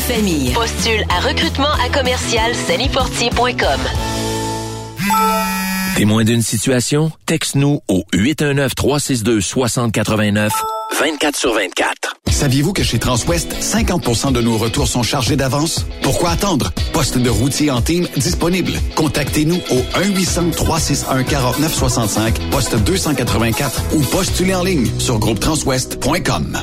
famille. Postule à recrutement à commercial salifortier.com. Témoin d'une situation? Texte-nous au 819-362-6089, 24 sur 24. Saviez-vous que chez Transwest, 50% de nos retours sont chargés d'avance? Pourquoi attendre? Poste de routier en team disponible. Contactez-nous au 1-800-361-4965, poste 284 ou postulez en ligne sur groupetranswest.com.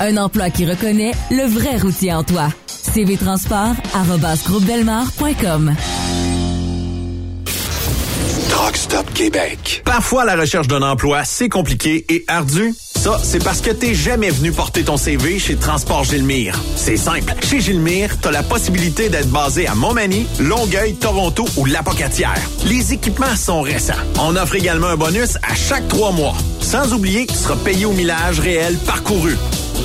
Un emploi qui reconnaît le vrai routier en toi. cvtransport.com Truck Stop Québec. Parfois, la recherche d'un emploi, c'est compliqué et ardu. Ça, c'est parce que t'es jamais venu porter ton CV chez Transport Gilmire. C'est simple. Chez Gilmire, t'as la possibilité d'être basé à Montmagny, Longueuil, Toronto ou Lapocatière. Les équipements sont récents. On offre également un bonus à chaque trois mois. Sans oublier que tu seras payé au millage réel parcouru.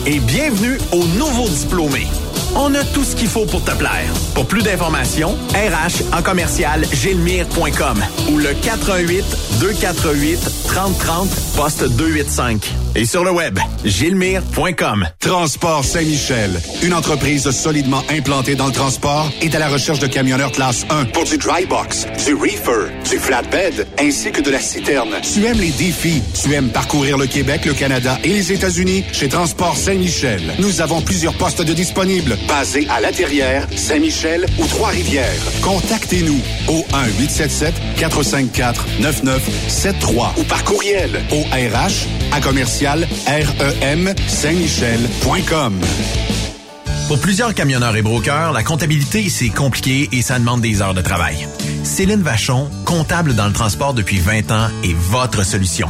Et bienvenue aux nouveaux diplômés. On a tout ce qu'il faut pour te plaire. Pour plus d'informations, RH en commercial gilmire.com ou le 418 248 3030 poste 285. Et sur le web, gilmire.com. Transport Saint-Michel, une entreprise solidement implantée dans le transport, est à la recherche de camionneurs classe 1 pour du dry box, du reefer, du flatbed, ainsi que de la citerne. Tu aimes les défis, tu aimes parcourir le Québec, le Canada et les États-Unis chez Transport Saint-Michel. Nous avons plusieurs postes de disponibles, basés à La Terrière, Saint-Michel ou Trois-Rivières. Contactez-nous au 1-877-454-9973 ou par courriel au RH à commercial REM Saint-Michel.com. Pour plusieurs camionneurs et brokers, la comptabilité, c'est compliqué et ça demande des heures de travail. Céline Vachon, comptable dans le transport depuis 20 ans, est votre solution.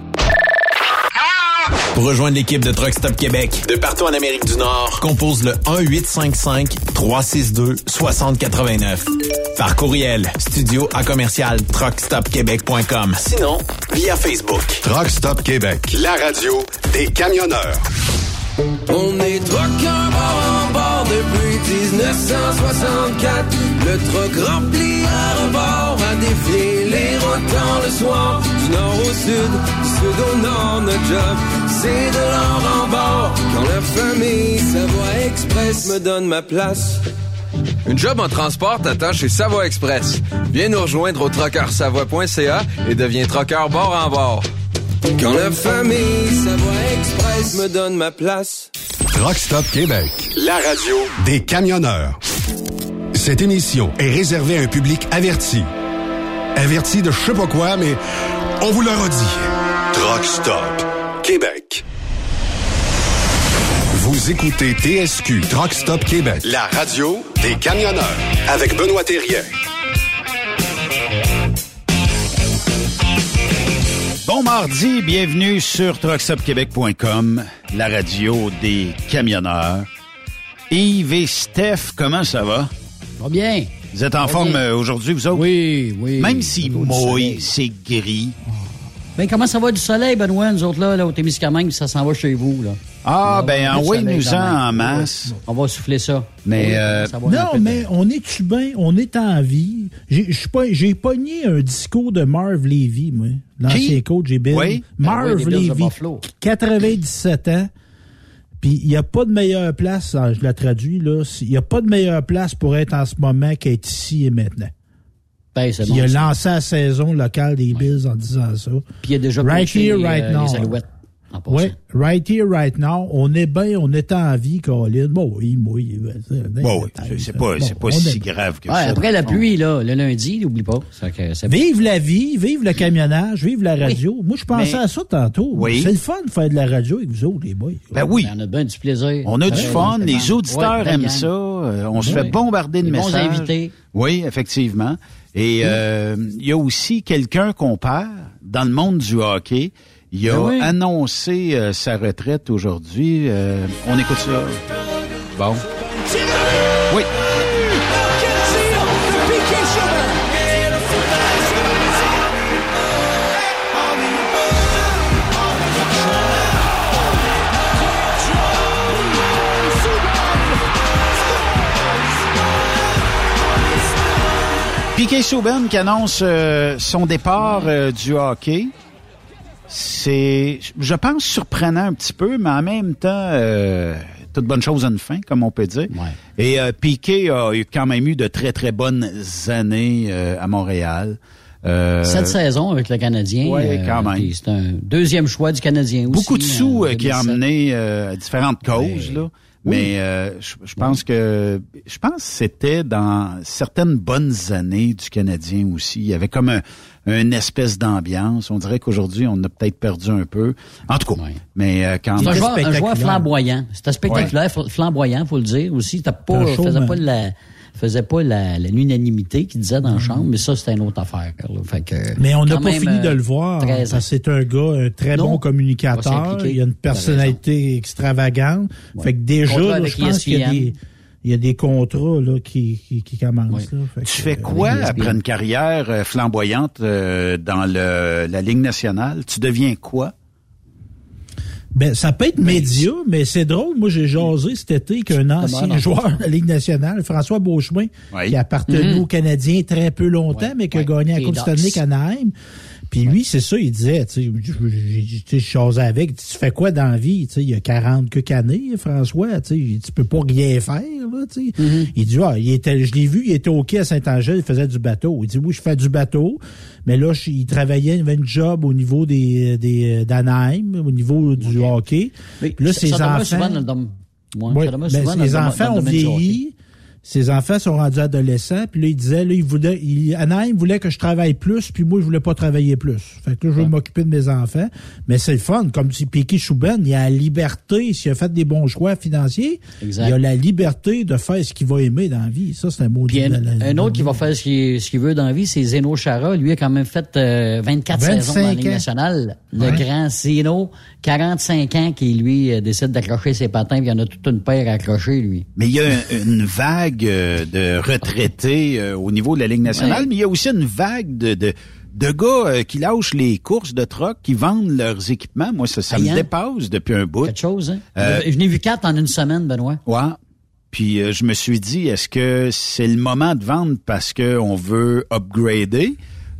Pour rejoindre l'équipe de Truck Stop Québec, De partout en Amérique du Nord, compose le 1-855-362-6089. Par courriel, studio à commercial truckstopquebec.com. sinon, via Facebook. Truck Stop Québec, la radio des camionneurs. On est truckers bord en bord depuis 1964. Le truck rempli à rebord a défié les routes le soir. Du nord au sud, du sud au nord, notre job, c'est de l'or en bord. Quand la famille Savoie Express me donne ma place. Une job en transport t'attend chez Savoie Express. Viens nous rejoindre au trockeursavoie.ca et deviens trockeur bord en bord. Quand la famille Savoie Express me donne ma place. Truck Stop Québec, la radio des camionneurs. Cette émission est réservée à un public averti. Averti de je sais pas quoi, mais on vous le redit. Truck Stop Québec. Vous écoutez TSQ Truck Stop Québec, la radio des camionneurs avec Benoît Thérien. Bon mardi, bienvenue sur truckstopquebec.com, la radio des camionneurs. Yves et Steph, comment ça va? Va bien. Vous êtes en forme euh, aujourd'hui, vous autres? Oui, oui. Même si mouille, c'est gris. Ben, comment ça va du soleil, Benoît, nous autres, là, là au Témiscamingue, ça s'en va chez vous, là. Ah, ben, du envoyez-nous soleil en masse. On va souffler ça. Mais, Oui, euh, ça va un Non, mais on est-tu bien? On est en vie. J'ai je suis pas- j'ai pogné un discours de Marv Levy, moi. L'ancien coach des Bills. Oui. Marv Ben oui, Levy, Buffalo. 97 ans. Puis il n'y a pas de meilleure place, ah, je la traduis, là. Il n'y a pas de meilleure place pour être en ce moment qu'être ici et maintenant. Ben, il bon, a ça. lancé la saison locale des Bills en disant ça. Puis il a déjà Right here, les, right euh, now. les Alouettes. En passant. Oui, right here, right now. On est bien, on est en vie, Colin. Bon, oui, oui. Bon, oui, c'est- pas, c'est pas si grave que Ouais, ça. après la pluie, là, le lundi, n'oublie pas. Que bon. Vive la vie, vive le camionnage, vive la radio. Moi, je pensais Mais- à ça tantôt. Oui. C'est le fun de faire de la radio avec vous autres, les boys. Ben oui. On a bien du plaisir. On a du Ouais, fun, les bon. auditeurs Ouais, aiment ça, euh, on se Oui. fait bombarder de Des bons messages. invités. Oui, effectivement. Et euh, il y a aussi quelqu'un qu'on perd dans le monde du hockey. Il a Ben oui. annoncé euh, sa retraite aujourd'hui. Euh, on écoute ça. Bon. Oui. Piquet Souben qui annonce euh, son départ euh, du hockey. C'est, je pense, surprenant un petit peu, mais en même temps, euh, toute bonne chose a une fin, comme on peut dire. Et Piquet a eu quand même eu de très, très bonnes années à Montréal. Cette saison avec le Canadien. Ouais, quand même. C'est un deuxième choix du Canadien aussi. beaucoup de sous qui a 2017. amené euh, à différentes causes là. Oui. Mais euh, je, je pense que je pense que c'était dans certaines bonnes années du Canadien aussi. Il y avait comme un, une espèce d'ambiance. On dirait qu'aujourd'hui on a peut-être perdu un peu. En tout cas, mais euh, quand un même. joueur, un joueur flamboyant. C'était spectaculaire, fl- flamboyant, faut le dire aussi. C'était pas, Un faisait pas la, faisait pas la, la- l'unanimité qu'il disait dans la chambre, mais ça, c'était une autre affaire. là. Fait que, Mais on n'a pas fini euh, de le voir. 13 parce ans. que c'est un gars, un très Non. bon communicateur. Il a une personnalité extravagante. Fait que déjà, là, je pense qu'il y a des, il y a des contrats là, qui, qui, qui commencent. Là. Fait Tu que, fais euh, quoi après une carrière euh, flamboyante euh, dans le, la Ligue nationale? Tu deviens quoi? Ben, ça peut être média, mais c'est drôle. Moi, j'ai jasé cet été qu'un ancien joueur de la Ligue nationale, François Beauchemin, qui a appartenu Mhm. aux Canadiens très peu longtemps, mais qui a gagné la Coupe. Stanley qu'Anaheim. Puis lui, c'est ça, il disait, tu sais, je- avec, tu fais quoi dans la vie? Tu sais, il y a 40 que années, François, tu sais, tu peux pas rien faire, là, tu sais. Mhm. Il dit, ah, il était, je l'ai vu, il était quai à Saint-Angèle, il faisait du bateau. Il dit, oui, je fais du bateau, mais là, je- il travaillait, il avait une job au niveau des, des, d'Anaheim, au niveau du hockey. Puis là, ses enfants. souvent dans le dom- ouais, demeure ben, souvent les enfants dans le ont vieilli. Ses enfants sont rendus adolescents. Puis là, il disait, là, il voulait, il, Anaheim voulait que je travaille plus, puis moi, je voulais pas travailler plus. Fait que là, je veux m'occuper de mes enfants. Mais c'est le fun. Comme si Piquet Chouben, il a la liberté, s'il a fait des bons choix financiers, Exact. il a la liberté de faire ce qu'il va aimer dans la vie. Ça, c'est un mot un, un autre qui va faire ce qu'il veut dans la vie, c'est Zeno Chara. Lui a quand même fait euh, 24 saisons dans la 25 Ligue ans. nationale. Le Ouais. grand Zeno, 45 ans, qui lui euh, décide d'accrocher ses patins, puis il y en a toute une paire à accrocher, lui. Mais il y a une vague euh, de retraités euh, au niveau de la Ligue nationale, Ouais. mais il y a aussi une vague de, de, de gars euh, qui lâchent les courses de troc, qui vendent leurs équipements. Moi, ça, ça me Payant. dépasse depuis un bout. Quelque chose, hein? Euh, Je n'ai vu quatre en une semaine, Benoît. Ouais. Puis euh, je me suis dit, est-ce que c'est le moment de vendre parce qu'on veut upgrader?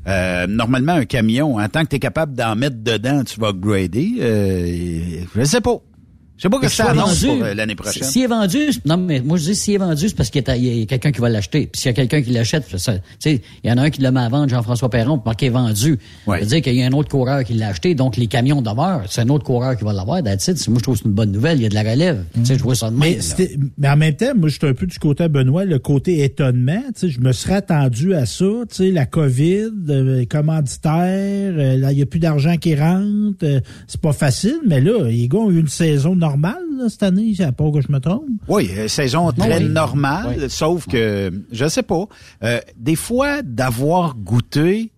Euh, normalement, un camion, en tant que tu capable d'en mettre dedans, tu vas upgrader. Euh, je sais pas. Je sais pas que ça annonce vendu, pour euh, l'année prochaine. S'il est vendu, non, mais moi je dis s'il est vendu, c'est parce qu'il y a- quelqu'un qui va l'acheter. Puis s'il y a quelqu'un qui l'achète, tu sais, il y en a un qui le met à vendre, Jean-François Perron, pour marquer vendu. Ça veut dire qu'il y a un autre coureur qui l'a acheté, donc les camions demeurent. C'est un autre coureur qui va l'avoir. That's it. Moi, je trouve que c'est une bonne nouvelle. Il y a de la relève. Tu sais, je vois ça de. Mais, mais en même temps, moi, je suis un peu du côté à Benoît, le côté étonnement. Tu sais, je me serais attendu à ça. Tu sais, la COVID, euh, les commanditaires, euh, là, il n'y a plus d'argent qui rentre. euh, c'est pas facile, mais là, les gars ont eu une saison normale là, cette année, à pas que je me trompe. Oui, euh, saison très oui. normale, sauf que, je sais pas, euh, des fois, d'avoir goûté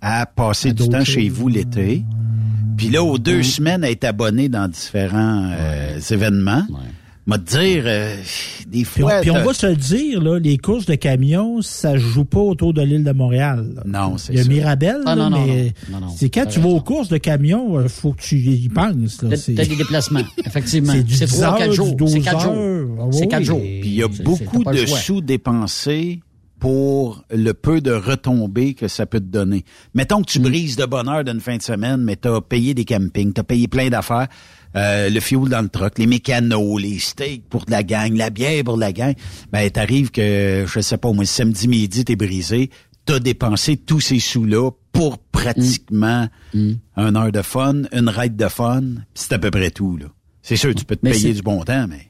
à passer du temps chez vous l'été, puis là, aux deux semaines, à être abonné dans différents euh, événements, m'a te dire, euh, des Puis on, fois... puis on va se le dire, là, les courses de camions, ça se joue pas autour de l'île de Montréal. là. Non, c'est Il y a ça. Mirabel, Ah, là, non, non, mais non. Non, non. c'est quand tu vas aux courses de camions, il faut que tu y penses. là. T'as C'est- t'as des déplacements, effectivement. C'est du C'est 10 trois, heures, quatre du jours. 12 C'est quatre jours. heures. Ah C'est oui. quatre jours. Puis il y a beaucoup de sous dépensés pour le peu de retombées que ça peut te donner. Mettons que tu Mm. brises de bonheur d'une fin de semaine, mais tu as payé des campings, tu as payé plein d'affaires, euh, le fuel dans le truck, les mécanos, les steaks pour de la gang, la bière pour de la gang. Ben, t'arrives que, je sais pas, moi, samedi midi, t'es brisé, t'as dépensé tous ces sous-là pour pratiquement Mm. une heure de fun, une ride de fun, pis c'est à peu près tout, là. C'est sûr, tu peux te Mais payer du bon temps, mais...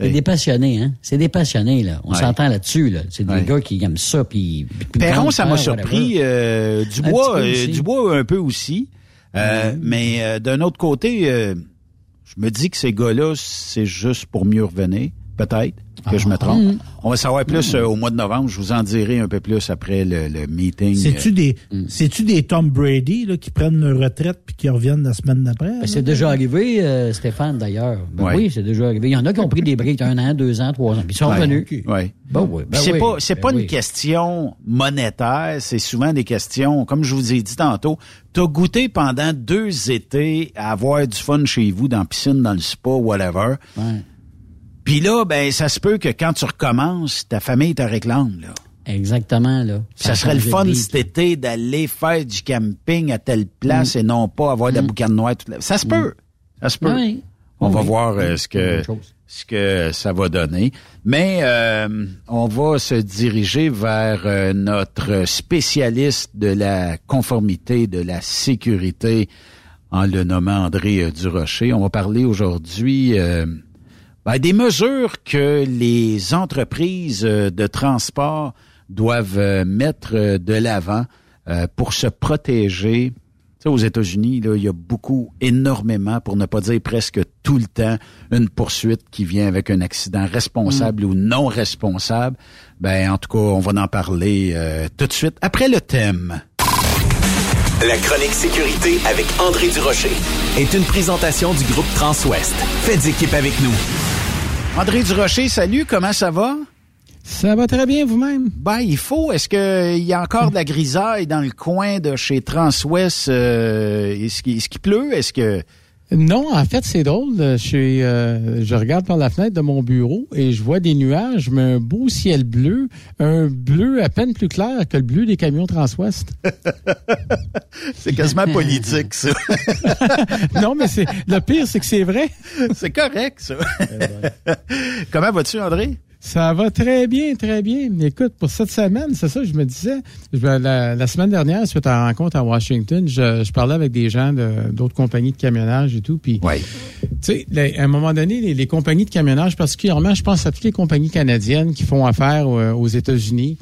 C'est des passionnés, hein? C'est des passionnés, là. On Ouais. s'entend là-dessus, là. C'est des Ouais. gars qui aiment ça, puis... Perron, ça m'a surpris. euh, Un Dubois, peu euh. Dubois un peu aussi. Euh, Mais euh, d'un autre côté, je me dis que ces gars-là, c'est juste pour mieux revenir, peut-être que je me trompe. Mm. On va savoir plus euh, au mois de novembre. Je vous en dirai un peu plus après le, le meeting. C'est-tu euh, des, c'est-tu des Tom Brady là, qui prennent leur retraite puis qui reviennent la semaine d'après? Ben, c'est déjà arrivé, euh, Stéphane, d'ailleurs. Ben Ouais. Oui, c'est déjà arrivé. Il y en a qui ont pris des breaks un an, deux ans, trois ans, puis ils sont Ouais, revenus. Ouais. Ben oui, ben c'est oui, pas c'est ben pas oui. une question monétaire, c'est souvent des questions comme je vous ai dit tantôt, tu as goûté pendant deux étés à avoir du fun chez vous dans la piscine, dans le spa whatever. Puis là ben ça se peut que quand tu recommences, ta famille te réclame là. Exactement, là. Ça serait le fun cet été d'aller faire du camping à telle place et non pas avoir de la boucane noire toute la... Ça se peut. Ça se peut. Oui. On va voir euh, ce que ce que ça va donner. Mais euh, on va se diriger vers euh, notre spécialiste de la conformité, de la sécurité, en le nommant André euh, Durocher. On va parler aujourd'hui euh, ben, des mesures que les entreprises euh, de transport doivent euh, mettre euh, de l'avant euh, pour se protéger. Tu sais, aux États-Unis, là, il y a beaucoup, énormément, pour ne pas dire presque tout le temps, une poursuite qui vient avec un accident responsable ou non responsable. Ben, en tout cas, on va en parler euh, tout de suite après le thème. La chronique sécurité avec André Durocher est une présentation du groupe Transouest. Faites équipe avec nous. André Durocher, salut, comment ça va? Ça va très bien vous-même? Ben, il faut. Est-ce qu'il y a encore de la grisaille dans le coin de chez Transouest? Euh, est-ce qu'il est-ce qu'il pleut? Est-ce que Non, en fait, c'est drôle. Je, suis, euh, je regarde par la fenêtre de mon bureau et je vois des nuages, mais un beau ciel bleu, un bleu à peine plus clair que le bleu des camions Transwest. c'est quasiment politique, ça. non, mais c'est le pire, c'est que c'est vrai. C'est correct, ça. Comment vas-tu, André? Ça va très bien, très bien. Écoute, pour cette semaine, c'est ça, je me disais, la, semaine dernière, suite à la rencontre à Washington, je, parlais avec des gens d'autres compagnies de camionnage et tout. Puis, tu sais, à un moment donné, les, compagnies de camionnage, particulièrement, je pense à toutes les compagnies canadiennes qui font affaire aux États-Unis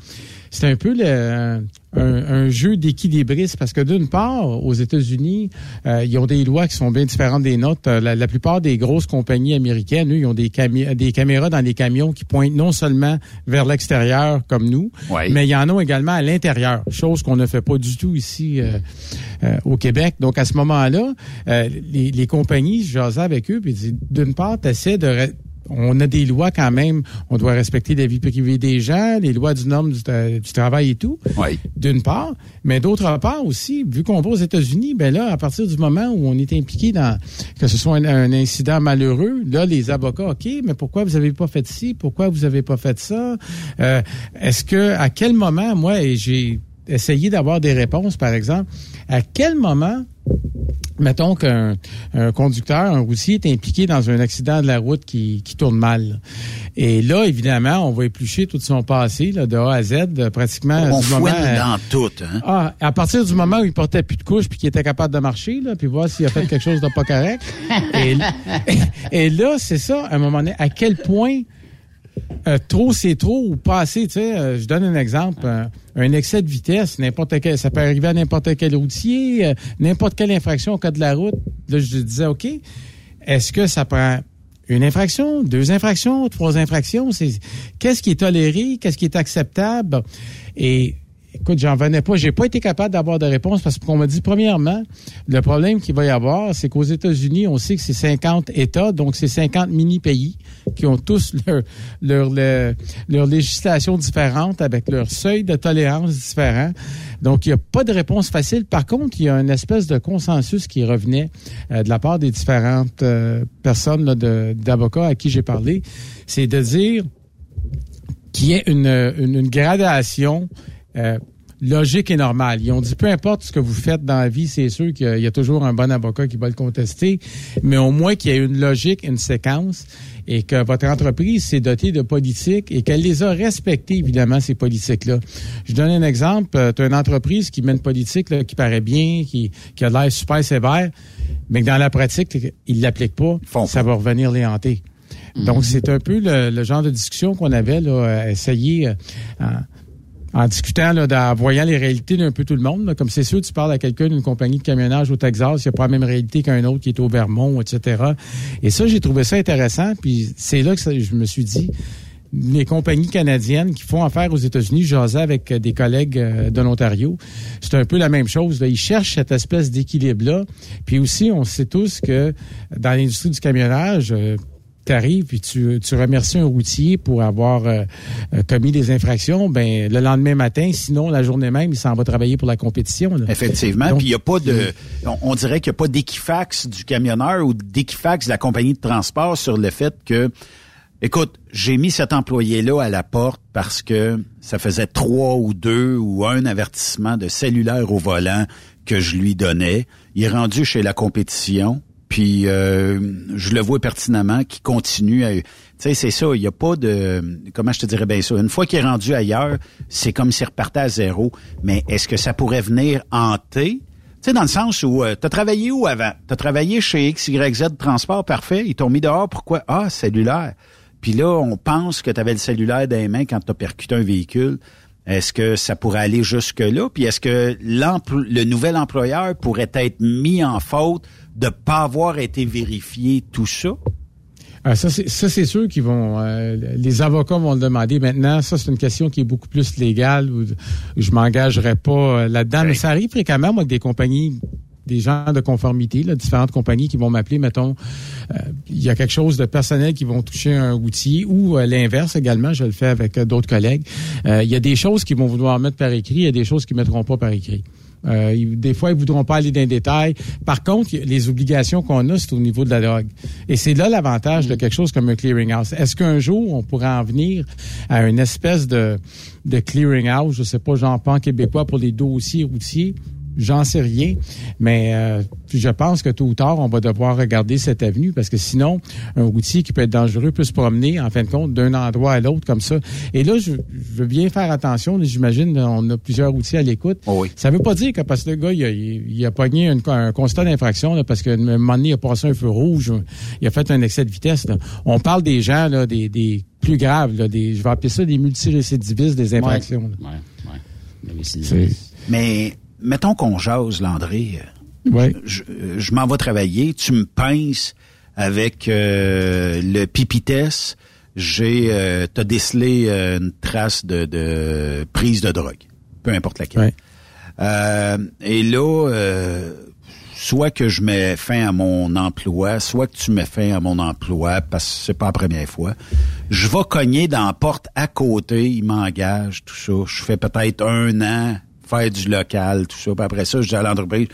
c'est un peu le, un, jeu d'équilibrisme parce que d'une part, aux États-Unis, euh, ils ont des lois qui sont bien différentes des nôtres. Euh, la, plupart des grosses compagnies américaines, eux, ils ont des, des caméras dans les camions qui pointent non seulement vers l'extérieur comme nous, mais il y en a également à l'intérieur, chose qu'on ne fait pas du tout ici euh, au Québec. Donc à ce moment-là, les, les compagnies, je jasais avec eux, puis d'une part, tu essaies de on a des lois quand même. On doit respecter la vie privée des gens, les lois du norme du, travail et tout. Oui. D'une part. Mais d'autre part aussi, vu qu'on va aux États-Unis, ben là, à partir du moment où on est impliqué dans que ce soit un, incident malheureux, là, les avocats, OK, mais pourquoi vous avez pas fait ci? Pourquoi vous avez pas fait ça? Euh, est-ce que, à quel moment, moi, et j'ai essayé d'avoir des réponses, par exemple, à quel moment mettons qu'un conducteur, un routier est impliqué dans un accident de la route qui, tourne mal. Et là, évidemment, on va éplucher tout son passé, là, de A à Z, pratiquement. On fouine dans tout. Hein? Ah, à partir du moment où il portait plus de couches puis qu'il était capable de marcher, là, puis voir s'il a fait quelque chose de pas correct. et, et là, c'est ça, à un moment donné, à quel point euh, trop, c'est trop ou pas assez. Tu sais, euh, je donne un exemple. Euh, un excès de vitesse, n'importe quel, ça peut arriver à n'importe quel routier, n'importe quelle infraction au cas de la route. Là, je disais, OK, est-ce que ça prend une infraction, deux infractions, trois infractions? Qu'est-ce qui est toléré? Qu'est-ce qui est acceptable? Et Écoute, j'en venais pas. J'ai pas été capable d'avoir de réponse parce qu'on m'a dit, premièrement, le problème qu'il va y avoir, c'est qu'aux États-Unis, on sait que c'est 50 États, donc c'est 50 mini-pays qui ont tous leur, leur, leur, législation différente avec leur seuil de tolérance différent. Donc, il n'y a pas de réponse facile. Par contre, il y a une espèce de consensus qui revenait euh, de la part des différentes euh, personnes d'avocats à qui j'ai parlé. C'est de dire qu'il y ait une, une, une gradation euh, logique et normale. Ils ont dit, peu importe ce que vous faites dans la vie, c'est sûr qu'il y, a toujours un bon avocat qui va le contester, mais au moins qu'il y ait une logique, une séquence, et que votre entreprise s'est dotée de politiques et qu'elle les a respectées, évidemment, ces politiques-là. Je donne un exemple. Euh, tu as une entreprise qui met une politique qui paraît bien, qui, qui a l'air super sévère, mais que dans la pratique, ils ne l'appliquent pas, ça va revenir les hanter. Donc, mm-hmm. c'est un peu le, genre de discussion qu'on avait là, à essayer... Euh, en discutant, là, en voyant les réalités d'un peu tout le monde. comme c'est sûr, tu parles à quelqu'un d'une compagnie de camionnage au Texas, il n'y a pas la même réalité qu'un autre qui est au Vermont, etc. Et ça, j'ai trouvé ça intéressant. Puis c'est là que je me suis dit, les compagnies canadiennes qui font affaire aux États-Unis, j'osais avec des collègues euh, de l'Ontario, c'est un peu la même chose. Ils cherchent cette espèce d'équilibre-là. Puis aussi, on sait tous que dans l'industrie du camionnage, euh, tu arrives puis tu, tu remercies un routier pour avoir euh, euh, commis des infractions, ben le lendemain matin, sinon la journée même, il s'en va travailler pour la compétition. Effectivement. puis il y a pas de, on, dirait qu'il n'y a pas d'équifax du camionneur ou d'équifax de la compagnie de transport sur le fait que, écoute, j'ai mis cet employé-là à la porte parce que ça faisait trois ou deux ou un avertissement de cellulaire au volant que je lui donnais. Il est rendu chez la compétition puis euh, je le vois pertinemment qui continue à... Tu sais, c'est ça, il n'y a pas de... Comment je te dirais bien ça? Une fois qu'il est rendu ailleurs, c'est comme s'il repartait à zéro. Mais est-ce que ça pourrait venir hanter? Tu sais, dans le sens où... Euh, t'as travaillé où avant? T'as travaillé chez XYZ Transport, parfait. Ils t'ont mis dehors, pourquoi? Ah, cellulaire. Puis là, on pense que tu avais le cellulaire dans les mains quand tu as percuté un véhicule. Est-ce que ça pourrait aller jusque-là? Puis est-ce que le nouvel employeur pourrait être mis en faute de pas avoir été vérifié tout ça? Ah, ça, c'est sûr qu'ils vont. Euh, les avocats vont le demander maintenant. Ça, c'est une question qui est beaucoup plus légale. Où je m'engagerai pas euh, là-dedans. Mais ça arrive fréquemment, moi, avec des compagnies des gens de conformité, là, différentes compagnies qui vont m'appeler, mettons, euh, il y a quelque chose de personnel qui vont toucher un outil ou l'inverse également, je le fais avec d'autres collègues. il y a des choses qui vont vouloir mettre par écrit, il y a des choses qui ne mettront pas par écrit. Euh, des fois, ils voudront pas aller dans les détails. Par contre, les obligations qu'on a, c'est au niveau de la drogue. Et c'est là l'avantage de quelque chose comme un clearinghouse. Est-ce qu'un jour, on pourra en venir à une espèce de, de clearinghouse, je sais pas, j'en pense québécois pour les dossiers routiers? J'en sais rien, mais euh, je pense que tôt ou tard, on va devoir regarder cette avenue parce que sinon, un routier qui peut être dangereux peut se promener, en fin de compte, d'un endroit à l'autre comme ça. Et là, je, veux bien faire attention. J'imagine on a plusieurs routiers à l'écoute. Oh oui. Ça veut pas dire que parce que le gars, il a, il a pogné un constat d'infraction parce que un moment donné, il a passé un feu rouge, il a fait un excès de vitesse. On parle des gens, là, des, des plus graves, là, des, je vais appeler ça des multirécidivistes des infractions. Ouais, ouais. Mais mettons qu'on jase, Landré. Ouais. Je, je m'en vais travailler. Tu me pinces avec euh, le pipitesse. J'ai, euh, t'as décelé euh, une trace de, de, prise de drogue, peu importe laquelle. Euh, et là, soit que je mets fin à mon emploi, soit que tu mets fin à mon emploi parce que c'est pas la première fois. Je vais cogner dans la porte à côté, il m'engage, tout ça. Je fais peut-être un an faire du local, tout ça. Puis après ça, je dis à l'entreprise,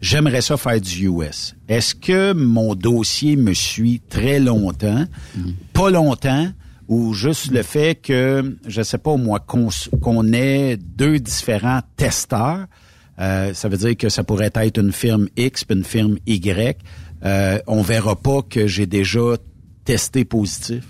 j'aimerais ça faire du US. Est-ce que mon dossier me suit très longtemps, pas longtemps, ou juste le fait que, je sais pas moi, qu'on ait deux différents testeurs, euh, ça veut dire que ça pourrait être une firme X puis une firme Y. Euh, on verra pas que j'ai déjà testé positif?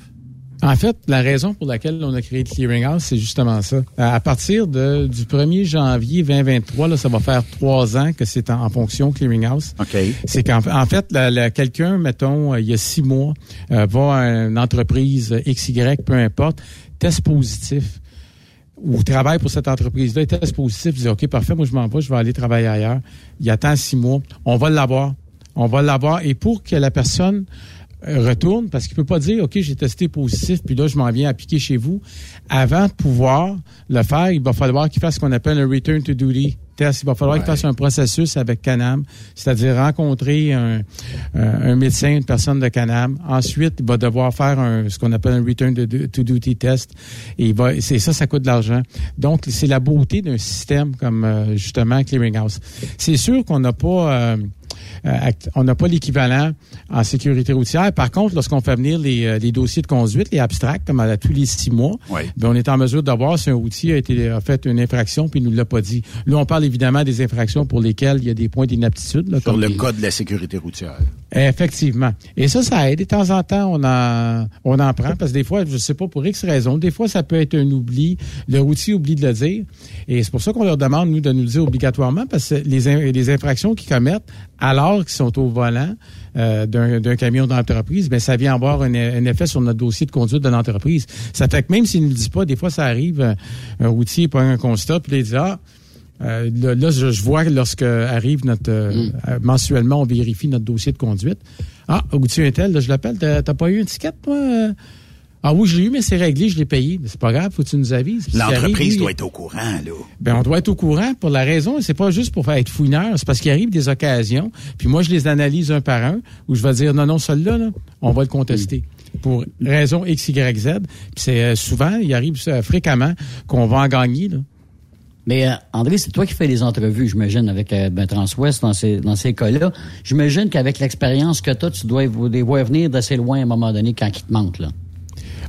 En fait, la raison pour laquelle on a créé le Clearinghouse, c'est justement ça. À partir de, du 1er janvier 2023, là, ça va faire trois ans que c'est en, fonction Clearinghouse. OK. C'est qu'en en fait, quelqu'un, mettons, euh, il y a six mois, euh, va à une entreprise XY, peu importe, test positif ou travaille pour cette entreprise-là, test positif, dit OK, parfait, moi je m'en vais, je vais aller travailler ailleurs. Il attend six mois. On va l'avoir. On va l'avoir. Et pour que la personne retourne parce qu'il peut pas dire OK, j'ai testé positif puis là je m'en viens appliquer chez vous. Avant de pouvoir le faire, il va falloir qu'il fasse ce qu'on appelle un return to duty test. Il va falloir qu'il fasse un processus avec Canam, c'est-à-dire rencontrer un, un, médecin, une personne de Canam. Ensuite, il va devoir faire un, ce qu'on appelle un return to duty test. Et il va, c'est ça, ça coûte de l'argent. Donc, c'est la beauté d'un système comme euh, justement Clearinghouse. C'est sûr qu'on n'a pas euh, euh, on n'a pas l'équivalent en sécurité routière. Par contre, lorsqu'on fait venir les, euh, les, dossiers de conduite, les abstracts, comme à tous les six mois, ben, on est en mesure de voir si un routier a, été, a fait une infraction puis il nous l'a pas dit. Là, on parle évidemment des infractions pour lesquelles il y a des points d'inaptitude. Sur le code de la sécurité routière. Effectivement. Et ça, ça aide. De temps en temps, on en, on en prend parce que des fois, je sais pas pour X raison, des fois, ça peut être un oubli. Le routier oublie de le dire. Et c'est pour ça qu'on leur demande, nous, de nous le dire obligatoirement parce que les, les infractions qu'ils commettent, alors qu'ils sont au volant euh, d'un camion d'entreprise, ben ça vient avoir un, effet sur notre dossier de conduite de l'entreprise. Ça fait que même s'ils ne le disent pas, des fois, ça arrive, euh, un routier prend un constat, puis il dit, ah, euh, là, je, vois lorsque arrive notre mm. mensuellement, on vérifie notre dossier de conduite. Ah, routier Intel, là, je l'appelle, t'as pas eu un ticket, toi? Ah oui, je l'ai eu, mais c'est réglé, je l'ai payé. C'est pas grave, faut que tu nous avises. L'entreprise doit être au courant, là. Ben, on doit être au courant pour la raison, c'est pas juste pour faire être fouineur, c'est parce qu'il arrive des occasions, puis moi, je les analyse un par un, où je vais dire, non, non, celui-là, là, on va le contester. Pour raison X, Y, Z. Puis c'est euh, souvent, il arrive euh, fréquemment qu'on va en gagner, là. Mais euh, André, c'est toi qui fais les entrevues, j'imagine, avec ben, Transwest dans ces, dans ces cas-là. J'imagine qu'avec l'expérience que tu as, tu dois les voir venir d'assez loin à un moment donné quand ils te manquent. Là.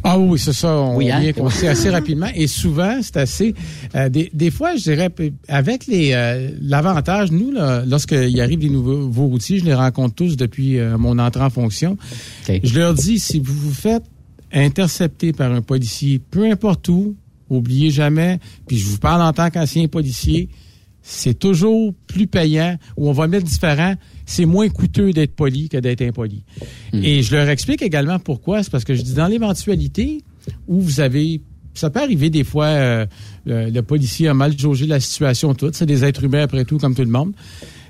Ah oui, c'est ça. On oui, hein? vient assez rapidement. Et souvent, c'est assez. Euh, des, des, fois, je dirais, avec les euh, l'avantage, nous, lorsqu'il arrive des nouveaux, nouveaux, routiers, je les rencontre tous depuis euh, mon entrée en fonction. Je leur dis, si vous vous faites intercepter par un policier, peu importe où, oubliez jamais, puis je vous parle en tant qu'ancien policier, c'est toujours plus payant, ou on va mettre différent, c'est moins coûteux d'être poli que d'être impoli. Hmm. Et je leur explique également pourquoi. C'est parce que je dis dans l'éventualité où vous avez ça peut arriver des fois, euh, le, policier a mal jaugé la situation toute. C'est des êtres humains après tout, comme tout le monde.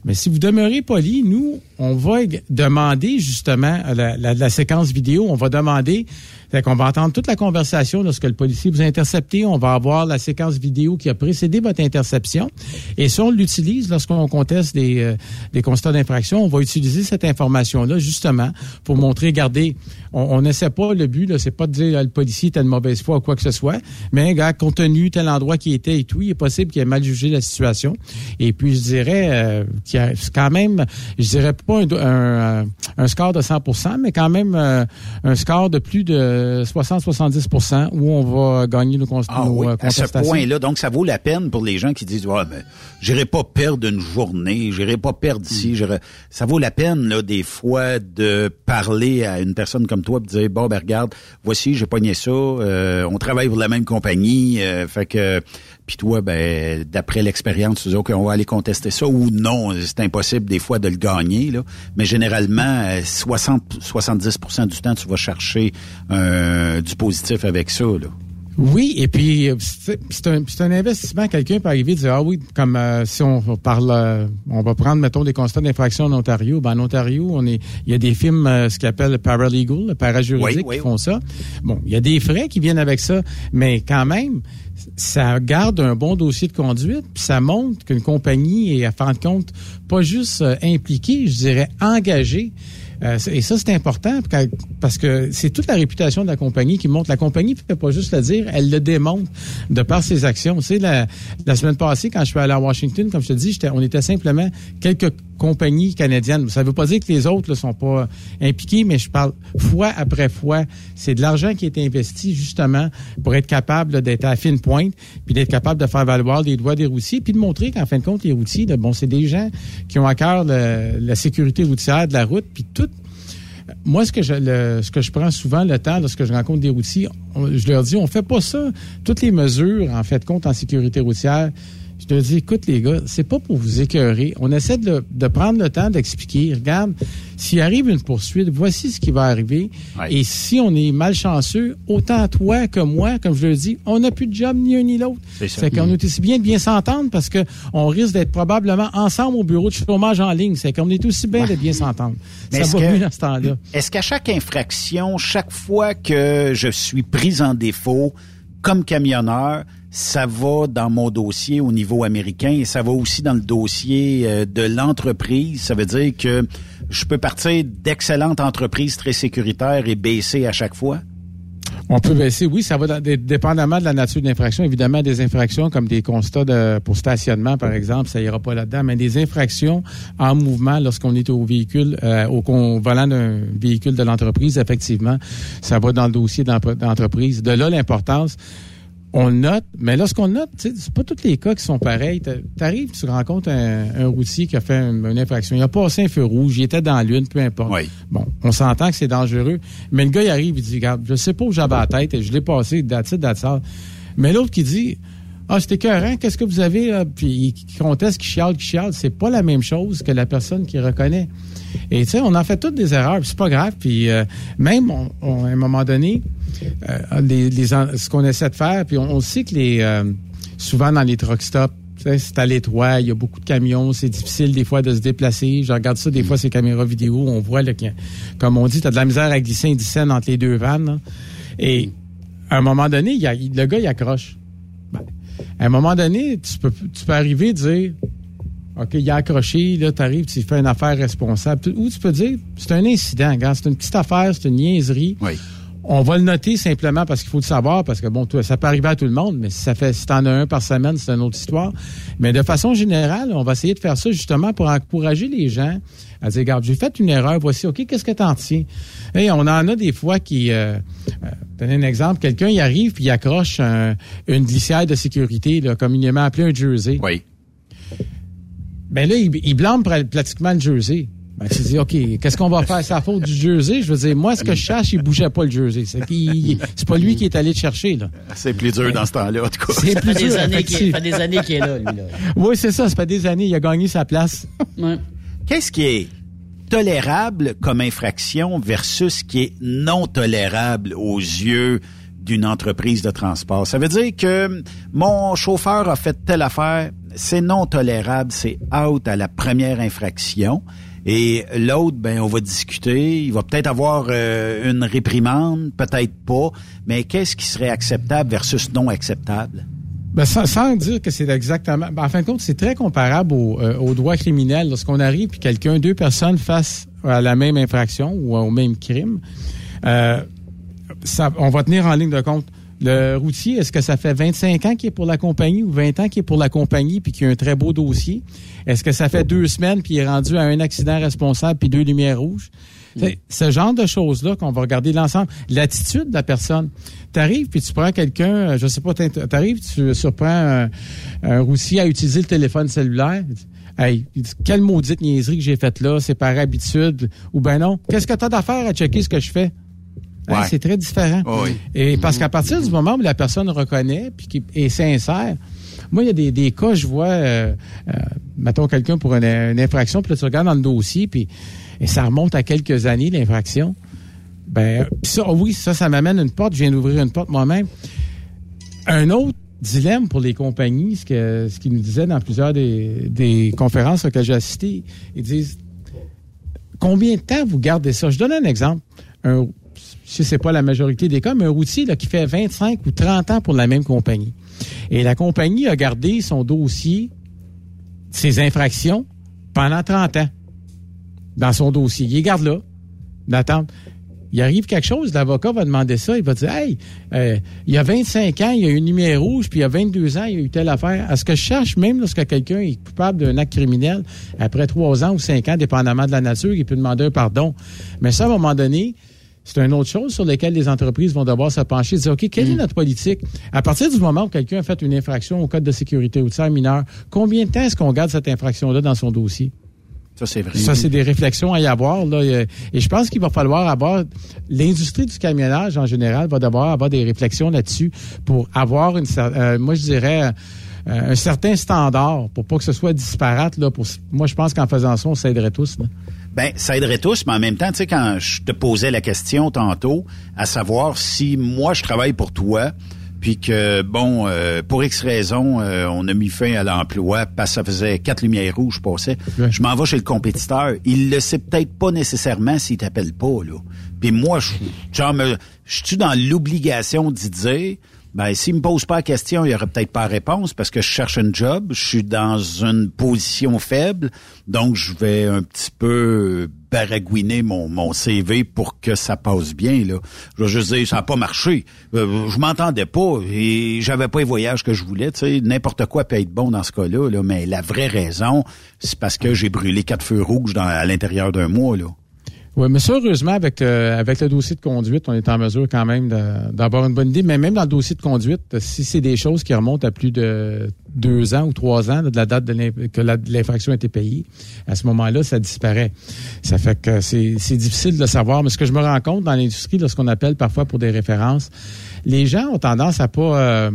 Mais si vous demeurez poli, nous, on va demander justement la, la, séquence vidéo, on va demander fait qu'on va entendre toute la conversation lorsque le policier vous a intercepté. On va avoir la séquence vidéo qui a précédé votre interception. Et si on l'utilise lorsqu'on conteste des, euh, des constats d'infraction, on va utiliser cette information-là justement pour montrer, regardez, on n'essaie pas, le but, c'est pas de dire le policier était de mauvaise foi ou quoi que ce soit, mais gars, compte tenu tel endroit qui était et tout, il est possible qu'il ait mal jugé la situation. Et puis, je dirais euh, qu'il y a quand même, je dirais pas un, un, score de 100% mais quand même euh, un score de plus de 60-70% où on va gagner nos, cons ah, oui, À ce point-là, donc ça vaut la peine pour les gens qui disent ouais, mais j'irai pas perdre une journée, j'irai pas perdre ici. Hmm. Ça vaut la peine là des fois de parler à une personne comme toi, et de dire bon ben regarde, voici j'ai pogné ça, euh, on travaille pour la même compagnie, euh, fait que puis toi, ben, d'après l'expérience, tu dis, OK, on va aller contester ça ou non, c'est impossible des fois de le gagner. Là. Mais généralement, 60, 70% du temps, tu vas chercher euh, du positif avec ça. Là. Oui, et puis c'est un, un, investissement. Quelqu'un peut arriver et dire, ah oui, comme euh, si on parle, euh, on va prendre, mettons, des constats d'infraction en Ontario. Ben, en Ontario, on est, il y a des films, ce qu'on appelle paralegal, le parajuridique, qui font ça. Bon, il y a des frais qui viennent avec ça, mais quand même, ça garde un bon dossier de conduite, puis ça montre qu'une compagnie est, à fin de compte, pas juste euh, impliquée, je dirais engagée. Euh, et ça, c'est important parce que c'est toute la réputation de la compagnie qui montre. La compagnie ne peut pas juste le dire, elle le démontre de par ses actions. Tu sais, la, la semaine passée, quand je suis allé à Washington, comme je te dis, on était simplement quelques compagnies canadiennes. Ça ne veut pas dire que les autres ne sont pas impliqués, mais je parle fois après fois. C'est de l'argent qui est investi justement pour être capable d'être à fine pointe, puis d'être capable de faire valoir les droits des routiers, puis de montrer qu'en fin de compte, les routiers, bon, c'est des gens qui ont à cœur la sécurité routière de la route, puis tout moi, ce que je ce que je prends souvent le temps lorsque je rencontre des routiers, je leur dis, on fait pas ça. Toutes les mesures, en fait, compte en sécurité routière, je te dis, écoute les gars, c'est pas pour vous écœurer. On essaie de, prendre le temps d'expliquer. Regarde, s'il arrive une poursuite, voici ce qui va arriver. Et si on est malchanceux, autant toi que moi, comme je le dis, on n'a plus de job ni un ni l'autre. C'est qu'on est aussi bien de bien s'entendre parce que on risque d'être probablement ensemble au bureau de chômage en ligne. C'est qu'on est aussi bien de bien s'entendre. Ça va mieux dans ce temps-là. Est-ce qu'à chaque infraction, chaque fois que je suis pris en défaut, comme camionneur, ça va dans mon dossier au niveau américain et ça va aussi dans le dossier euh, de l'entreprise. Ça veut dire que je peux partir d'excellentes entreprises très sécuritaires et baisser à chaque fois? On peut baisser, oui, ça va dépendamment de la nature de l'infraction. Évidemment, des infractions comme des constats pour stationnement, par exemple, ça ira pas là-dedans, mais des infractions en mouvement lorsqu'on est au véhicule, euh, au volant d'un véhicule de l'entreprise, effectivement, ça va dans le dossier d'entreprise. De là, l'importance, on note, mais lorsqu'on note, c'est pas tous les cas qui sont pareils. T'arrives, tu rencontres un, routier qui a fait une, infraction. Il a passé un feu rouge, il était dans l'une, peu importe. Bon, on s'entend que c'est dangereux, mais le gars, il arrive, il dit, regarde, je sais pas où j'avais la tête, et je l'ai passé, that's it, Mais l'autre qui dit, ah, c'était écœurant, qu'est-ce que vous avez, là? Puis qui conteste, qui chiale, qui chiale, c'est pas la même chose que la personne qui reconnaît. Et tu sais, on en fait toutes des erreurs, c'est pas grave. Puis euh, même, à un moment donné, euh, ce qu'on essaie de faire, puis on, sait que les euh, souvent dans les truck stops, c'est à l'étroit, il y a beaucoup de camions, c'est difficile des fois de se déplacer. Je regarde ça des fois ces caméras vidéo, on voit là, comme on dit, tu as de la misère à glisser un entre les deux vannes. Et à un moment donné, le gars il accroche. Ben, à un moment donné, tu peux, tu peux arriver à dire OK, il a accroché, là, tu arrives, tu fais une affaire responsable. Ou tu peux dire, c'est un incident, c'est une petite affaire, c'est une niaiserie. Oui. On va le noter simplement parce qu'il faut le savoir, parce que bon, ça peut arriver à tout le monde, mais si ça fait, si t'en as un par semaine, c'est une autre histoire. Mais de façon générale, on va essayer de faire ça justement pour encourager les gens à dire, regarde, j'ai fait une erreur, voici, OK, qu'est-ce que t'en tiens? Et on en a des fois qui, euh, euh donner un exemple, quelqu'un, il arrive puis il accroche une glissière de sécurité, là, communément appelée un jersey. Oui. Ben là, il, il blâme pratiquement le jersey. Ben, tu dis, OK, qu'est-ce qu'on va faire? C'est la faute du jersey? Je veux dire, moi, ce que je cherche, il bougeait pas le jersey. C'est, c'est pas lui qui est allé le chercher, là. C'est plus dur dans ce temps-là, en tout cas. C'est plus dur. ça fait des années qu'il est là, lui, là. Oui, c'est ça. Ça fait des années. Il a gagné sa place. Qu'est-ce qui est tolérable comme infraction versus ce qui est non tolérable aux yeux d'une entreprise de transport? Ça veut dire que mon chauffeur a fait telle affaire, c'est non tolérable, c'est out à la première infraction. Et l'autre, ben, on va discuter. Il va peut-être avoir euh, une réprimande, peut-être pas. Mais qu'est-ce qui serait acceptable versus non acceptable? Ben, sans, dire que c'est exactement. Ben, en fin de compte, c'est très comparable au, euh, au droit criminel. Lorsqu'on arrive puis quelqu'un, deux personnes face à la même infraction ou au même crime, euh, on va tenir en ligne de compte. Le routier, est-ce que ça fait 25 ans qu'il est pour la compagnie ou 20 ans qu'il est pour la compagnie puis qu'il a un très beau dossier? Est-ce que ça fait deux semaines puis il est rendu à un accident responsable puis deux lumières rouges? Mm. Ce genre de choses-là qu'on va regarder l'ensemble. L'attitude de la personne. Tu arrives puis tu prends quelqu'un, euh, je sais pas, tu arrives, tu surprends un, routier à utiliser le téléphone cellulaire. Hey, quelle maudite niaiserie que j'ai faite là, c'est par habitude. Ou ben non, qu'est-ce que tu as d'affaire à checker ce que je fais? C'est très différent. Et parce qu'à partir du moment où la personne reconnaît puis qui est sincère, moi, il y a des, des cas, je vois, euh, euh, mettons quelqu'un pour une, infraction, puis là, tu regardes dans le dossier, puis et ça remonte à quelques années, l'infraction. Ben, ça, oui, ça, ça m'amène une porte. Je viens d'ouvrir une porte moi-même. Un autre dilemme pour les compagnies, ce que ce qu'ils nous disaient dans plusieurs des, des conférences auxquelles j'ai assisté, ils disent combien de temps vous gardez ça? Je donne un exemple. Un, si c'est pas la majorité des cas, mais un routier là, qui fait 25 ou 30 ans pour la même compagnie. Et la compagnie a gardé son dossier, ses infractions, pendant 30 ans dans son dossier. Il garde là. Il arrive quelque chose, l'avocat va demander ça, il va dire Hey, euh, il y a 25 ans, il y a eu une lumière rouge, puis il y a 22 ans, il y a eu telle affaire. Est-ce que je cherche, même lorsque quelqu'un est coupable d'un acte criminel, après trois ans ou cinq ans, dépendamment de la nature, il peut demander un pardon. Mais ça, à un moment donné, c'est une autre chose sur laquelle les entreprises vont devoir se pencher, dire, OK, quelle est mm. notre politique? À partir du moment où quelqu'un a fait une infraction au code de sécurité routière mineur, combien de temps est-ce qu'on garde cette infraction-là dans son dossier? Ça, c'est vrai. Ça, c'est des réflexions à y avoir. Là. Et je pense qu'il va falloir avoir... L'industrie du camionnage, en général, va devoir avoir des réflexions là-dessus pour avoir une... Euh, moi, je dirais euh, un certain standard pour pas que ce soit disparate. Là, pour, moi, je pense qu'en faisant ça, on s'aiderait tous. Ben, ça aiderait tous, mais en même temps, tu sais, quand je te posais la question tantôt, à savoir si moi je travaille pour toi, puis que bon, euh, pour X raison, euh, on a mis fin à l'emploi parce que ça faisait quatre lumières rouges passais. Je m'en vais chez le compétiteur. Il le sait peut-être pas nécessairement s'il t'appelle pas là. Puis moi, je, genre, je suis dans l'obligation d'y dire? Ben, s'il me pose pas la question, il y aurait peut-être pas de réponse parce que je cherche un job, je suis dans une position faible, donc je vais un petit peu baragouiner mon, mon CV pour que ça passe bien. Là. Je veux juste dire, ça n'a pas marché. Euh, je m'entendais pas et j'avais pas les voyages que je voulais. Tu sais, n'importe quoi peut être bon dans ce cas-là, là, mais la vraie raison, c'est parce que j'ai brûlé quatre feux rouges dans, à l'intérieur d'un mois. Là. Oui, mais heureusement, avec, euh, avec le dossier de conduite, on est en mesure quand même d'avoir une bonne idée. Mais même dans le dossier de conduite, si c'est des choses qui remontent à plus de deux ans ou trois ans de la date que l'infraction a été payée, à ce moment-là, ça disparaît. Ça fait que c'est difficile de savoir. Mais ce que je me rends compte dans l'industrie, lorsqu'on appelle parfois pour des références, les gens ont tendance à pas... Euh,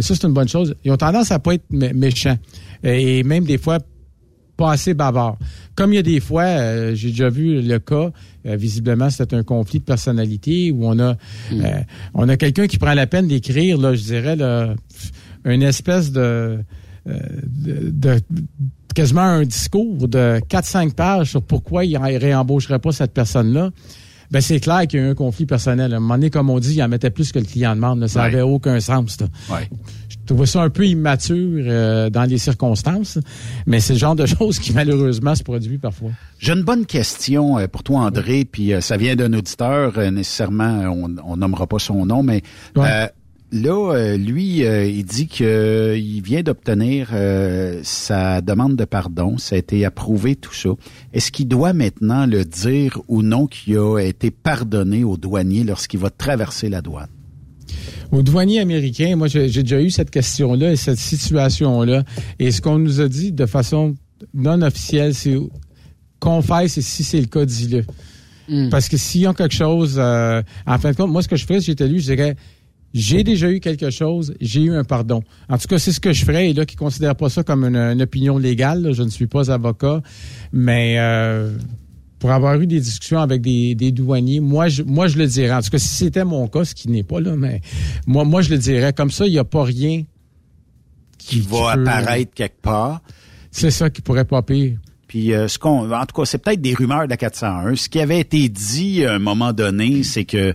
ça, c'est une bonne chose. Ils ont tendance à pas être méchants. Et même des fois, pas assez bavard. Comme il y a des fois, euh, j'ai déjà vu le cas, euh, visiblement c'était un conflit de personnalité où on a mm. euh, on a quelqu'un qui prend la peine d'écrire, là, je dirais, là, une espèce de, de, quasiment un discours de 4-5 pages sur pourquoi il ne réembaucherait pas cette personne-là. Ben c'est clair qu'il y a eu un conflit personnel. À un moment donné, comme on dit, il en mettait plus que le client demande. Ça n'avait aucun sens. Ouais. Je trouvais ça un peu immature euh, dans les circonstances, mais c'est le genre de choses qui malheureusement se produit parfois. J'ai une bonne question euh, pour toi, André, puis euh, ça vient d'un auditeur, nécessairement, on, nommera pas son nom, mais là, lui, il dit qu'il vient d'obtenir sa demande de pardon, ça a été approuvé, tout ça. Est-ce qu'il doit maintenant le dire ou non qu'il a été pardonné au douanier lorsqu'il va traverser la douane? Au douanier américain, moi, j'ai déjà eu cette question-là et cette situation-là. Et ce qu'on nous a dit de façon non officielle, c'est confesse et si c'est le cas, dis-le. Hmm. Parce que s'il y a quelque chose, euh, en fin de compte, moi, ce que je ferais si j'étais lui, je dirais, j'ai déjà eu quelque chose, j'ai eu un pardon. En tout cas, c'est ce que je ferais. Et là, qui ne considère pas ça comme une, opinion légale, je ne suis pas avocat, mais euh, pour avoir eu des discussions avec des, douaniers, moi je, moi, je le dirais. En tout cas, si c'était mon cas, ce qui n'est pas là, mais moi, moi, je le dirais. Comme ça, il n'y a pas rien qui, va apparaître quelque part. C'est ça qui pourrait pas pire. Puis euh, ce qu'on, en tout cas, c'est peut-être des rumeurs de la 401. Ce qui avait été dit à un moment donné, c'est que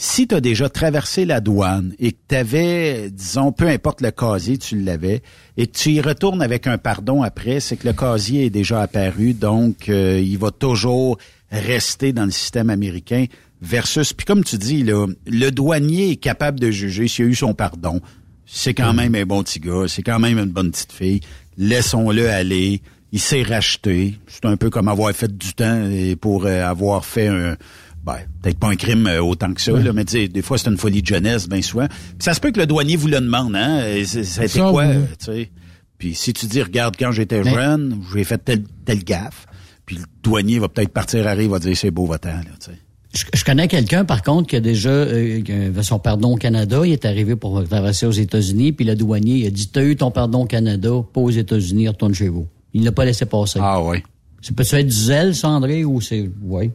si tu as déjà traversé la douane et que tu avais, disons, peu importe le casier, tu l'avais, et que tu y retournes avec un pardon après, c'est que le casier est déjà apparu, donc euh, il va toujours rester dans le système américain versus, puis comme tu dis, là, le douanier est capable de juger s'il a eu son pardon. C'est quand même un bon petit gars, c'est quand même une bonne petite fille. Laissons-le aller. Il s'est racheté. C'est un peu comme avoir fait du temps et pour euh, avoir fait un, ben, peut-être pas un crime euh, autant que ça, là, mais des fois, c'est une folie de jeunesse, bien souvent. Puis ça se peut que le douanier vous le demande, hein? Ça a été quoi, euh, tu sais? Puis si tu dis, regarde, quand j'étais jeune, j'ai fait tel, tel gaffe, puis le douanier va peut-être partir à rire, va dire, c'est beau votre temps, là, tu sais. Je, connais quelqu'un, par contre, qui a déjà euh, son pardon au Canada. Il est arrivé pour traverser aux États-Unis, puis le douanier il a dit T'as eu ton pardon au Canada, pas aux États-Unis, retourne chez vous. Il l'a pas laissé passer. Ah oui. C'est peut-être être du zèle, ça, André, ou c'est. Oui.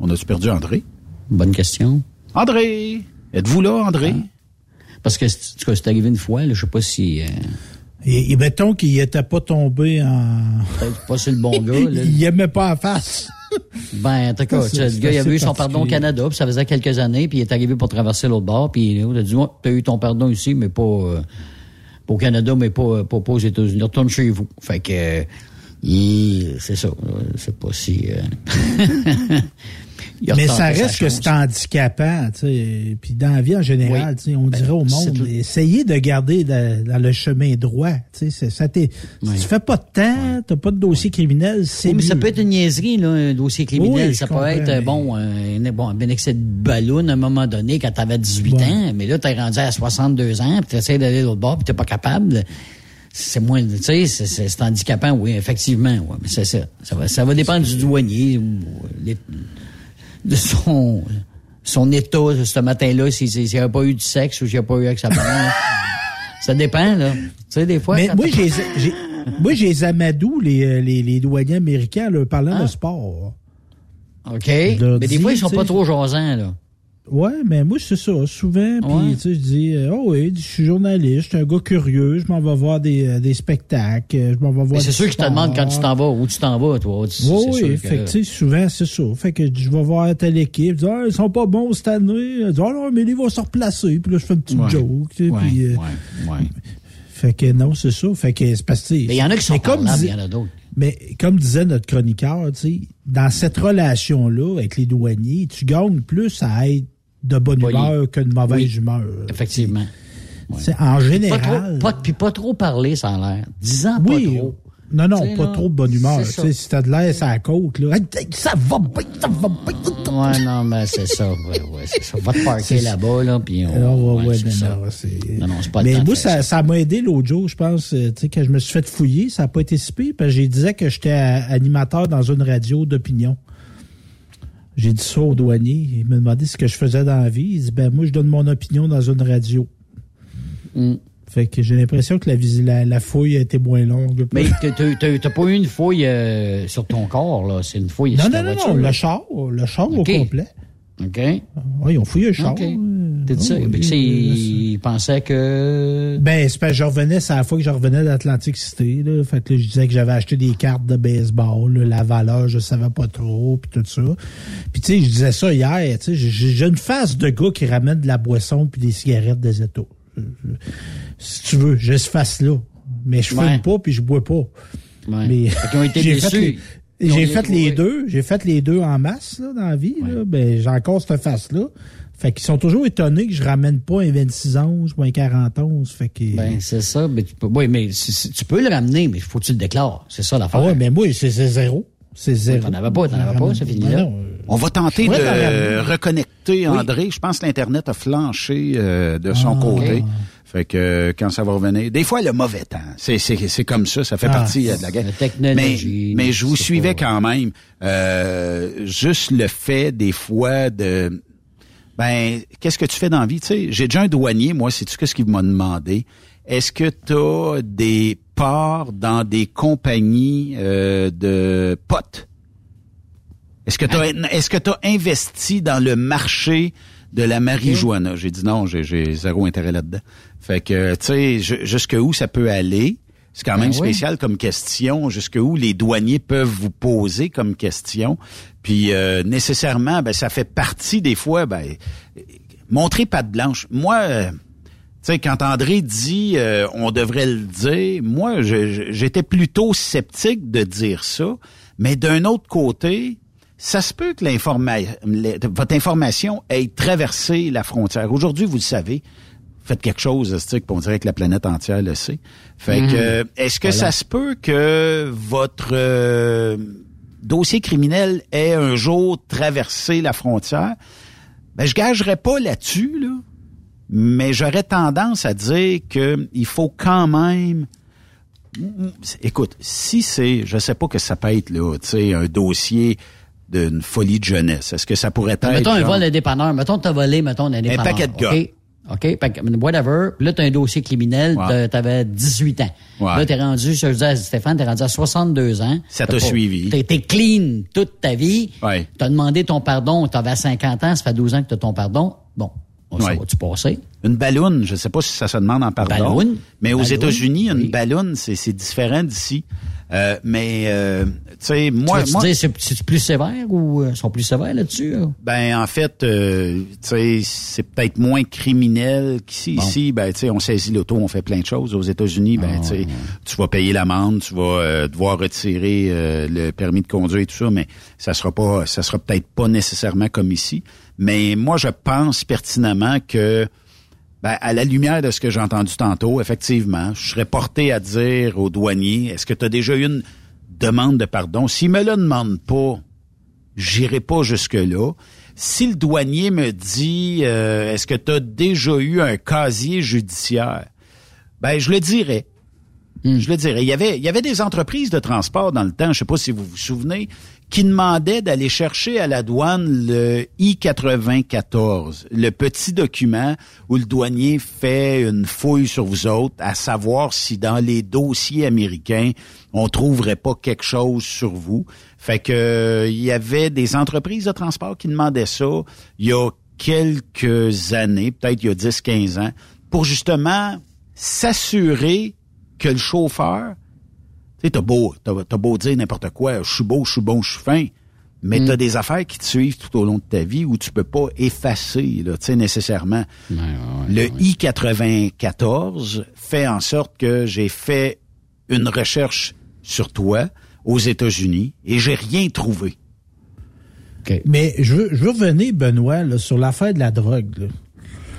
On a-tu perdu André? Bonne question. André! Êtes-vous là, André? Ah. Parce que c'est arrivé une fois, là, je sais pas si. Euh... Et, mettons qu'il n'était pas tombé en. Peut-être pas sur le bon gars. Là. il aimait pas en face. Ben, en tout cas, le gars, il avait eu son pardon au Canada, puis ça faisait quelques années, puis il est arrivé pour traverser l'autre bord, puis il a dit, moi, t'as eu ton pardon ici, mais pas, euh, pas au Canada, mais pas, pas, pas aux États-Unis. Retourne chez vous. Fait que, c'est ça. C'est pas si... Euh, Mais ça reste que c'est handicapant, tu sais. Puis dans la vie en général, tu sais, on ben, dirait au monde, essayez de garder dans le chemin droit, tu sais. Ça t'est, tu fais pas de temps, t'as pas de dossier criminel, c'est. mais ça peut être une niaiserie, là, un dossier criminel. ça peut être bon, un, bon, un excès de ballon à un moment donné quand t'avais 18 ans, mais là t'es rendu à 62 ans, puis t'essayes d'aller de l'autre bord, puis t'es pas capable c'est moins, tu sais, c'est handicapant, oui, effectivement, ouais, mais c'est ça. Ça va, ça va dépendre du douanier, ou, de son, son état ce matin-là, s'il n'y a pas eu du sexe ou s'il n'y a pas eu avec sa parent. ça dépend, là. Tu sais, des fois. Mais moi, j'ai, moi, j'ai Amadou, les, euh, les, les douaniers américains, là, parlant de ah. sport. OK. Mais des fois, ils sont pas trop jasants, là. Ouais, mais moi, c'est ça. Souvent, puis tu sais, je dis, euh, oh oui, je suis journaliste, je suis un gars curieux, je m'en vais voir des, euh, des spectacles, euh, je m'en vais voir. C'est sûr que je te demande quand tu t'en vas, où tu t'en vas, toi. Oui, oui, effectivement, souvent, c'est ça. Fait que je vais voir telle équipe, je dis, ah, ils sont pas bons cette année. Je dis, oh non, mais ils vont se replacer. Puis là, je fais un petit joke. Tu sais, ouais, puis, ouais, Fait que non, c'est ça. Fait que c'est parce que. Mais il y en a qui sont comme il y en a d'autres. Mais comme disait notre chroniqueur, tu sais, dans cette relation-là avec les douaniers, tu gagnes plus à être de bonne humeur que de mauvaise humeur. Effectivement. C'est en général. Pas trop, puis pas trop parler, ça a l'air. Disant pas trop. Non, non, pas trop de bonne humeur. Si t'as de l'air à la côte, là, ça va bien, ça va bien. Ouais, non, mais c'est ça. Ouais, ouais, c'est ça. Va te parquer là-bas, là, puis on. Non, ouais, ouais, non, non, non, c'est pas Mais moi, ça, ça m'a aidé l'autre jour, je pense, euh, tu sais, quand je me suis fait fouiller, ça n'a pas été si pire, parce que j'ai disais que j'étais animateur dans une radio d'opinion. J'ai dit ça au douanier. Il m'a demandé ce que je faisais dans la vie. Il dit, ben, moi, je donne mon opinion dans une radio. Mm. Fait que j'ai l'impression que la, la, fouille a été moins longue. Mais t'as pas eu une fouille euh, sur ton corps, là? C'est une fouille non, sur non, non, Non, le char. Le char au complet. OK. Oui, ils ont fouillé le char. OK. T'as dit ça? il pensait que... Ben, c'est parce que je revenais, c'est la fois que je revenais d'Atlantic City, là. Fait que je disais que j'avais acheté des cartes de baseball, la valeur, je savais pas trop, puis tout ça. Puis tu sais, je disais ça hier, tu sais, j'ai une face de gars qui ramène de la boisson puis des cigarettes des états. Si tu veux, j'ai cette face-là. Mais je fume pas puis je bois pas. Ouais. Mais fait j'ai fait les deux. J'ai fait les deux en masse là, dans la vie. Là. Ben, j'ai encore cette face-là. Fait qu'ils sont toujours étonnés que je ramène pas un 26 11 ou un 40 11. Fait que... Ben, c'est ça. Mais tu peux, oui, mais tu peux le ramener, mais il faut que tu le déclares. C'est ça l'affaire. Ah ouais, mais moi, c'est zéro. C'est zéro. T'en avais pas, t'en avais pas, c'est fini là. Ben On va tenter de reconnecter André. Je pense que l'Internet a flanché euh, de son ah, côté. Fait que euh, quand ça va revenir, des fois le mauvais temps, c'est c'est comme ça, ça fait ah, partie euh, de la guerre. Mais mais je vous suivais quand même. Euh, juste le fait des fois de ben qu'est-ce que tu fais dans la vie, tu sais J'ai déjà un douanier, moi, c'est tu qu'est-ce qu'il m'a demandé? Est-ce que tu as des parts dans des compagnies de potes? Est-ce que tu est-ce que tu as investi dans le marché de la marijuana. J'ai dit non, j'ai zéro intérêt là-dedans. Fait que, tu sais, jusque où ça peut aller, C'est quand même Ben oui. spécial comme question, jusqu'où les douaniers peuvent vous poser comme question. Puis euh, nécessairement, ben, ça fait partie des fois, ben, montrer patte blanche. Moi, euh, tu sais, quand André dit euh, on devrait le dire, moi, j'étais plutôt sceptique de dire ça. Mais d'un autre côté, ça se peut que l'informa- la- votre information ait traversé la frontière. Aujourd'hui, vous le savez, faites quelque chose, c'est on dirait que la planète entière le sait. Fait Mhm. que, euh, est-ce que Voilà. ça se peut que votre euh, dossier criminel ait un jour traversé la frontière? Ben, je gagerais pas là-dessus, là. Mais j'aurais tendance à dire que il faut quand même écoute, si c'est, je sais pas que ça peut être là, tu sais, un dossier d'une folie de jeunesse, est-ce que ça pourrait être Mettons un genre- vol de dépanneur. Mettons t'as volé, mettons, un dépanneur. paquet de gars. OK? OK, whatever. Puis Là, t'as un dossier criminel, t'as- t'avais 18 ans. Ouais. Là, t'es rendu, je disais à Stéphane, t'es rendu à 62 ans. Ça t'a suivi. Été clean toute ta vie. Ouais. T'as demandé ton pardon, t'avais 50 ans, ça fait 12 ans que t'as ton pardon. Bon, on Ouais. ça va-tu passer? Une balloune, je sais pas si ça se demande en pardon. Balloune? Mais aux États-Unis, une oui. balloune, c'est c'est différent d'ici. Euh, mais, euh, tu sais, moi... tu moi dire, c'est plus sévère ou euh, sont plus sévères là-dessus? là? Ben en fait, euh, tu sais, c'est peut-être moins criminel qu'ici. Bon. Ici, ben tu sais, on saisit l'auto, on fait plein de choses. Aux États-Unis, ben tu sais, tu vas payer l'amende, tu vas euh, devoir retirer euh, le permis de conduire et tout ça, mais ça sera pas, ça sera peut-être pas nécessairement comme ici. Mais moi, je pense pertinemment que ben, à la lumière de ce que j'ai entendu tantôt, effectivement, je serais porté à dire aux douaniers, est-ce que tu as déjà eu une demande de pardon? S'ils me le demandent pas, j'irai pas jusque-là. Si le douanier me dit, euh, est-ce que tu as déjà eu un casier judiciaire? Ben, je le dirais. Je le dirais. Il y avait, il y avait des entreprises de transport dans le temps, je sais pas si vous vous souvenez, qui demandaient d'aller chercher à la douane le I-94, le petit document où le douanier fait une fouille sur vous autres, à savoir si dans les dossiers américains, on trouverait pas quelque chose sur vous. Fait que, euh, il y avait des entreprises de transport qui demandaient ça il y a quelques années, peut-être il y a 10-15 ans, pour justement s'assurer que le chauffeur, tu sais, t'as beau, beau dire n'importe quoi, je suis beau, je suis bon, je suis fin, mais t'as des affaires qui te suivent tout au long de ta vie où tu peux pas effacer, là, tu sais, nécessairement. le I-94 fait en sorte que j'ai fait une recherche sur toi aux États-Unis et j'ai rien trouvé. Mais je veux, je veux revenir, Benoît, là, sur l'affaire de la drogue. là.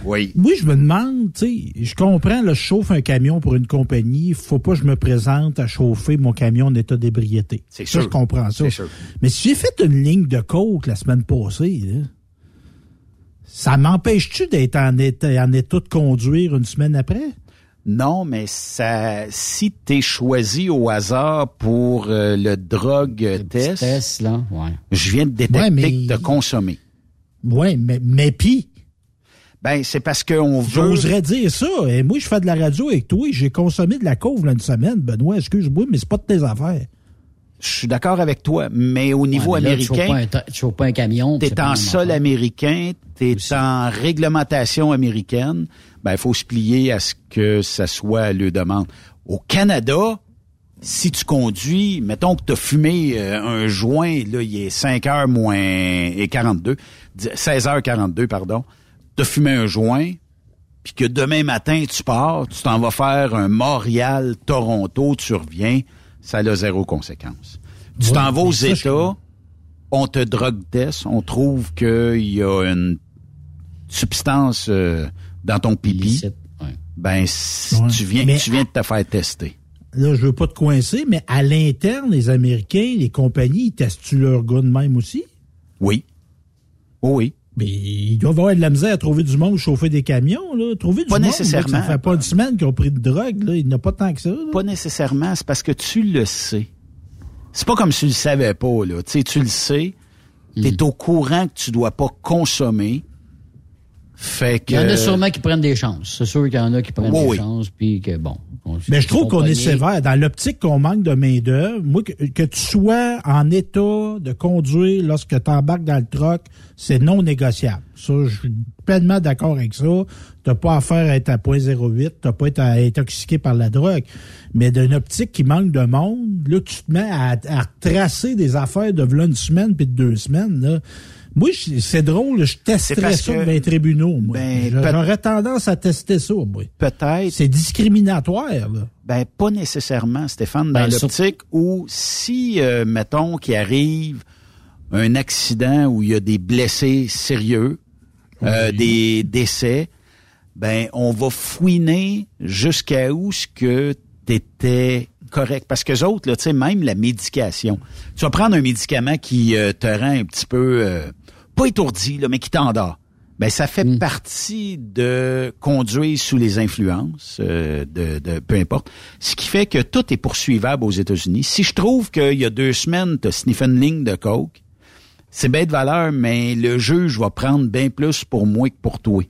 Oui. Oui, je me demande, tu sais, je comprends, là, je chauffe un camion pour une compagnie, faut pas que je me présente à chauffer mon camion en état d'ébriété. C'est Ça, sûr. je comprends ça. C'est sûr. Mais si j'ai fait une ligne de coke la semaine passée, là, ça m'empêche-tu d'être en état, en état de conduire une semaine après? Non, mais ça, si t'es choisi au hasard pour euh, le drogue test, test, là, ouais. je viens de détecter Ouais, mais- que t'as consommé. Oui, mais, mais pis, Ben, c'est parce qu'on veut... j'oserais dire ça. Et moi, je fais de la radio avec toi et j'ai consommé de la coke là, une semaine. Benoît, excuse-moi, mais c'est pas de tes affaires. Je suis d'accord avec toi, mais au niveau Ouais, mais là, pas américain, Tu chauffes pas un camion. t'es pas en sol affaire. américain, t'es en réglementation américaine, ben, il faut se plier à ce que ça soit le demande. Au Canada, si tu conduis, mettons que tu as fumé euh, un joint, là, il est 5 heures moins et 42, 16 heures 42, pardon, as fumé un joint, puis que demain matin, tu pars, tu t'en vas faire un Montréal-Toronto, tu reviens, ça a zéro conséquence. Tu Ouais, t'en vas aux je- États, on te drogue test, on trouve qu'il y a une substance euh, dans ton pipi, ouais. ben si Ouais. tu viens Mais- tu viens de te faire tester. Là, je veux pas te coincer, mais à l'interne, les Américains, les compagnies, ils testent-tu leur gars de même aussi? Oui. Oh oui. Mais ils doivent avoir de la misère à trouver du monde chauffer des camions, là. Trouver du Pas monde, nécessairement. là, ça fait pas une semaine qu'ils ont pris de drogue, là. Il n'y en a pas tant que ça, là. Pas nécessairement, c'est parce que tu le sais. C'est pas comme si tu le savais pas, là. Tu sais, tu le sais, t'es au courant que tu dois pas consommer. Fait que... Il y en a sûrement qui prennent des chances. C'est sûr qu'il y en a qui prennent Oui, des oui. chances, puis que bon. on- Mais je trouve qu'on est sévère. Dans l'optique qu'on manque de main-d'œuvre, moi, que, que tu sois en état de conduire lorsque tu embarques dans le truck, c'est non négociable. Ça, je suis pleinement d'accord avec ça. T'as pas affaire à être à 0.08, t'as pas à être intoxiqué par la drogue. Mais d'une optique qui manque de monde, là, tu te mets à, à tracer des affaires de v'là une semaine puis de deux semaines, là. Moi, c'est drôle, je testerais ça que- dans les tribunaux, moi. Ben, J'aurais tendance à tester ça, moi. Peut-être. C'est discriminatoire, là. Ben, pas nécessairement, Stéphane, dans Ben, sur- l'optique où si, euh, mettons, qu'il arrive un accident où il y a des blessés sérieux, euh, des décès, ben, on va fouiner jusqu'à où ce que t'étais correct. Parce que autres, là, tu sais, même la médication. Tu vas prendre un médicament qui euh, te rend un petit peu, euh, pas étourdi, là, mais qui t'endort. Ben, ça fait partie de conduire sous les influences, euh, de, de peu importe. Ce qui fait que tout est poursuivable aux États-Unis. Si je trouve qu'il y a deux semaines, tu as sniffé une ligne de coke, c'est bien de valeur, mais le juge va prendre bien plus pour moi que pour toi.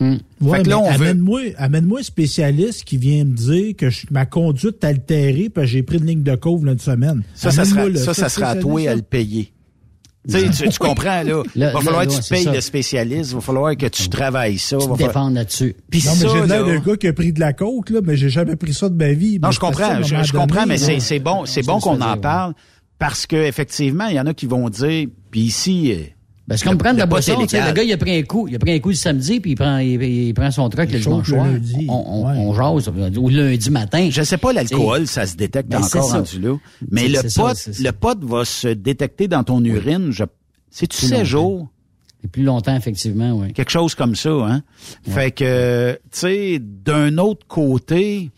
Ouais, Fait que là, mais on veut- amène-moi, amène-moi un spécialiste qui vient me dire que je- ma conduite est altérée parce que j'ai pris une ligne de couvre une semaine. Ça, ça sera, ça, ça sera à toi à le payer. Tu, sais, tu, tu comprends, là. Il va falloir que tu payes le spécialiste, il va falloir que tu travailles ça. Tu va te falloir- défends là-dessus. Puis Non, mais ça, j'ai l'air d'un gars qui a pris de la coke, là, mais j'ai jamais pris ça de ma vie. Non, je comprends, je, comprends, mais c'est bon, c'est bon qu'on en dire, parle parce que effectivement, il y en a qui vont dire, puis ici, euh, Ben, c'est comme le- prendre de la boisson. tu. Le gars, il a pris un coup. Il a pris un coup le samedi, puis il prend, il, il prend son truck le dimanche soir. lundi. On, on, on jase, ou lundi matin. Je sais pas, l'alcool, ça se détecte Ben, encore rendu là. Mais le pot, ça. le pot va se détecter dans ton urine, je, c'est-tu Plus 16 longtemps. jours? Et plus longtemps, effectivement, oui. Quelque chose comme ça, hein? Fait que, tu sais, d'un autre côté,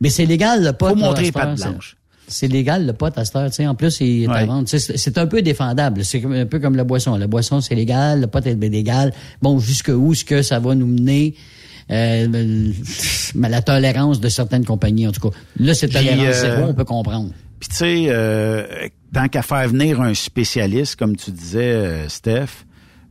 Mais c'est légal, le pot. Faut montrer patte blanche. C'est légal, le pot, à cette heure. Tu sais, en plus, il est à vendre. C'est c'est un peu défendable. C'est un peu comme la boisson. La boisson, c'est légal. Le pot est légal. Bon, jusqu'où est-ce que ça va nous mener? Euh, mais la tolérance de certaines compagnies, en tout cas. Là, c'est Puis, tolérance euh, zéro, on peut comprendre. Puis tu sais, euh, tant qu'à faire venir un spécialiste, comme tu disais, euh, Steph,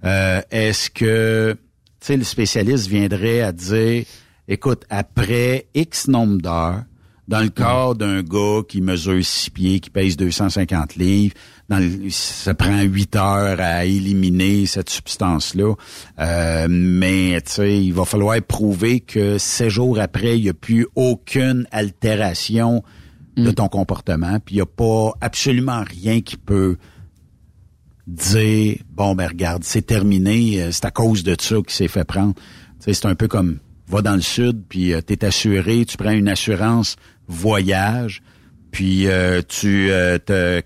euh, est-ce que tu sais le spécialiste viendrait à dire, écoute, après X nombre d'heures, dans le cas d'un gars qui mesure 6 pieds, qui pèse 250 livres, dans le- ça prend 8 heures à éliminer cette substance-là. Euh, mais tu sais, il va falloir prouver que 7 jours après, il n'y a plus aucune altération de ton comportement, puis il n'y a pas absolument rien qui peut dire bon ben regarde, c'est terminé, euh, c'est à cause de ça qu'il s'est fait prendre. Tu c'est un peu comme va dans le sud, puis euh, t'es assuré, tu prends une assurance voyage, puis euh, tu euh, te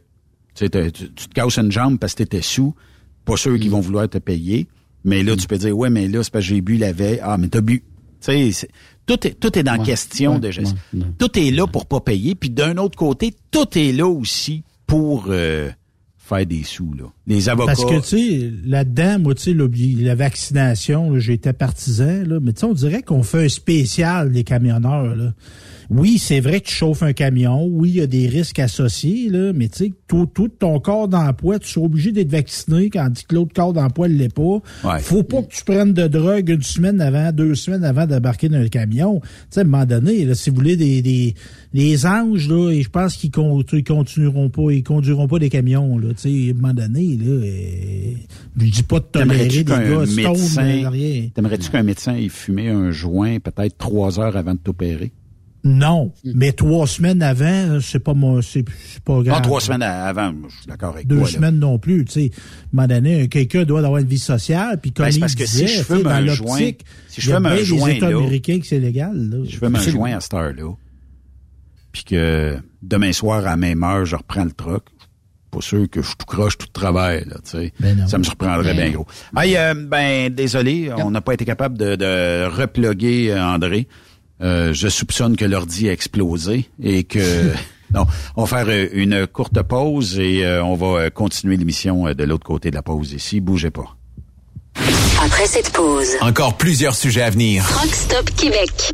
tu, sais, te- tu tu te casses une jambe parce que t'étais sous, pas sûr qu'ils vont vouloir te payer, mais là tu peux dire ouais mais là c'est parce que j'ai bu la veille, ah mais t'as bu. Tu sais, tout est tout est dans Ouais, question ouais, de gestion. ouais. Tout est là pour pas payer, puis d'un autre côté, tout est là aussi pour euh, faire des sous là. Les avocats. Parce que, tu sais, là-dedans, moi, tu sais, la vaccination, j'étais partisan, là, mais tu sais, on dirait qu'on fait un spécial des camionneurs, là. Oui, c'est vrai que tu chauffes un camion. Oui, il y a des risques associés, là, mais tu sais, tout, tout ton corps d'emploi, tu es obligé d'être vacciné quand dit que l'autre corps d'emploi ne l'est pas. Ouais. Faut pas que tu prennes de drogue une semaine avant, deux semaines avant d'embarquer dans le camion. Tu sais, à un moment donné, là, si vous voulez des, des, des anges, là, et je pense qu'ils con- ils continueront pas, ils conduiront pas des camions, là, tu sais, à un moment donné, là, euh, je dis pas de tolérer T'aimerais-tu des qu'un gars médecin, euh, rien. t'aimerais-tu qu'un médecin ait fumé un joint peut-être trois heures avant de t'opérer? Non, mais trois semaines avant, c'est pas moi, c'est pas grave. Non, trois semaines avant, je suis d'accord avec deux toi. là. semaines non plus, tu sais. À un moment donné, quelqu'un doit avoir une vie sociale, puis comme Ben, c'est il parce que si je fume dans l'optique, si je fume un joint, États là, américains que c'est légal. Là. Je fais un joint à cette heure-là, puis que demain soir, à la même heure, je reprends le truck. Pas sûr que je tout croche tout de travers, là, tu sais. Ben ça me surprendrait Ben bien gros. Hey, euh, ben, désolé, on n'a pas été capable de, de reploguer euh, André. Euh, je soupçonne que l'ordi a explosé et que... non, on va faire euh, une courte pause et euh, on va continuer l'émission de l'autre côté de la pause ici. Bougez pas. Après cette pause, Encore plusieurs sujets à venir. Rock Stop Québec.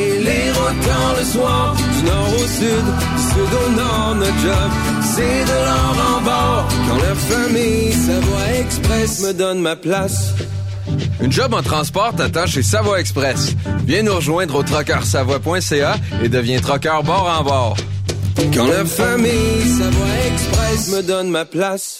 les routes le soir. Du nord au sud, du sud au nord, notre job, c'est de l'or en bord. Quand la famille Savoie Express me donne ma place. Une job en transport t'attend chez Savoie Express. Viens nous rejoindre au trockeursavoie.ca et deviens trockeur bord en bord. Quand la famille Savoie Express me donne ma place.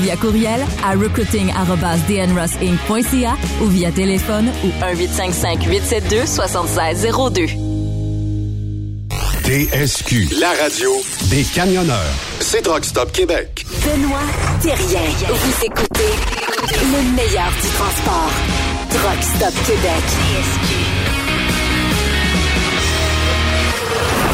via courriel à recruiting@dnrossinc.ca ou via téléphone ou 1 855 872 7602. TSQ. La radio des camionneurs. C'est Truck Stop Québec. Benoît Thérien. Vous écoutez le meilleur du transport. Truck Stop Québec.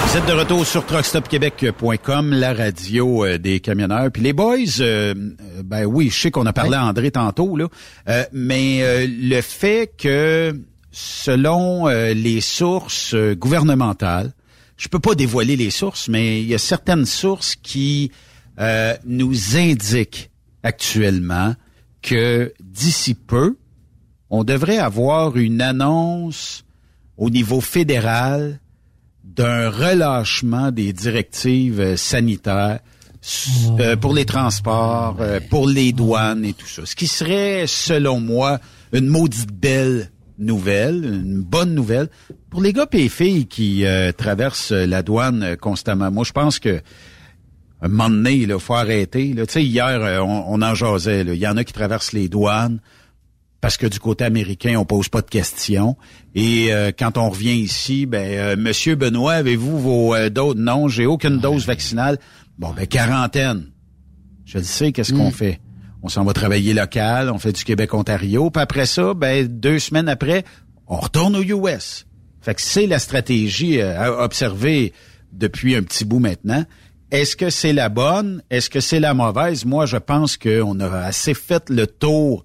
Vous êtes de retour sur truckstopquebec.com, la radio euh, des camionneurs. Puis les boys, euh, euh, ben oui, je sais qu'on a parlé à André tantôt, là, mais le fait que selon les sources gouvernementales, je peux pas dévoiler les sources, mais il y a certaines sources qui nous indiquent actuellement que d'ici peu, on devrait avoir une annonce au niveau fédéral d'un relâchement des directives euh, sanitaires euh, pour les transports, euh, pour les douanes et tout ça. Ce qui serait, selon moi, une maudite belle nouvelle, une bonne nouvelle pour les gars et les filles qui traversent la douane constamment. Moi, je pense que un moment donné, il faut arrêter. Sais, hier, on, en jasait. Il y en a qui traversent les douanes parce que du côté américain, on pose pas de questions. Et euh, quand on revient ici, ben euh, Monsieur Benoît, avez-vous vos euh, doses Non, j'ai aucune dose vaccinale. Bon, ben quarantaine. Je le sais, qu'est-ce qu'on mm. fait? On s'en va travailler local, on fait du Québec-Ontario, puis après ça, ben deux semaines après, on retourne aux US. Fait que c'est la stratégie à observer depuis un petit bout maintenant. Est-ce que c'est la bonne? Est-ce que c'est la mauvaise? Moi, je pense qu'on a assez fait le tour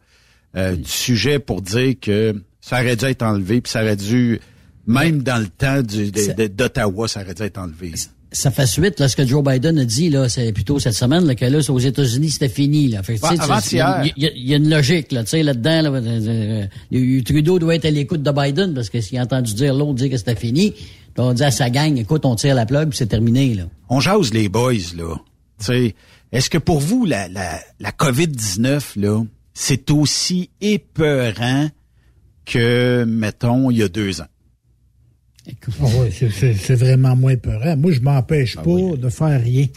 euh, du sujet pour dire que ça aurait dû être enlevé, puis ça aurait dû, même dans le temps d'Ottawa, ça aurait dû être enlevé. Ça fait suite, là, ce que Joe Biden a dit, là, c'est plutôt cette semaine, là, que là, aux États-Unis, c'était fini, là. Fait, il y, a une logique, là, tu sais, là-dedans, là, euh, euh, Trudeau doit être à l'écoute de Biden, parce que s'il a entendu dire l'autre dire que c'était fini, on dit à sa gang, écoute, on tire la plug, puis c'est terminé, là. On jase les boys, là. Tu sais, est-ce que pour vous, la, la, la COVID-19, là, c'est aussi épeurant que, mettons, il y a deux ans. Oui, c'est vraiment moins épeurant. Moi, je m'empêche ah pas de faire rien.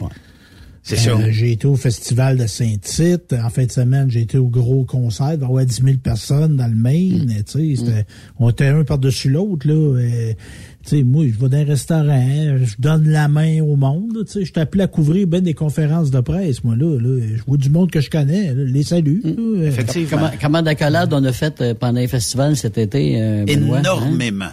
C'est sûr. Euh, j'ai été au festival de Saint-Tite. En fin de semaine, j'ai été au gros concert. Il y avoir 10 000 personnes dans le Maine. Mm. Mm. On était un par-dessus l'autre. là. Sais, moi, je vais dans un restaurant, je donne la main au monde. Tu sais, je t'appelle à couvrir ben des conférences de presse, moi, là. je vois du monde que je connais, les saluts. Mm. Effectivement. Comment, d'accolades on a fait euh, pendant les festivals cet été, euh, Benoît, hein? Énormément.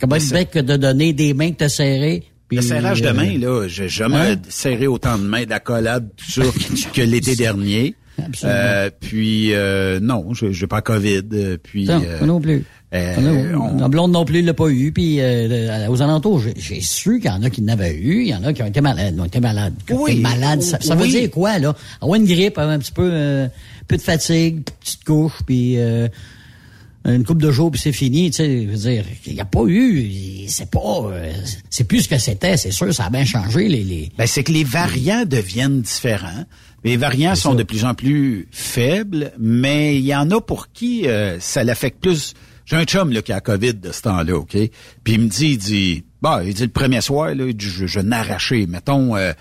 Comment de bec de donner des mains que t'as serrées le serrage de main, euh, là, j'ai jamais hein? serré autant de mains d'accolade que l'été dernier. Euh, puis euh, non, j'ai pas COVID. Puis non, non plus. La blonde non plus l'a pas eu. Puis aux alentours, j'ai su qu'il y en a qui l'avaient eu. Il y en a qui ont été malades. Ont été malades. Oui. malades. Ça, veut dire quoi là? Avoir une grippe, un petit peu, un peu de fatigue, petite couche, puis une coupe de jours puis c'est fini, tu sais, je veux dire, il n'y a pas eu, c'est pas, euh, c'est plus ce que c'était, c'est sûr, ça a bien changé les. les... Ben c'est que les variants deviennent différents. Les variants sont de plus en plus faibles, mais il y en a pour qui euh, ça l'affecte plus. J'ai un chum là qui a COVID de ce temps-là, ok, puis il me dit, il dit, bah, il dit le premier soir là, je, je n'arrachais, mettons. Euh,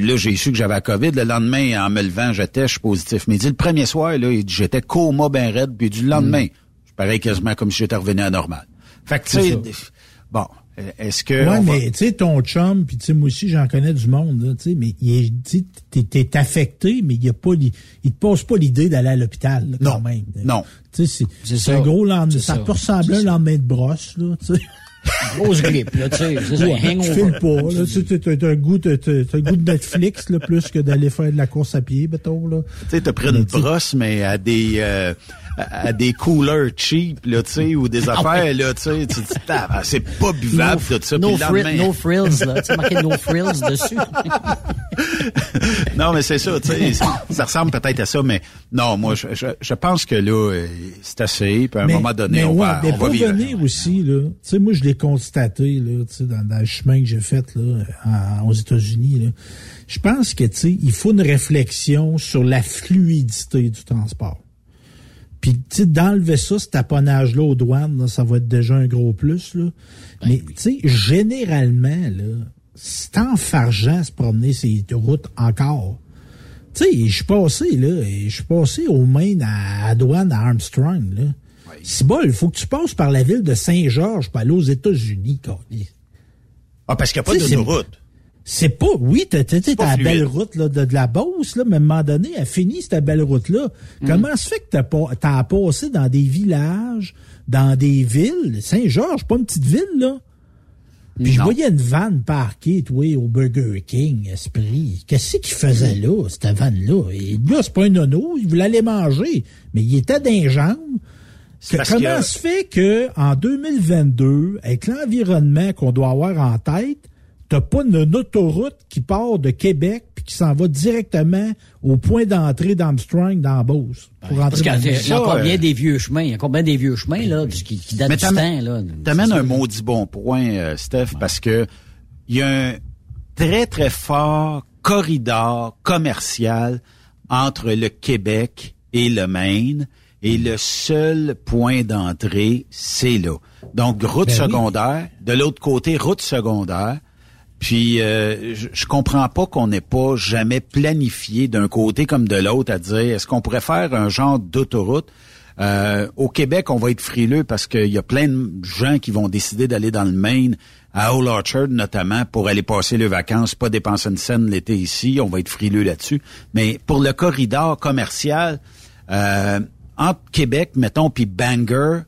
là, j'ai su que j'avais la COVID. Le lendemain, en me levant, j'étais, je suis positif. Mais il dit, le premier soir, là, j'étais coma ben raide. Puis du lendemain, mm pareil quasiment comme si j'étais revenu à normal. Fait que, tu sais, bon, est-ce que... Ouais, mais tu sais, ton chum, puis tu sais, moi aussi, j'en connais du monde, tu sais, mais il dit, t'es affecté, mais il y a pas, il te pose pas l'idée d'aller à l'hôpital, quand non, même. Non. Tu sais, c'est un gros lendemain, ça, peut ressembler à un lendemain de brosse, là, tu sais. Grosse grippe, là, tu sais. C'est ça, hangover. Tu files pas, là. Tu as un goût, t'as, un goût de Netflix, là, plus que d'aller faire de la course à pied, mettons, là. Tu sais, t'as pris une brosse, mais à des, euh, à des coolers cheap, là, tu sais, ou des ah affaires, là, tu sais, tu dis, c'est pas buvable, no, tout ça. No, fri no frills, là, tu marqué no frills dessus. non, mais c'est ça, tu sais, ça, ressemble peut-être à ça, mais non, moi, je, je, pense que là, c'est assez, puis à un moment donné, on va, on va vivre. aussi, là, tu sais, moi, je l'ai constaté, là, tu sais, dans, dans, le chemin que j'ai fait, là, aux États-Unis, là. Je pense que, tu sais, il faut une réflexion sur la fluidité du transport. Puis, tu sais, d'enlever ça, ce taponnage-là aux douanes, ça va être déjà un gros plus, là. Ben Mais, tu sais, généralement, là, c'est enfargeant se promener ces routes encore. Tu sais, je suis passé, là, je suis passé aux mains à, à douane à Armstrong, là. C'est bon, il faut que tu passes par la ville de Saint-Georges pour aller aux États-Unis, Ah, parce qu'il n'y a pas d'autoroute. C'est pas, oui, t'as, t'as, la belle route là, de, la Beauce, là, mais à un moment donné, elle finit cette belle route-là. Mm. Comment se fait que t'as, pas, t'as passé dans des villages, dans des villes? Saint-Georges, pas une petite ville, là. Puis je voyais une vanne parquée, toi, au Burger King, Esprit. Qu'est-ce qu'il faisait là, cette vanne-là? Et gars, c'est pas un nono, il voulait aller manger, mais il était d'un jambes. comment se fait que en 2022, avec l'environnement qu'on doit avoir en tête, t'as pas une autoroute qui part de Québec puis qui s'en va directement au point d'entrée d'Armstrong dans Beauce. Pour Parce qu'il y a encore bien des vieux chemins. Il y a encore bien des vieux chemins, là, qui, qui datent du temps, là. T'amènes un maudit bon point, euh, Steph, parce que il y a un très, très fort corridor commercial entre le Québec et le Maine. Et le seul point d'entrée, c'est là. Donc, route ben secondaire. De l'autre côté, route secondaire. Puis euh, je, je, comprends pas qu'on n'ait pas jamais planifié d'un côté comme de l'autre à dire est-ce qu'on pourrait faire un genre d'autoroute? Euh, au Québec, on va être frileux parce qu'il y a plein de gens qui vont décider d'aller dans le Maine, à Old Orchard notamment, pour aller passer les vacances, pas dépenser une scène l'été ici. On va être frileux là-dessus. Mais pour le corridor commercial, euh, entre Québec, mettons, puis Bangor,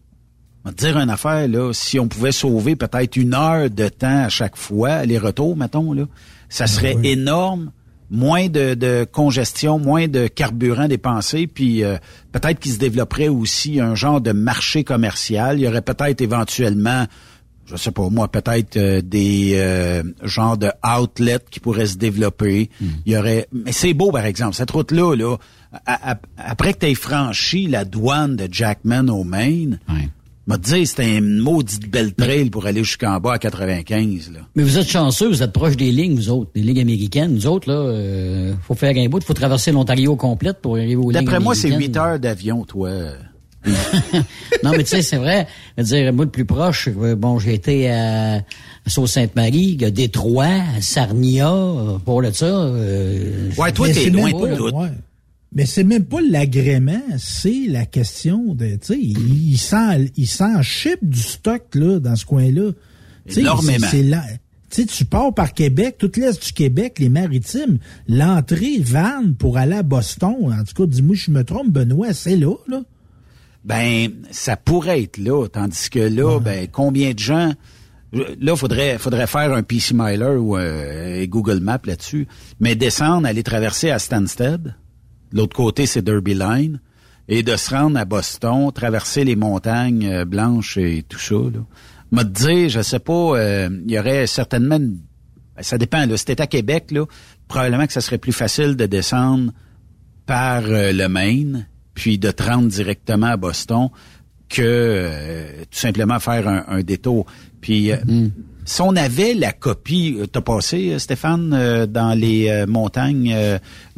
on va te dire une affaire, là, si on pouvait sauver peut-être une heure de temps à chaque fois, les retours, mettons, là, ça serait énorme. Moins de, congestion, moins de carburant dépensé, puis euh, peut-être qu'il se développerait aussi un genre de marché commercial. Il y aurait peut-être éventuellement, je sais pas moi, peut-être euh, des euh, genres de outlets qui pourraient se développer. Hmm. Il y aurait, mais c'est beau par exemple cette route-là, là, après que tu aies franchi la douane de Jackman au Maine. M'a dit, c'était une maudite belle trail pour aller jusqu'en bas à 95. Là. Mais vous êtes chanceux, vous êtes proche des lignes, vous autres, des lignes américaines. Nous autres, là, euh, faut faire un bout, il faut traverser l'Ontario complète pour arriver aux lignes D'après moi, c'est 8 heures d'avion, toi. non, mais tu sais, c'est vrai. Je veux dire, moi, le plus proche, euh, bon, j'ai été à Sault-Sainte-Marie, à Détroit, à Sarnia, pour le ça. Euh, ouais, toi, t'es loin de tout. Mais c'est même pas l'agrément, c'est la question de, tu sais, il, sent, il sent chip du stock, là, dans ce coin-là. Énormément. C'est là. Tu tu pars par Québec, toute l'Est du Québec, les maritimes, l'entrée vanne pour aller à Boston, en tout cas, dis-moi je me trompe, Benoît, c'est là, là? Ben, ça pourrait être là, tandis que là, ben, combien de gens... Là, faudrait faudrait faire un PC Miler ou un Google Maps là-dessus, mais descendre, aller traverser à Stansted, L'autre côté, c'est Derby Line. Et de se rendre à Boston, traverser les montagnes euh, blanches et tout ça. Là. M'a dit, je sais pas, euh, il y aurait certainement... Ben, ça dépend, là. Si à Québec, là, probablement que ça serait plus facile de descendre par euh, le Maine, puis de te rendre directement à Boston que tout simplement faire un, détour. Puis mm-hmm. Si on avait la copie, euh, t'as passé, euh, Stéphane, euh, dans les montagnes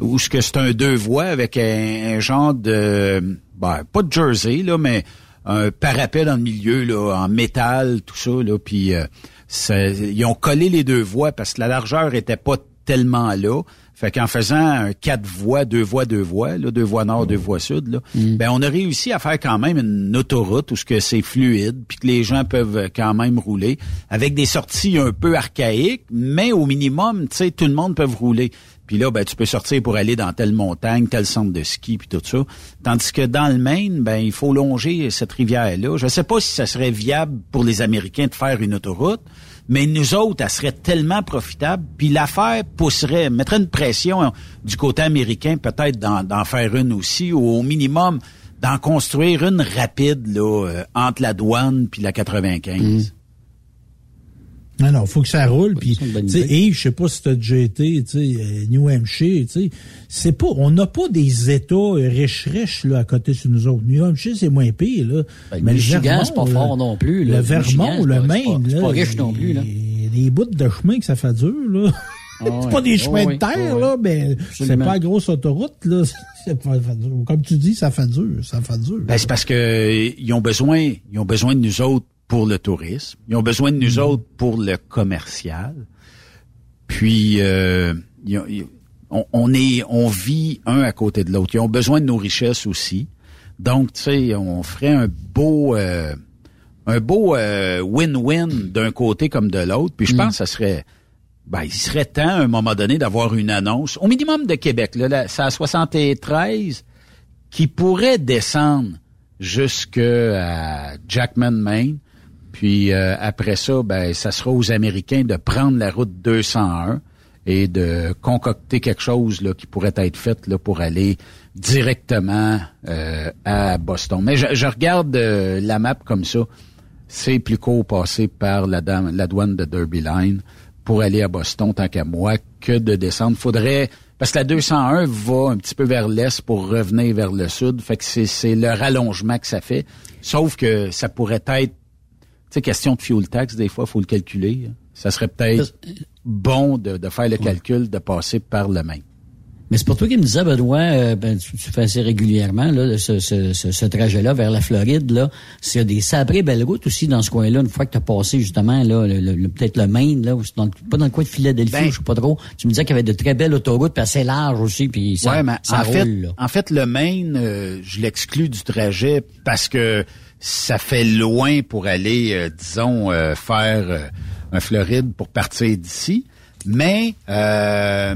où ce que c'est un deux voies avec un, genre de, ben, pas de jersey là, mais un parapet dans le milieu là, en métal, tout ça là, puis ils ont collé les deux voies parce que la largeur était pas tellement là. Fait qu'en faisant quatre voies, deux voies, deux voies, là, deux voies nord, deux voies sud, là, mm. ben on a réussi à faire quand même une autoroute où ce que c'est fluide, puis que les gens peuvent quand même rouler avec des sorties un peu archaïques, mais au minimum, tu sais, tout le monde peut rouler. Puis là, ben, tu peux sortir pour aller dans telle montagne, tel centre de ski, puis tout ça. Tandis que dans le Maine, ben, il faut longer cette rivière-là. Je ne sais pas si ça serait viable pour les Américains de faire une autoroute, mais nous autres, elle serait tellement profitable, puis l'affaire pousserait, mettrait une pression du côté américain, peut-être d'en faire une aussi, ou au minimum d'en construire une rapide là, euh, entre la douane puis la 95. Non, non, faut que ça roule. Puis, tu sais, Yves, je sais pas si tu as déjà été, tu sais, euh, New Hampshire, tu sais, c'est pas, on n'a pas des États riches, riches, là, à côté de nous autres. New Hampshire, c'est moins pire, là. Ben, mais le Michigan, c'est pas fort non plus, là. Le Vermont, le Maine, là. C'est pas riche non plus, là. Les bouts de chemin que ça fait dur, là. Ah c'est pas des chemins de terre, là, mais c'est pas la grosse autoroute, là. Pas, comme tu dis, ça fait dur, ça fait dur. Ben, c'est parce que ils ont besoin, ils ont besoin de nous autres pour le tourisme. Ils ont besoin de nous mhm. autres pour le commercial. Puis euh, on, est, on vit un à côté de l'autre. Ils ont besoin de nos richesses aussi. Donc, tu sais, on ferait un beau, euh, un beau euh, win-win d'un côté comme de l'autre. Puis je pense que ça serait ben, il serait temps, à un moment donné, d'avoir une annonce, au minimum de Québec, là, c'est à 73, qui pourrait descendre jusqu'à Jackman, Maine. Puis euh, après ça, ben, ça sera aux Américains de prendre la route 201 et de concocter quelque chose là, qui pourrait être fait là, pour aller directement euh, à Boston. Mais je, regarde euh, la map comme ça. C'est plus court passer par la, la douane de Derby Line pour aller à Boston, tant qu'à moi, que de descendre. Faudrait... Parce que la 201 va un petit peu vers l'est pour revenir vers le sud. Fait que c'est le rallongement que ça fait. Sauf que ça pourrait être... Sais, question de fuel tax, des fois, faut le calculer. Ça serait peut-être bon de, faire le calcul de passer par le Maine. Mais c'est pour toi qui me disais, Benoît, euh, ben, tu, fais assez régulièrement là, ce, ce, ce, trajet-là vers la Floride. Là, a des sabrées belles routes aussi dans ce coin-là, une fois que tu as passé justement là, le, peut-être le Maine, là, dans, pas dans le coin de Philadelphie, ben, je sais pas trop. Tu me disais qu'il y avait de très belles autoroutes, puis assez larges aussi, puis ça, mais en fait, En fait, le Maine, euh, je l'exclus du trajet parce que ça fait loin pour aller, euh, disons, faire un Floride pour partir d'ici. Mais, euh,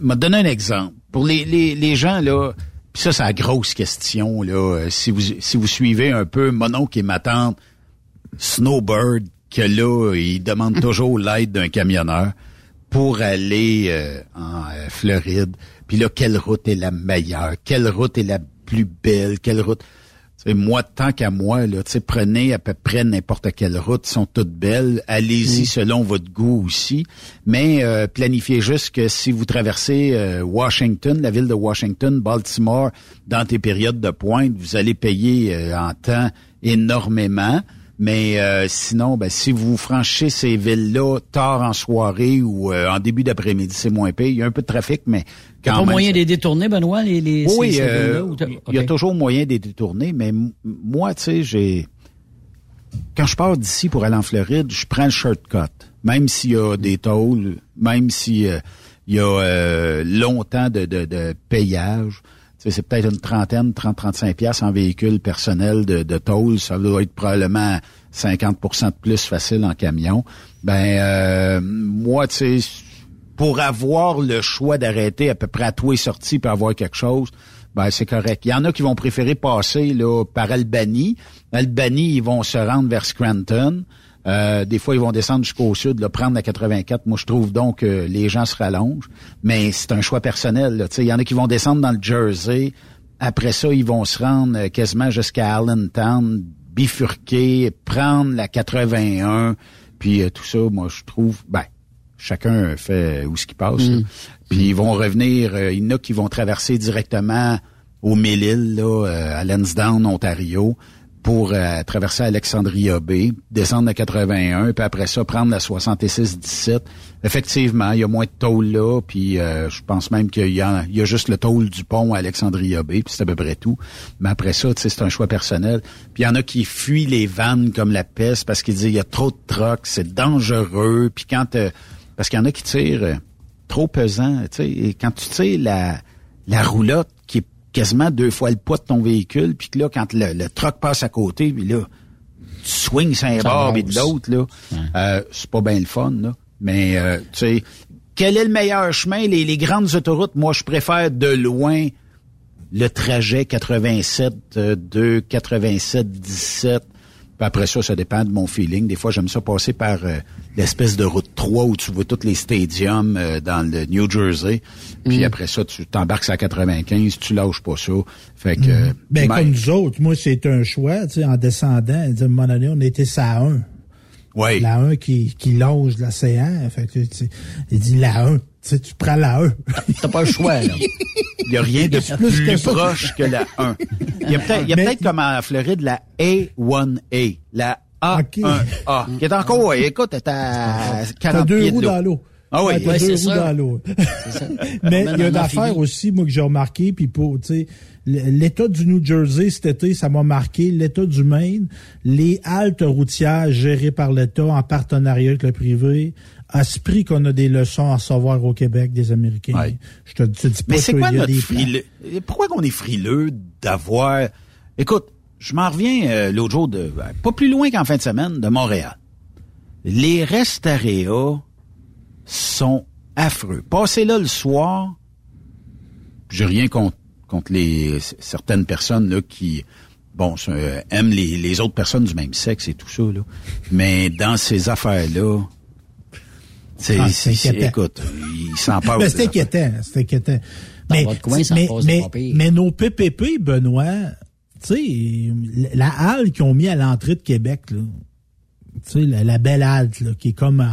m'a donné un exemple. Pour les, les, les gens, là, puis ça, c'est la grosse question, là. Euh, si vous, si vous suivez un peu mon oncle et ma tante, Snowbird, que là, il demande toujours l'aide d'un camionneur pour aller euh, en euh, Floride. Puis là, quelle route est la meilleure? Quelle route est la plus belle? Quelle route? Moi, tant qu'à moi, là, prenez à peu près n'importe quelle route, sont toutes belles. Allez-y mm. selon votre goût aussi. Mais euh, planifiez juste que si vous traversez euh, Washington, la ville de Washington, Baltimore, dans tes périodes de pointe, vous allez payer euh, en temps énormément. Mais sinon, ben, si vous franchissez ces villes-là tard en soirée ou en début d'après-midi, c'est moins payé. Il y a un peu de trafic, mais il y a pas moyen de les détourner, Benoît, les, les Oui, euh, il y a toujours moyen de les détourner, mais moi, tu sais, j'ai... Quand je pars d'ici pour aller en Floride, je prends le shortcut. Même s'il y a des tolls, même s'il euh, y a euh, longtemps de, de, de payage. C'est peut-être une trentaine, 30-35 pièces en véhicule personnel de, de toll. Ça doit être probablement 50% de plus facile en camion. Ben moi, tu sais pour avoir le choix d'arrêter à peu près à tout est sorti pour avoir quelque chose, ben c'est correct. Il y en a qui vont préférer passer là par Albany. Albany, ils vont se rendre vers Scranton. Euh, des fois, ils vont descendre jusqu'au sud, là, prendre la 84. Moi, je trouve donc que les gens se rallongent, mais c'est un choix personnel. Il y en a qui vont descendre dans le Jersey. Après ça, ils vont se rendre euh, quasiment jusqu'à Allentown, bifurquer, prendre la 81, puis euh, tout ça. Moi, je trouve, ben, chacun fait où ce qui passe. Mm. Puis ils vont revenir, euh, il y en a qui vont traverser directement au Mille-Îles, là, euh, à Lansdowne, Ontario, pour euh, traverser Alexandria Bay, descendre la 81, puis après ça, prendre la 66-17. Effectivement, il y a moins de tôle là, puis je pense même qu'il y a, il y a juste le tôle du pont à Alexandria Bay, puis c'est à peu près tout. Mais après ça, c'est un choix personnel. Puis il y en a qui fuient les vannes comme la peste parce qu'ils disent il y a trop de trucks, c'est dangereux, puis quand parce qu'il y en a qui tirent euh, trop pesant. Tu sais, et quand tu tires la, la roulotte qui est quasiment deux fois le poids de ton véhicule, puis que là, quand le, le truck passe à côté, puis là, tu swings sur un bord et de l'autre, là, euh, c'est pas bien le fun, là. Mais, euh, tu sais, quel est le meilleur chemin? Les, les grandes autoroutes, moi, je préfère de loin le trajet 87 2, 87 17 puis après ça, ça dépend de mon feeling. Des fois, j'aime ça passer par euh, l'espèce de route 3 où tu vois tous les stadiums euh, dans le New Jersey. Puis mm. après ça, tu t'embarques à 95, tu lâches pas ça. Fait que... Mm. Ben, comme nous autres, moi, c'est un choix, tu sais, en descendant. À un moment donné, on était ça 1. Oui. La 1 qui, qui longe l'océan. Fait que, tu, il dit la 1. Tu, sais, tu prends la 1. T'as pas le choix, là. Il n'y a rien de plus, proche que la 1. Il y a peut-être peut comme en Floride la A1A, la A1A, qui est encore, écoute, t'es à 40 deux pieds roues de dans l'eau. Ah oui, ouais, deux roues dans l'eau. Mais il y a une affaire aussi, moi, que j'ai remarqué, puis pour, tu sais, l'État du New Jersey cet été, ça m'a marqué, l'État du Maine, les haltes routières gérées par l'État en partenariat avec le privé, à ce prix qu'on a des leçons à savoir au Québec des Américains. Je te, dis pas Mais c'est quoi notre frileux? Pourquoi qu'on est frileux d'avoir... Écoute, je m'en reviens euh, l'autre jour, de, ben, pas plus loin qu'en fin de semaine, de Montréal. Les restaréas sont affreux. Passez là le soir, j'ai rien contre, contre les certaines personnes là, qui bon euh, aiment les, les, autres personnes du même sexe et tout ça, là. mais dans ces affaires-là, c'est, ah, écoute, ils s'en parlent. c'est inquiétant, c'est inquiétant. Mais, mais, mais, mais, nos PPP, Benoît, tu sais, la halle qu'ils ont mis à l'entrée de Québec, là, tu sais, la, belle halte, là, qui est comme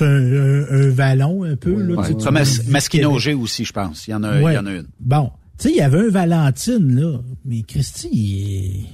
un, un, vallon un peu. là, ouais, comme Masquinogé aussi, je pense. Il y en a, il y en a une. Bon. Tu sais, il y avait un Valentine, là. Mais Christy,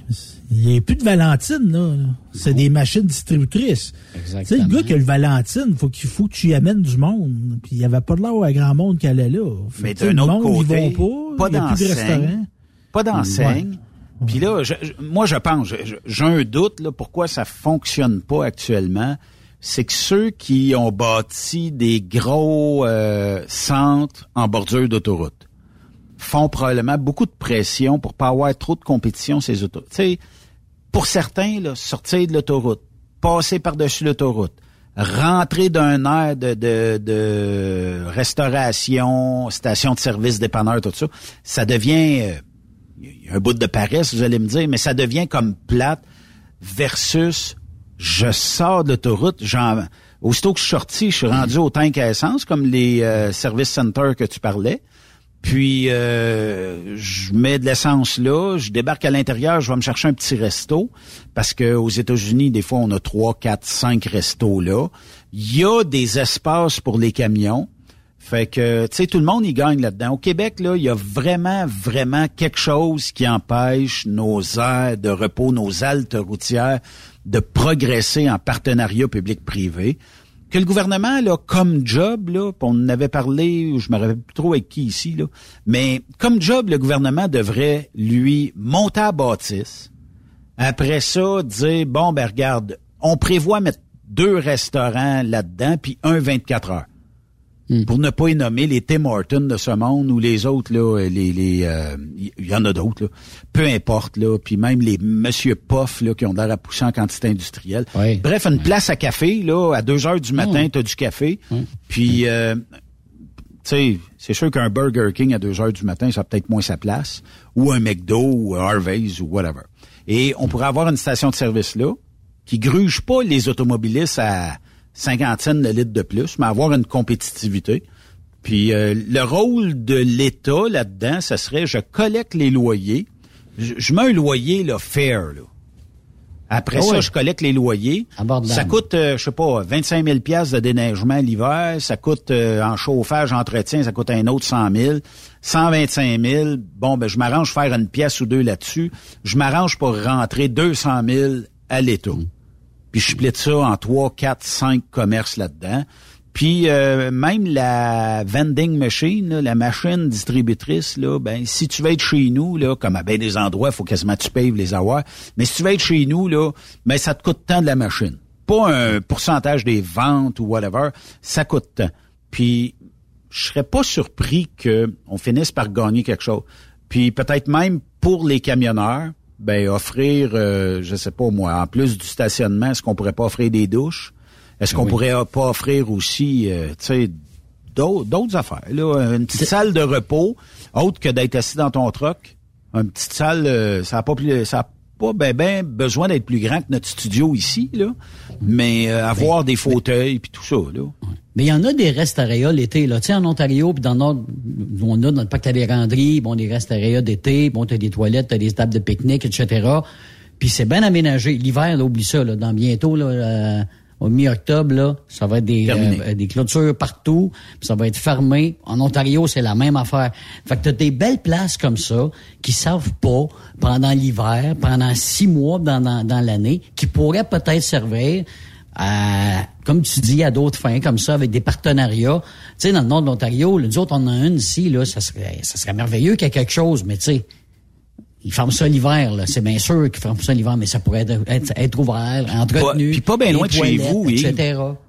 il n'y a plus de Valentine, là. C'est des machines distributrices. Exactement. Tu sais, le gars qui a le Valentine, faut qu'il faut que tu y amènes du monde. Puis il n'y avait pas de l'air à grand monde qui allait là. mais d'un autre monde, côté, pas, pas d'enseigne. Pas d'enseigne. Puis là, moi, je pense, j'ai un doute, là, pourquoi ça fonctionne pas actuellement. C'est que ceux qui ont bâti des gros euh, centres en bordure d'autoroute font probablement beaucoup de pression pour pas avoir trop de compétition ces autoroutes. Tu sais, pour certains, sortir de l'autoroute, passer par-dessus l'autoroute, rentrer d'un air de, de, restauration, station de service, dépanneur, tout ça, ça devient... Euh, un bout de paresse, vous allez me dire, mais ça devient comme plate versus je sors de l'autoroute, aussitôt que je suis sorti, je suis rendu au tank à essence, comme les euh, service centers que tu parlais. Puis euh, je mets de l'essence là, je débarque à l'intérieur, je vais me chercher un petit resto parce que aux États-Unis des fois on a trois, quatre, cinq restos là. Il y a des espaces pour les camions. Fait que, tu sais, tout le monde y gagne là-dedans. Au Québec, là, il y a vraiment, vraiment quelque chose qui empêche nos aires de repos, nos haltes routières de progresser en partenariat public-privé. Que le gouvernement, là, comme job, là, on en avait parlé, je me rappelle plus trop avec qui ici, là, mais comme job, le gouvernement devrait, lui, monter à bâtisse. Après ça, dire, bon, ben regarde, on prévoit mettre deux restaurants là-dedans, puis un 24 heures. Hmm. Pour ne pas y nommer les Tim Hortons de ce monde ou les autres, là, les, les, euh, il y en a d'autres, là. Peu importe, là. Puis même les Monsieur Poff, là, qui ont l'air à pousser en quantité industrielle. Bref, une place à café, là, à 2 heures du matin, tu as du café. Puis, euh, tu sais, c'est sûr qu'un Burger King à 2 heures du matin, ça a peut-être moins sa place. Ou un McDo, ou un Harvey's, ou whatever. Et on pourrait avoir une station de service là, qui gruge pas les automobilistes à cinquantaine de litres de plus, mais avoir une compétitivité. Puis euh, le rôle de l'État là-dedans, ce serait je collecte les loyers, je, mets un loyer là, fair. Là. Après ah ça, je collecte les loyers. Ça coûte, euh, je sais pas, 25 000 pièces de déneigement l'hiver. Ça coûte euh, en chauffage, entretien, ça coûte un autre 100 000. 125 000. Bon, ben je m'arrange faire une pièce ou deux là-dessus. Je m'arrange pour rentrer 200 000 à l'État. Mm. Puis je split ça en trois, quatre, cinq commerces là-dedans. Puis euh, même la vending machine, la machine distributrice, là, ben si tu veux être chez nous, là, comme à bien des endroits, il faut quasiment que tu payes les avoir. Mais si tu veux être chez nous, là, ben ça te coûte tant de la machine. Pas un pourcentage des ventes ou whatever, ça coûte tant. Puis je serais pas surpris qu'on finisse par gagner quelque chose. Puis peut-être même pour les camionneurs, ben offrir, euh, je sais pas moi, en plus du stationnement, est-ce qu'on pourrait pas offrir des douches? Est-ce qu'on pourrait pas offrir aussi, euh, tu sais, d'autres affaires? Là, une petite salle de repos, autre que d'être assis dans ton truck. Une petite salle, euh, ça n'a pas plus, ça a pas ben, ben besoin d'être plus grand que notre studio ici, là. Mais euh, avoir des fauteuils puis tout ça, là. Mais il y en a des restaurants l'été, là. Tu sais, en Ontario, puis dans notre, on a notre parc à vérandrie, bon, des restaurants d'été, bon, t'as des toilettes, t'as des tables de pique-nique, etc. Puis c'est bien aménagé. L'hiver, là, oublie ça, là. Dans bientôt, là, euh, au mi-octobre, là, ça va être des, euh, des clôtures partout, ça va être fermé. En Ontario, c'est la même affaire. Fait que t'as des belles places comme ça qui savent pas pendant l'hiver, pendant six mois dans, dans, dans l'année, qui pourraient peut-être servir à, comme tu dis, à d'autres fins comme ça, avec des partenariats. Tu sais, dans le nord de l'Ontario, nous autres, on en a une ici, là, ça serait, ça serait merveilleux qu'il y ait quelque chose, mais tu sais, ils ferment ça l'hiver, là. C'est bien sûr qu'ils ferment ça l'hiver, mais ça pourrait être, être, ouvert, entretenu. puis pas bien loin de chez vous, oui.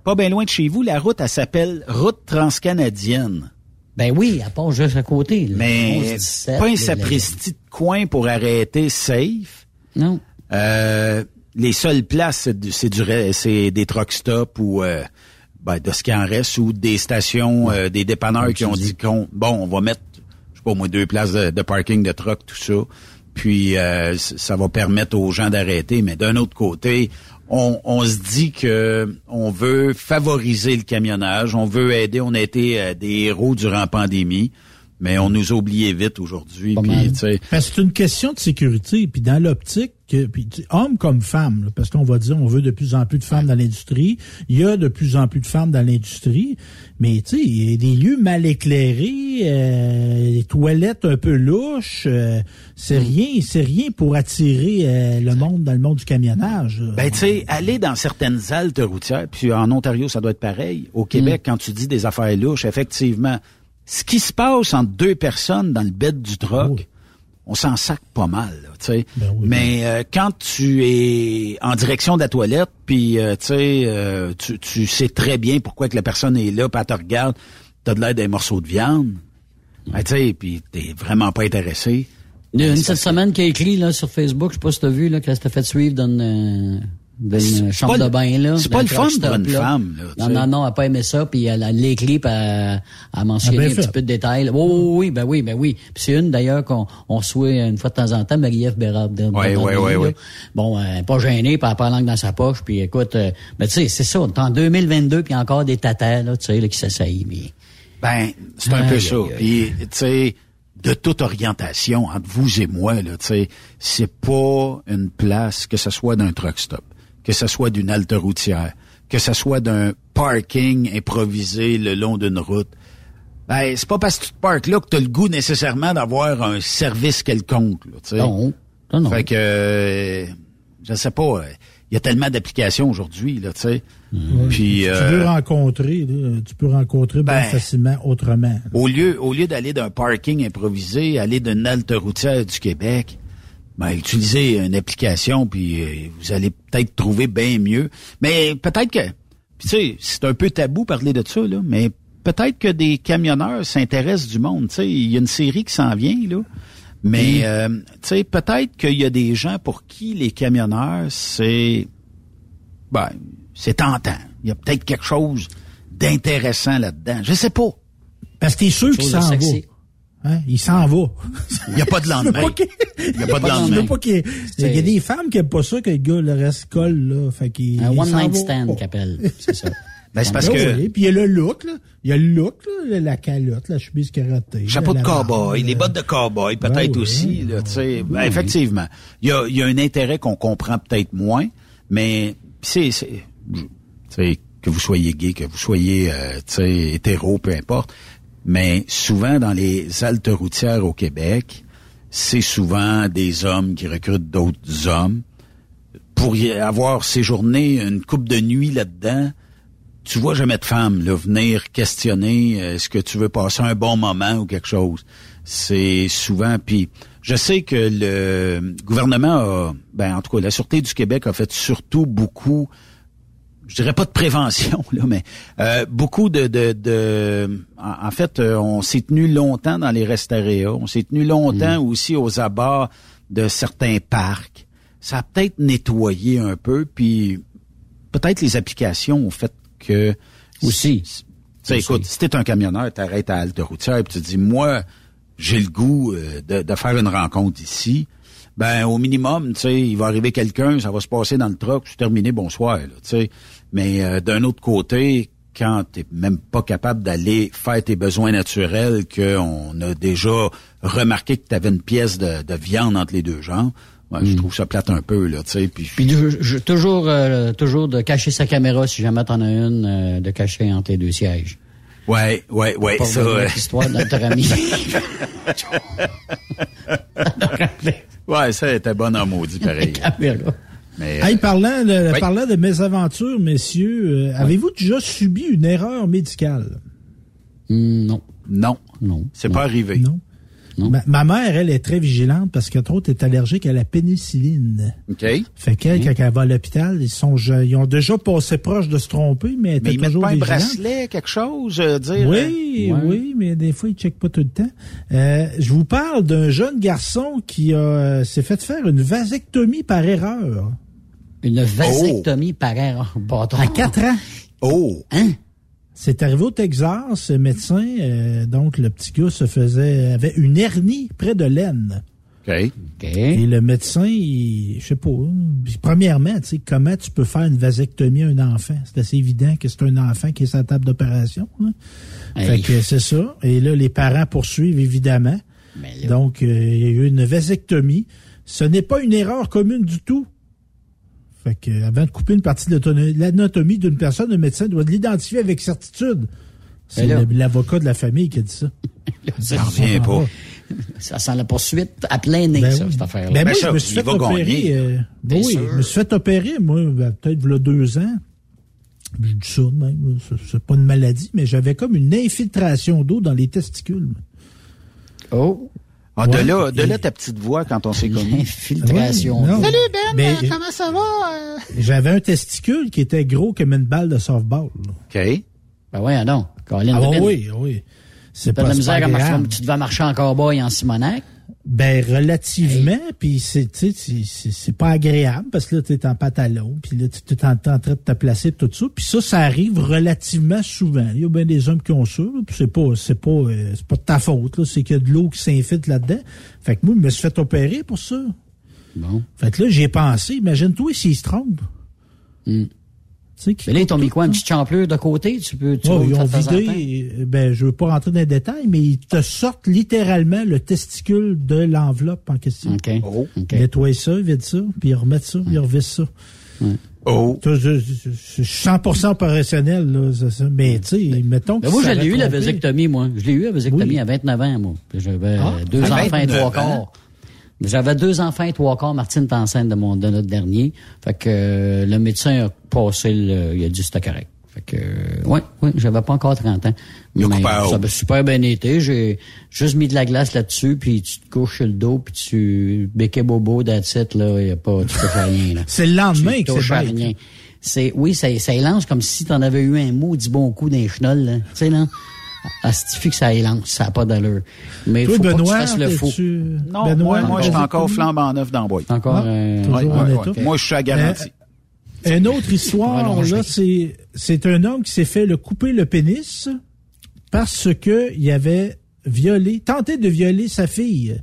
Pas bien loin de chez vous, la route, elle s'appelle Route transcanadienne. Ben oui, à part juste à côté. mais pas un sapristi de coin pour arrêter safe. Non. Euh, les seules places, c'est du, c'est du, c'est des truck stops ou euh, ben, de ce qui en reste ou des stations, euh, des dépanneurs qui ont dit qu'on, bon, on va mettre, je sais pas au moins deux places de, de parking de truck, tout ça. Puis euh, ça va permettre aux gens d'arrêter. Mais d'un autre côté, on, on se dit que on veut favoriser le camionnage, on veut aider. On a été euh, des héros durant la pandémie, mais on nous a oubliés vite aujourd'hui. Puis, tu sais, Parce que c'est une question de sécurité. Puis dans l'optique, puis homme comme femme, là, parce qu'on va dire on veut de plus en plus de femmes dans l'industrie. Il y a de plus en plus de femmes dans l'industrie. Mais tu sais, il y a des lieux mal éclairés, euh, les toilettes un peu louches. euh, c'est Mm. rien, c'est rien pour attirer euh, le monde dans le monde du camionnage. là. Ben, tu sais, aller dans certaines haltes routières, puis en Ontario, ça doit être pareil. Au Québec, Mm. quand tu dis des affaires louches, effectivement, ce qui se passe entre deux personnes dans le bed du truck, on s'en sac pas mal, là, tu sais. Ben Mais euh, quand tu es en direction de la toilette, puis, euh, tu sais, euh, tu, tu sais très bien pourquoi que la personne est là, puis elle te regarde, t'as de l'air d'un morceau de viande, ben, tu sais, puis t'es vraiment pas intéressé. Il y a une cette semaine qui a écrit là, sur Facebook, je sais pas si t'as vu, là, qu'elle s'était fait suivre dans une, euh, une c'est chambre pas de le- bain. là. c'est pas un le fun truck pour une femme, là, tu non, sais. non, non, elle a pas aimé ça, puis elle a l'écrit, puis elle, a mentionné Ah, un bien petit peu de détails. là. Oui, oui, oui, ben oui, ben oui. Puis c'est une d'ailleurs qu'on on reçoit une fois de temps en temps, Marie-Ève Bérard. ouais, livre, ouais. là. Bon, euh, elle est pas gênée, puis elle a pas la langue dans sa poche, puis écoute, euh, ben tu sais, c'est ça, on est en 2022, puis encore des tatas, là, tu sais, là, qui s'essayent, mais... Ben, c'est un peu ça. Puis, tu sais, de toute orientation, entre vous et moi, là, tu sais, c'est pas une place, que ce soit d'un truck stop, que ce soit d'une halte routière, que ce soit d'un parking improvisé le long d'une route. Ben, c'est pas parce que tu te parques là que tu as le goût nécessairement d'avoir un service quelconque, là, tu sais. Non, non, non. Fait que, euh, je sais pas, euh, il y a tellement d'applications aujourd'hui, là, tu sais. Puis, tu euh, peux rencontrer, tu peux rencontrer bien ben, facilement autrement. au lieu, au lieu d'aller d'un parking improvisé, aller d'une halte routière du Québec, ben, utilisez une application, puis euh, vous allez peut-être trouver bien mieux. Mais peut-être que, tu sais, c'est un peu tabou parler de ça, là, mais peut-être que des camionneurs s'intéressent du monde. Tu sais, il y a une série qui s'en vient, là. Mais, euh, tu sais, peut-être qu'il y a des gens pour qui les camionneurs, c'est, ben, c'est tentant. Il y a peut-être quelque chose d'intéressant là-dedans. Je sais pas. Parce que t'es sûr qu'il s'en va. Hein? Il s'en va. Il n'y a pas de lendemain. Il n'y a pas de lendemain. veux pas qu'il- Il y a des femmes qui aiment pas ça que le gars le reste colle, là. Fait qu'il, Un il one s'en night va. stand qu'appelle, c'est ça. Ben, c'est parce Ah que- oui, Puis il y a le look, là. Il y a le look, là, la calotte, la chemise carottée. Chapeau de cowboy, euh, les bottes de cowboy, peut-être oui, aussi. Là, tu sais. Ben, oui. Effectivement. Il y a, il y a un intérêt qu'on comprend peut-être moins, mais c'est, c'est tu sais, que vous soyez gay, que vous soyez euh, tu sais, hétéro, peu importe. Mais souvent, dans les haltes routières au Québec, c'est souvent des hommes qui recrutent d'autres hommes. Pour avoir séjourné une coupe de nuit là-dedans, tu vois jamais de femme là, venir questionner euh, est-ce que tu veux passer un bon moment ou quelque chose. C'est souvent puis je sais que le gouvernement a ben en tout cas la sûreté du Québec a fait surtout beaucoup je dirais pas de prévention là mais euh, beaucoup de de, de en, fait euh, on s'est tenu longtemps dans les restaurateurs, on s'est tenu longtemps aussi aux abords de certains parcs. Ça a peut-être nettoyé un peu puis peut-être les applications ont fait que aussi. Tu écoute, si t'es un camionneur, t'arrêtes à halte routière et tu te dis, moi, j'ai le goût euh, de, de faire une rencontre ici. Ben, au minimum, tu sais, il va arriver quelqu'un, ça va se passer dans le truck, c'est terminé, bonsoir, tu sais. Mais euh, d'un autre côté, quand t'es même pas capable d'aller faire tes besoins naturels, qu'on a déjà remarqué que t'avais une pièce de, de viande entre les deux jambes, ouais, je trouve ça plate un peu, là, tu sais. Puis, Puis je- je- toujours, euh, toujours de cacher sa caméra si jamais t'en as une, euh, de cacher entre les deux sièges. Ouais, ouais, ouais, Pas ça. euh, l'histoire de notre ami. ouais, ça était bon en maudit, pareil. Mais, Hey, parlant de, Oui. parlant de mésaventures, messieurs, euh, avez-vous déjà subi une erreur médicale? non. Non. Non. C'est pas arrivé. Non. Ma, ma mère, elle, est très vigilante parce autres, elle est allergique à la pénicilline. OK. Fait qu'elle, quand elle va à l'hôpital, ils sont, je- ils ont déjà passé proche de se tromper, mais elle Mais était ils mettent toujours pas un bracelet, quelque chose, euh, dire... Oui, euh, ouais. oui, mais des fois, ils checkent pas tout le temps. Euh, je vous parle d'un jeune garçon qui a, euh, s'est fait faire une vasectomie par erreur. Une vasectomie par erreur. Bâtard. À 4 ans. Oh! Hein? C'est arrivé au Texas, ce médecin, euh, donc le petit gars se faisait, avait une hernie près de l'aine. OK. Et le médecin, il, je sais pas, premièrement, tu sais, comment tu peux faire une vasectomie à un enfant? C'est assez évident que c'est un enfant qui est sur la table d'opération. Fait que c'est ça. Et là, les parents poursuivent, évidemment. Donc, euh, il y a eu une vasectomie. Ce n'est pas une erreur commune du tout. Fait que, avant de couper une partie de l'anatomie d'une personne, le médecin doit l'identifier avec certitude. C'est le- l'avocat de la famille qui a dit ça. Ça revient pas. Ça sent la poursuite à plein nez, Ben ça, oui. cette affaire-là. Ben moi, ça, je me suis fait opérer. gagner. euh, ben oui, sûr. je me suis fait opérer, moi, ben, peut-être il y a deux ans. Je dis ça même, c'est pas une maladie, mais j'avais comme une infiltration d'eau dans les testicules. Oh! Ah, de Ouais. là, de là ta petite voix quand on s'est connus. Infiltration. Ouais, non. d'eau. Ben, Comment ça va? J'avais un testicule qui était gros comme une balle de softball. là. OK. Ben voyons donc. Colin Ah Levin. oui, oui. C'est T'as de pas, la misère pas à marcher. agréable. Tu devais marcher en cowboy en Simonac. Ben relativement, puis c'est tu sais, c'est- pas agréable parce que là tu es en pantalon, puis là tu es en, train de te placer tout ça, puis ça ça arrive relativement souvent. Il y a bien des hommes qui ont ça, puis c'est pas c'est pas euh, c'est pas de ta faute là, c'est qu'il y a de l'eau qui s'infiltre là-dedans. Fait que moi je me suis fait opérer pour ça. Bon. Fait que là j'ai pensé, imagine-toi s'il se trompe. Hmm. Mais là, ils t'ont mis quoi? Une là. petite champlure de côté? Tu peux, tu Ouais, vas ils ont vidé, euh, ben, je veux pas rentrer dans les détails, mais ils te sortent littéralement le testicule de l'enveloppe en question. OK. Oh. Ça, vident ça, puis ils remettent ça, puis ils revissent ça. Oh. Je, je- je- je suis 100% opérationnel, là, c'est ça. Mais, tu sais, mettons que Ben, moi, ça je l'ai eu, la vasectomie, moi. Je l'ai eu, la vasectomie, Oui. à 29 ans, moi. J'avais Ah, deux à enfants et 29 trois ans? quarts. J'avais deux enfants et trois quarts. Martine est enceinte de, mon, de notre dernier. Fait que euh, le médecin a passé le... Il a dit c'était correct. Fait que, euh, ouais, ouais, j'avais pas encore 30 ans. Mais ça a super bien été. J'ai juste mis de la glace là-dessus, puis tu te couches sur le dos, puis tu béquais bobo, that's it, là. Y a pas, tu touches à rien, là. C'est le lendemain Tu que c'est rien. C'est, oui, ça, ça élance comme si t'en avais eu un mot, du bon coup d'un chenol, là. Tu sais, là. Astifie que ça élance, ça n'a pas d'allure. Mais Toi, faut pas que tu Benoît, fasses le faux. t'es-tu- Non, Benoît, moi, moi je suis encore flambant neuf dans. Encore, Ah, euh, toujours Ouais, en ouais, état. ouais. Moi, je suis à garantie. Une autre histoire, là, c'est, c'est un homme qui s'est fait le couper le pénis parce que il avait violé, tenté de violer sa fille.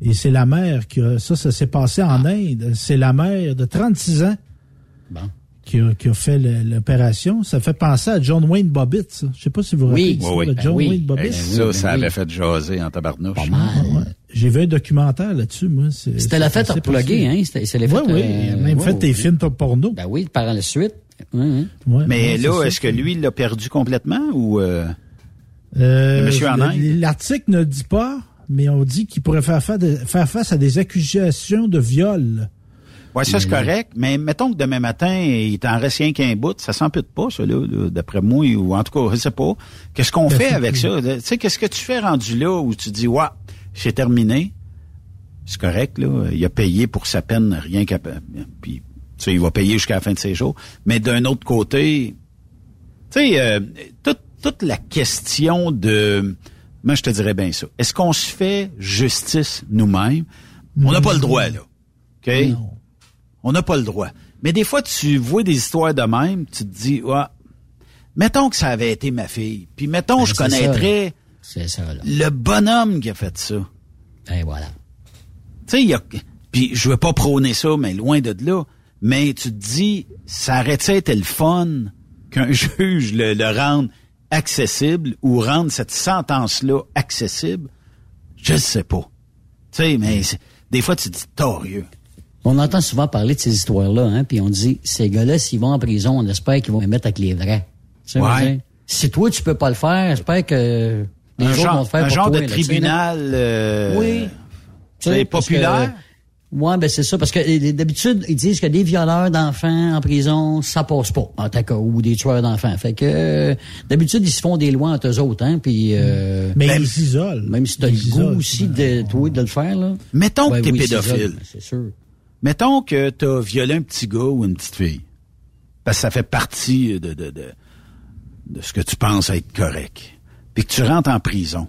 Et c'est la mère qui a, ça, ça s'est passé en Inde. C'est la mère de 36 ans Bon. Qui a, qui a fait l'opération. Ça fait penser à John Wayne Bobbitt, ça. Je sais pas si vous vous Oui. rappelez Oui, oui. de Ben John oui. Wayne Bobbitt. Ça, ben ça avait fait jaser en tabarnouche. Pas mal. Ouais. J'ai vu un documentaire là-dessus, moi. C'était la fête possible. hein? C'était, c'est les Oui, oui. euh, Même fait des films top porno. Ben oui, par la suite. Oui, oui. Ouais, Mais ouais, là, est-ce ça. que lui, il l'a perdu complètement ou... euh, Euh, monsieur? L'article ne dit pas, mais on dit qu'il pourrait faire, fa- de- faire face à des accusations de viol. Ouais, ça, c'est correct. Mais mettons que demain matin, il t'en reste rien qu'un bout. Ça s'empute pas, ça, là, là, d'après moi, ou en tout cas, je sais pas. Qu'est-ce qu'on Ben, fait avec ça? Tu sais, qu'est-ce que tu fais rendu là où tu dis, ouais, c'est terminé? C'est correct, là. Il a payé pour sa peine, rien qu'à... Puis, tu sais, il va payer jusqu'à la fin de ses jours. Mais d'un autre côté, tu sais, euh, toute, toute la question de... Moi, je te dirais bien ça. Est-ce qu'on se fait justice nous-mêmes? On n'a pas le droit, là. OK? Non. On n'a pas le droit. Mais des fois, tu vois des histoires de même, tu te dis, ouais, mettons que ça avait été ma fille. Puis mettons, Ben, je ça, connaîtrais ça, le bonhomme qui a fait ça. Et voilà. Tu sais, il y a... Puis je veux pas prôner ça, mais loin de là. Mais tu te dis, ça aurait-tu été le fun qu'un juge le, le rende accessible ou rende cette sentence-là accessible? Je ne sais pas. Tu sais, mais c'est- des fois, tu te dis, torieux. On entend souvent parler de ces histoires-là, hein, puis on dit, ces gars-là, s'ils vont en prison, on espère qu'ils vont les mettre avec les vrais. Tu sais, Ouais. Si toi, tu peux pas le faire, j'espère que les un autres genre, vont le faire un pour genre toi, de là, tribunal euh, Oui. Tu c'est populaire? Ouais, ben c'est ça, parce que d'habitude, ils disent que des violeurs d'enfants en prison, ça passe pas, en tout cas, ou des tueurs d'enfants. Fait que euh, d'habitude, ils se font des lois entre eux autres, hein, puis... Euh, mais ils s'isolent. Même si t'as le goût aussi de, toi, de le faire, là. Mettons Ouais, que t'es oui, pédophile. C'est sûr. Mettons que t'as violé un petit gars ou une petite fille. Parce que ça fait partie de, de, de, de ce que tu penses être correct. Puis que tu rentres en prison.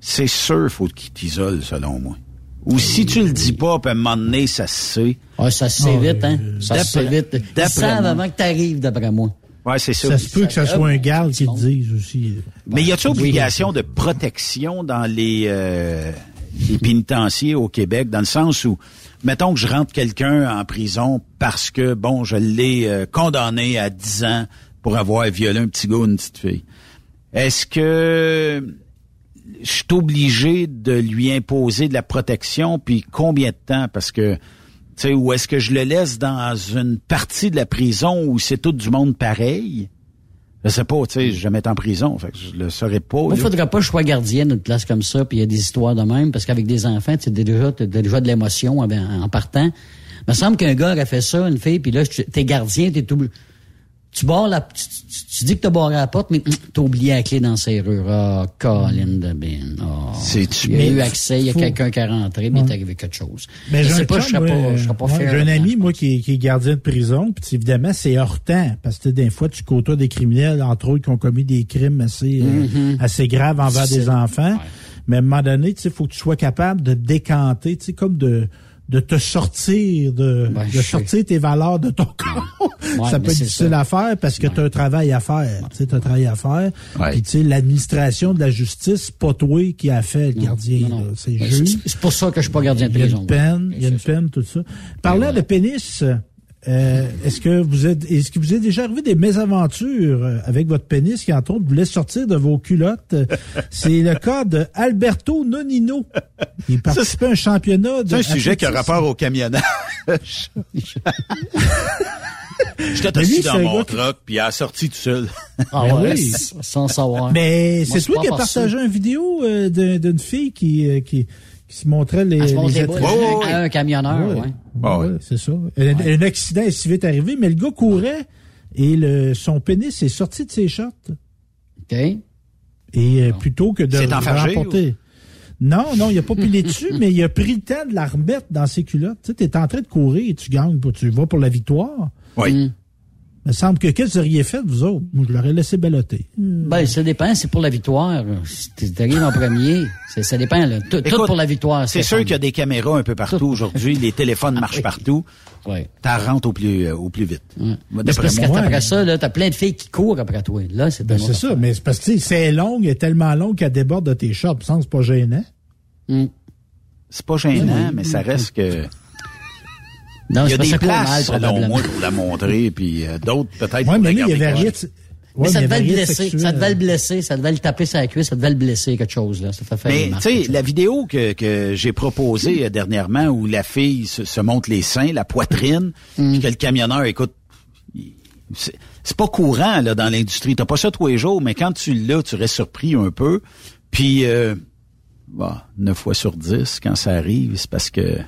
C'est sûr, faut qu'il t'isole, selon moi. Ou si tu le dis pas, puis à un moment donné, ça se sait. Ouais, ça se sait vite, hein. Ça se sait vite. Ils d'après savent moi. avant que t'arrives, d'après moi. Ouais, c'est ça. Ça se peut que ça soit un garde qui le dise aussi. Mais y a-t-il obligation de protection dans les, euh, les pénitenciers au Québec, dans le sens où, mettons que je rentre quelqu'un en prison parce que, bon, je l'ai euh, condamné à 10 ans pour avoir violé un petit gars ou une petite fille. Est-ce que je suis obligé de lui imposer de la protection, puis combien de temps? Parce que, tu sais, ou est-ce que je le laisse dans une partie de la prison où c'est tout du monde pareil? Je sais pas, tu sais, je vais mettre en prison, fait que je le saurais pas. Là. faudrait pas que je sois gardien d'une place comme ça, puis il y a des histoires de même, parce qu'avec des enfants, tu as déjà, t'as déjà de l'émotion en, en partant. Il me semble qu'un gars aurait fait ça, une fille, puis là, t'es gardien, t'es tout... Tu barres la... Tu, tu- tu dis que t'as barré la porte, mais hum, t'as oublié la clé dans la serrure. Ah, Colin de Ben. Ah. C'est-tu- Il y a eu accès, il y a quelqu'un qui est rentré, mais il est arrivé quelque chose. Mais je j'ai sais un pas, je serais pas, je serais pas ouais, fier. J'ai un ami, moi, qui, est- qui est gardien de prison, puis évidemment, c'est hors temps, parce que des fois, tu côtoies des criminels, entre autres, qui ont commis des crimes assez, euh, Mhm. assez graves envers des enfants. Mais à un moment donné, tu sais, faut que tu sois capable de décanter, tu sais, comme de de te sortir de, Ben, de sortir tes valeurs de ton corps. Ouais, ça peut être difficile ça. à faire parce que tu as un travail à faire. Tu un travail à faire. Ouais. Puis tu sais, l'administration de la justice, pas toi qui a fait le gardien. C'est Ben, juge. c'est- pour ça que je suis pas gardien de Il y a prison. une peine, il y a une peine, tout ça. Parlant de pénis, euh, est-ce que vous êtes, est-ce que vous êtes déjà arrivé des mésaventures euh, avec votre pénis qui entre autres vous laisse sortir de vos culottes? C'est le cas de Alberto Nonino. Il participait à un championnat de. C'est un sujet qui a rapport au camionnage. J'étais lui, assis dans mon truck, puis il a sorti tout seul. Ah ouais, oui. sans savoir. Mais Moi, c'est toi qui as par partagé une vidéo euh, d'un- d'une fille qui, euh, qui, qui se montrait les, se les un camionneur, Ouais. ouais. Ah ouais. C'est ça. Un, un accident est si vite arrivé, mais le gars courait et le, son pénis est sorti de ses shorts. OK. Et euh, plutôt que de remporter. Non, non, il a pas pilé dessus, mais il a pris le temps de la remettre dans ses culottes. Tu sais, t'es en train de courir et tu gagnes, pour- tu vas pour la victoire. Oui. Il me semble que qu'est-ce que vous auriez fait, vous autres? Moi, je l'aurais laissé balloter. Ben, ça dépend, c'est pour la victoire. Si t'es- t'arrives en premier, ça dépend. Là. Tout, pour la victoire. C'est sûr qu'il y a des caméras un peu partout aujourd'hui. Les téléphones marchent partout. Ouais. T'en rentres au plus, euh, au plus vite. Parce moi. qu'après ça, là, t'as plein de filles qui courent après toi. Là, c'est Ben, c'est ça, mais c'est parce que tu sais, c'est long, elle est tellement long qu'elle déborde de tes shorts. Ça, c'est pas gênant. affaire. Mm. C'est pas gênant, mais ça reste que... Non, il y a des places, selon moi, pour la montrer, puis euh, d'autres, peut-être, Ouais, pour mais la lui, il avait rien de... Mais Ouais, ça devait le blesser. Ça devait le blesser. Ça devait le taper sur la cuisse. Ça devait le blesser, quelque chose, là. Ça fait faire Mais, tu sais, la vidéo que, que j'ai proposée euh, dernièrement où la fille se, se montre les seins, la poitrine, Mm. puis que le camionneur, écoute, c'est pas courant là dans l'industrie. T'as pas ça tous les jours, mais quand tu l'as, tu restes surpris un peu. Puis, euh, bah, 9 fois sur 10, quand ça arrive, c'est parce que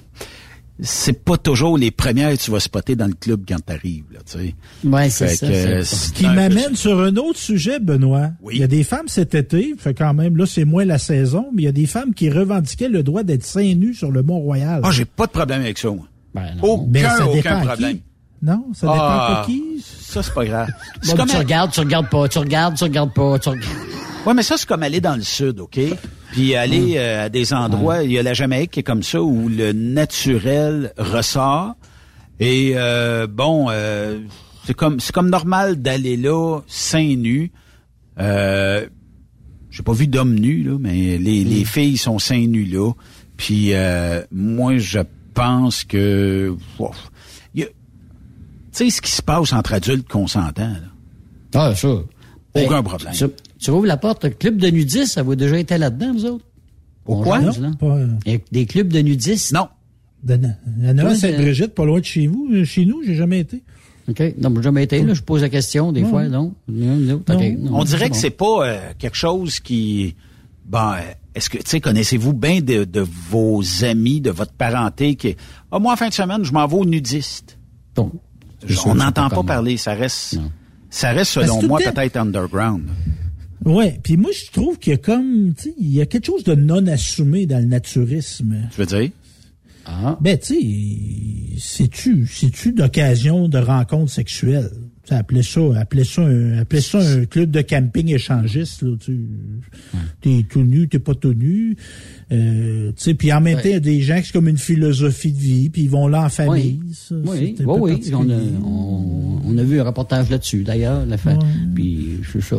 c'est pas toujours les premières que tu vas spotter dans le club quand t'arrives, là, tu sais. Ouais, c'est ça. que, c'est- euh, Ce qui m'amène sur un autre sujet, Benoît. Oui. Il y a des femmes cet été, fait quand même, là, c'est moins la saison, mais il y a des femmes qui revendiquaient le droit d'être seins nus sur le Mont-Royal. Ah, j'ai pas de problème avec ça, moi. Ben, non. Aucun, Mais ça dépend aucun qui. problème. Non, ça dépend Ah, pas qui? Ça, c'est pas grave. C'est Bon, comme tu regardes, tu regardes pas, tu regardes, tu regardes pas, tu regardes. Ouais, mais ça, c'est comme aller dans le sud, OK? Puis aller euh, à des endroits, il y a la Jamaïque qui est comme ça, où le naturel ressort. Et euh, bon, euh, c'est comme c'est comme normal d'aller là, seins nus. Euh, J'ai pas vu d'hommes nus, là, mais les, les filles sont seins nus là. Puis euh, moi, je pense que... Tu sais, ce qui se passe entre adultes consentants, là. Ah, ça. Aucun Hey, problème. Tu, rouvres la porte, le club de nudistes, ça vous a déjà été là-dedans, vous autres? On quoi? jase, là. Pas, euh, Il y a des clubs de nudistes? Non. de- Il y en a Toi, un à c'est- Sainte-Brigitte, pas loin de chez vous. Euh, Chez nous, j'ai jamais été. OK. Non, j'ai jamais été là. Je pose la question, des fois, non? Non, non. Non, On dirait que bon. c'est pas euh, quelque chose qui ben, est-ce que, tu sais, connaissez-vous bien de, de, vos amis, de votre parenté qui, ah, moi, en fin de semaine, je m'en vais au nudiste. Donc, on n'entend pas parler, ça reste, ça reste selon moi peut-être underground. Ouais, puis moi je trouve qu'il y a comme, tu sais, il y a quelque chose de non assumé dans le naturisme. Tu veux dire? Ah. Ben, tu sais, c'est-tu, c'est-tu d'occasion de rencontres sexuelles? Appelez ça, appelez ça, un, appelez ça un club de camping échangiste. Là, tu es tout nu, t'es pas tout nu. Euh, puis en même temps, il y a des gens qui c'est comme une philosophie de vie, puis ils vont là en famille. Oui, ça, oui, oui, oui. On, a, on, on, a, vu un reportage là-dessus, d'ailleurs. La fin. Puis c'est ça.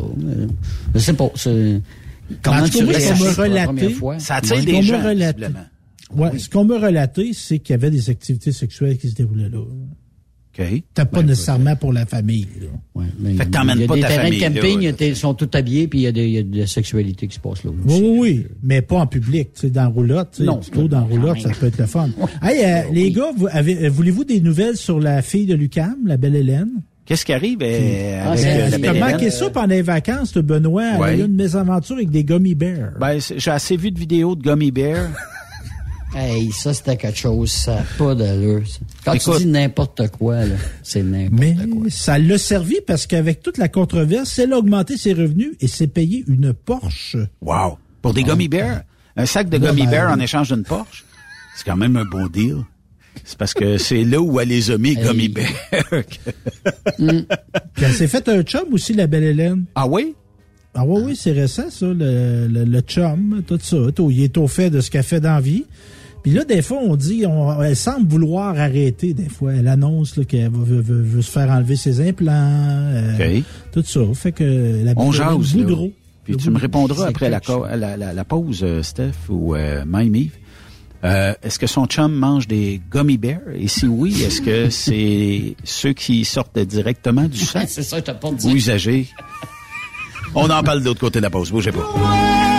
Je sais pas. Comment tu réagis la première fois? Ça attire des gens, Ouais, Ce qu'on m'a relaté, c'est qu'il y avait des activités sexuelles qui se déroulaient là. OK. T'as pas nécessairement pour la famille. Là. Ouais, mais fait que t'emmènes pas ta famille. Les terrains de camping, ils sont tous habillés, puis il y, a y, a de la sexualité qui se passe là. Aussi. Oui, oui, mais pas en public. Tu sais, dans roulotte. Non. Plutôt dans roulotte, ça peut être le fun. hey, euh, les gars, vous avez, euh, voulez-vous des nouvelles sur la fille de Lucam, la belle Hélène? Qu'est-ce qui arrive euh, ah, avec euh, la belle Hélène? manqué ça pendant les vacances, Benoît. Ouais. Elle a eu une mésaventure avec des gummy bears. Ben, j'ai assez vu de vidéos de gummy bears. Hey, ça, c'était quelque chose, ça n'a pas d'allure. Quand tu dis n'importe quoi, c'est n'importe quoi. Mais ça l'a servi parce qu'avec toute la controverse, elle a augmenté ses revenus et s'est payé une Porsche. Wow! Pour des gummy bears? Un sac de gummy bears en échange d'une Porsche? C'est quand même un bon deal. C'est parce que c'est là où elle les a mis, gummy bears. mm. elle s'est fait un chum aussi, la belle Hélène. Ah oui? Ah oui, oui, c'est récent, ça, le, le, chum, tout ça. Il est au fait de ce qu'elle fait dans la vie. Puis là, des fois, on dit, on, elle semble vouloir arrêter. Des fois, elle annonce qu'elle veut, veut, se faire enlever ses implants, euh, tout ça. Fait que la on jase, gros. Puis tu me répondras après la, la, la, pause, euh, Steph ou euh, euh, est-ce que son chum mange des gummy bears? Et si oui, est-ce que c'est ceux qui sortent directement du sang? c'est ça, je pas Ou usagés? On en parle de l'autre côté de la pause. Bougez pas.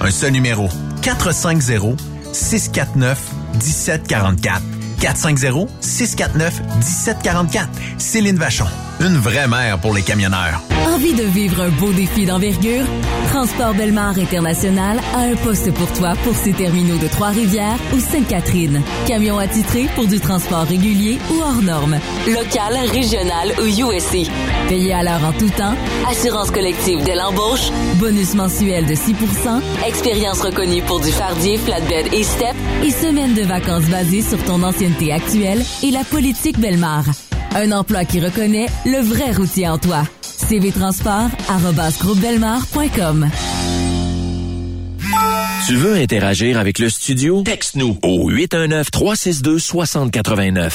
Un seul numéro. 450 649 1744. 450 649 1744. Céline Vachon. Une vraie mère pour les camionneurs. Envie de vivre un beau défi d'envergure? Transport Belmar International a un poste pour toi pour ses terminaux de Trois-Rivières ou Sainte-Catherine. Camion attitré pour du transport régulier ou hors norme. Local, régional ou USC. Payé à l'heure en tout temps. Assurance collective dès l'embauche. Bonus mensuel de 6% Expérience reconnue pour du fardier, flatbed et step. Et semaine de vacances basée sur ton ancienneté actuelle et la politique Belmar. Un emploi qui reconnaît le vrai routier en toi. cvtransport.com Tu veux interagir avec le studio? Texte-nous au 819-362-6089.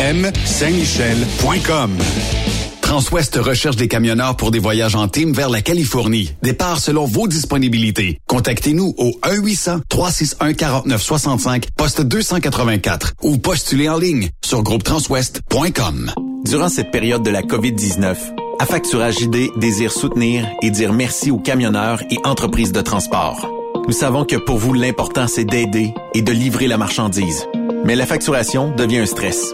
Saint-Michel.com. Transwest recherche des camionneurs pour des voyages en team vers la Californie. Départ selon vos disponibilités. Contactez-nous au 1-800-361-4965, poste 284 ou postulez en ligne sur groupetranswest.com. Durant cette période de la COVID-19, Affacturage ID désire soutenir et dire merci aux camionneurs et entreprises de transport. Nous savons que pour vous, l'important, c'est d'aider et de livrer la marchandise. Mais la facturation devient un stress.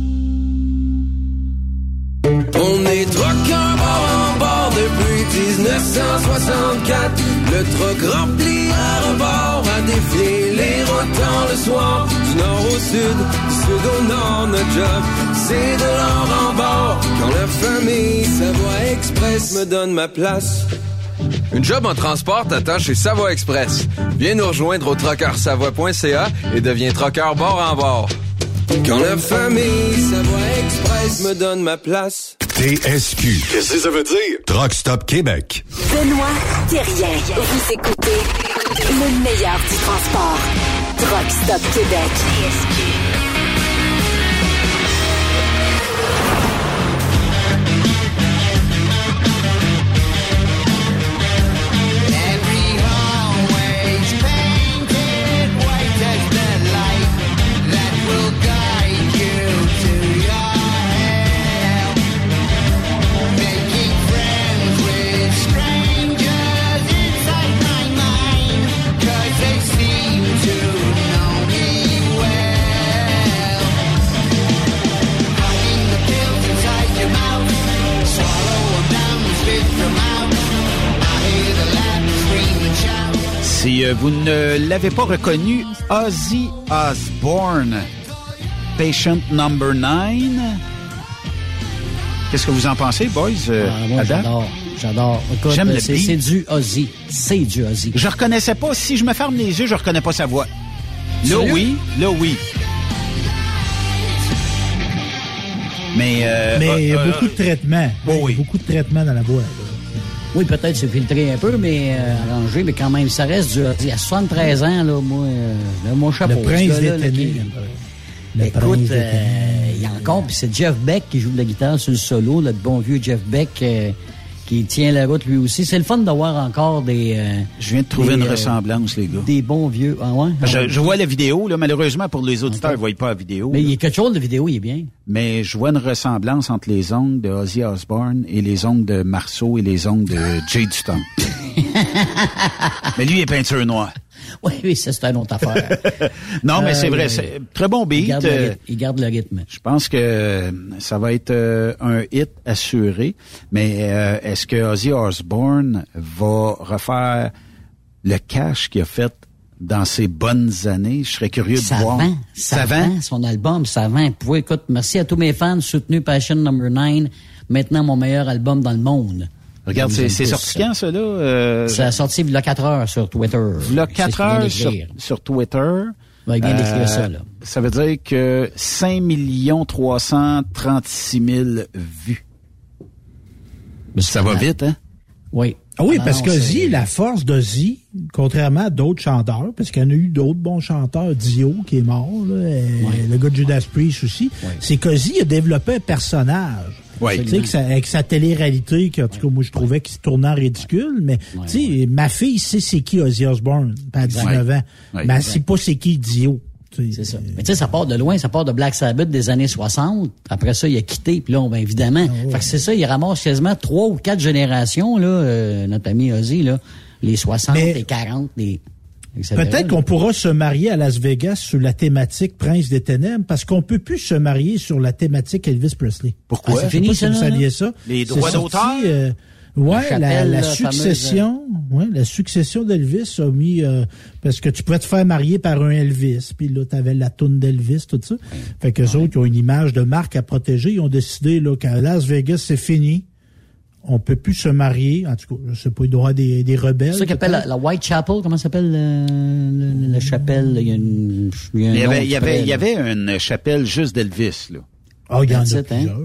On est truckers bord en bord depuis 1964. Le truck rempli à rebord a défié les routants le soir. Du nord au sud, du sud au nord, notre job, c'est de l'or en bord. Quand la famille Savoie Express me donne ma place. Une job en transport t'attend chez Savoie Express. Viens nous rejoindre au trockeursavoie.ca et deviens trockeur bord en bord. Quand la famille Savoie Express me donne ma place. TSQ. Qu'est-ce que ça veut dire? Truck Stop Québec. Benoît Thérien. Vous écoutez le meilleur du transport. Truck Stop Québec. euh, vous ne l'avez pas reconnu, Ozzy Osbourne, Patient Number 9. Qu'est-ce que vous en pensez, boys? Euh, ah, moi, j'adore. J'adore. J'aime le c'est, c'est du Ozzy. C'est du Ozzy. Je reconnaissais pas. Si je me ferme les yeux, je reconnais pas sa voix. Là, oui. Là, oui. Mais, euh, mais il y a beaucoup de traitements. oui. Beaucoup de traitements dans la voix. Oui, peut-être se filtrer un peu, mais euh, arrangé, mais quand même, ça reste du. Il y a 73 ans, là, moi, euh, mon chapeau. Le prince Écoute, euh, il y a encore, puis c'est Jeff Beck qui joue de la guitare sur le solo, le bon vieux Jeff Beck euh, qui tient la route lui aussi. C'est le fun d'avoir encore des... Euh, je viens de trouver une ressemblance, les gars. Des bons vieux... Ah ouais? Je, vois la vidéo, là, malheureusement pour les auditeurs, ils ne voient pas la vidéo. Mais il y a quelque chose de vidéo, il est bien. Mais je vois une ressemblance entre les ongles de Ozzy Osbourne et les ongles de Marceau et les ongles de Jade Stone. Mais lui, il est peinture noire. Oui, oui, ça, c'est une autre affaire. non, mais c'est vrai, c'est très bon beat. Il garde, le, rythme. Je pense que ça va être euh, un hit assuré, mais euh, est-ce que Ozzy Osbourne va refaire le cash qu'il a fait dans ses bonnes années? Je serais curieux de voir. ça, vend? Son album, ça vend. Puis, écoute, merci à tous mes fans soutenu Passion Number 9. Maintenant, mon meilleur album dans le monde. Regarde, c'est sorti quand, ça, là? Euh, ça a sorti il y a 4 heures sur Twitter. Il y a 4 heures sur, sur, Twitter. il vient d'écrire ça, là. Ça veut dire que 5 336 000 vues. ça va vite, hein? Oui. Ah oui, parce que la force de Zi, contrairement à d'autres chanteurs, parce qu'il y en a eu d'autres bons chanteurs, Dio qui est mort, là, le gars de Judas Priest aussi, c'est que Zi a développé un personnage. Tu sais, que avec sa télé-réalité, que, en tout cas, moi, je trouvais qu'il se tournait en ridicule, mais, tu sais, ma fille sait c'est qui Ozzy Osbourne, à 19 ans. mais elle sait pas c'est qui Dio. C'est ça. Mais tu sais, ça part de loin, ça part de Black Sabbath des années 60. Après ça, il a quitté, puis là, ben, évidemment. Ah fait que c'est ça, il ramasse quasiment trois ou quatre générations, là, euh, notre ami Ozzy, là. Les 60, les 40, les... Peut-être qu'on pourra se marier à Las Vegas sur la thématique Prince des Ténèbres, parce qu'on peut plus se marier sur la thématique Elvis Presley. Pourquoi? Ah, c'est fini, ça, ça. Les droits d'auteur? Euh, ouais, la, succession, ouais, la succession d'Elvis a mis euh, parce que tu pouvais te faire marier par un Elvis, puis là t'avais la toune d'Elvis, tout ça. Fait que autres qui ont une image de marque à protéger, ils ont décidé là qu'à Las Vegas c'est fini on peut plus se marier. En tout cas, je sais pas, il doit y avoir des, des rebelles. C'est ça qu'appelle la, la, Whitechapel. Comment s'appelle la chapelle? Il y a une, il y, a il, y avait, il, y avait, il y avait une chapelle juste d'Elvis, là. Ah, oh, il y en a hein? plusieurs.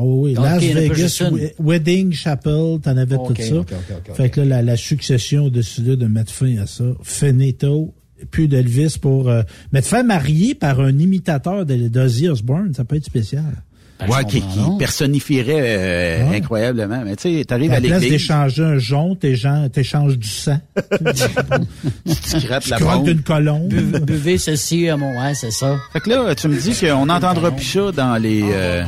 Oh, oui, Las Vegas Wedding Chapel, t'en avais tout ça. fait que là, la, la, succession a décidé de mettre fin à ça. Finito, plus d'Elvis pour euh, mettre fin marier par un imitateur d'Ozzy Osbourne, ça peut être spécial. Ouais, qui, qui personnifierait euh, incroyablement. Mais tu sais, t'arrives à l'église. place d'échanger un jonc, t'échanges du sang. tu crêpes la bombe. d'une colombe. buvez ceci à mon... Ouais, c'est ça. Fait que là, tu me dis qu'on n'entendra plus ça dans les... Euh...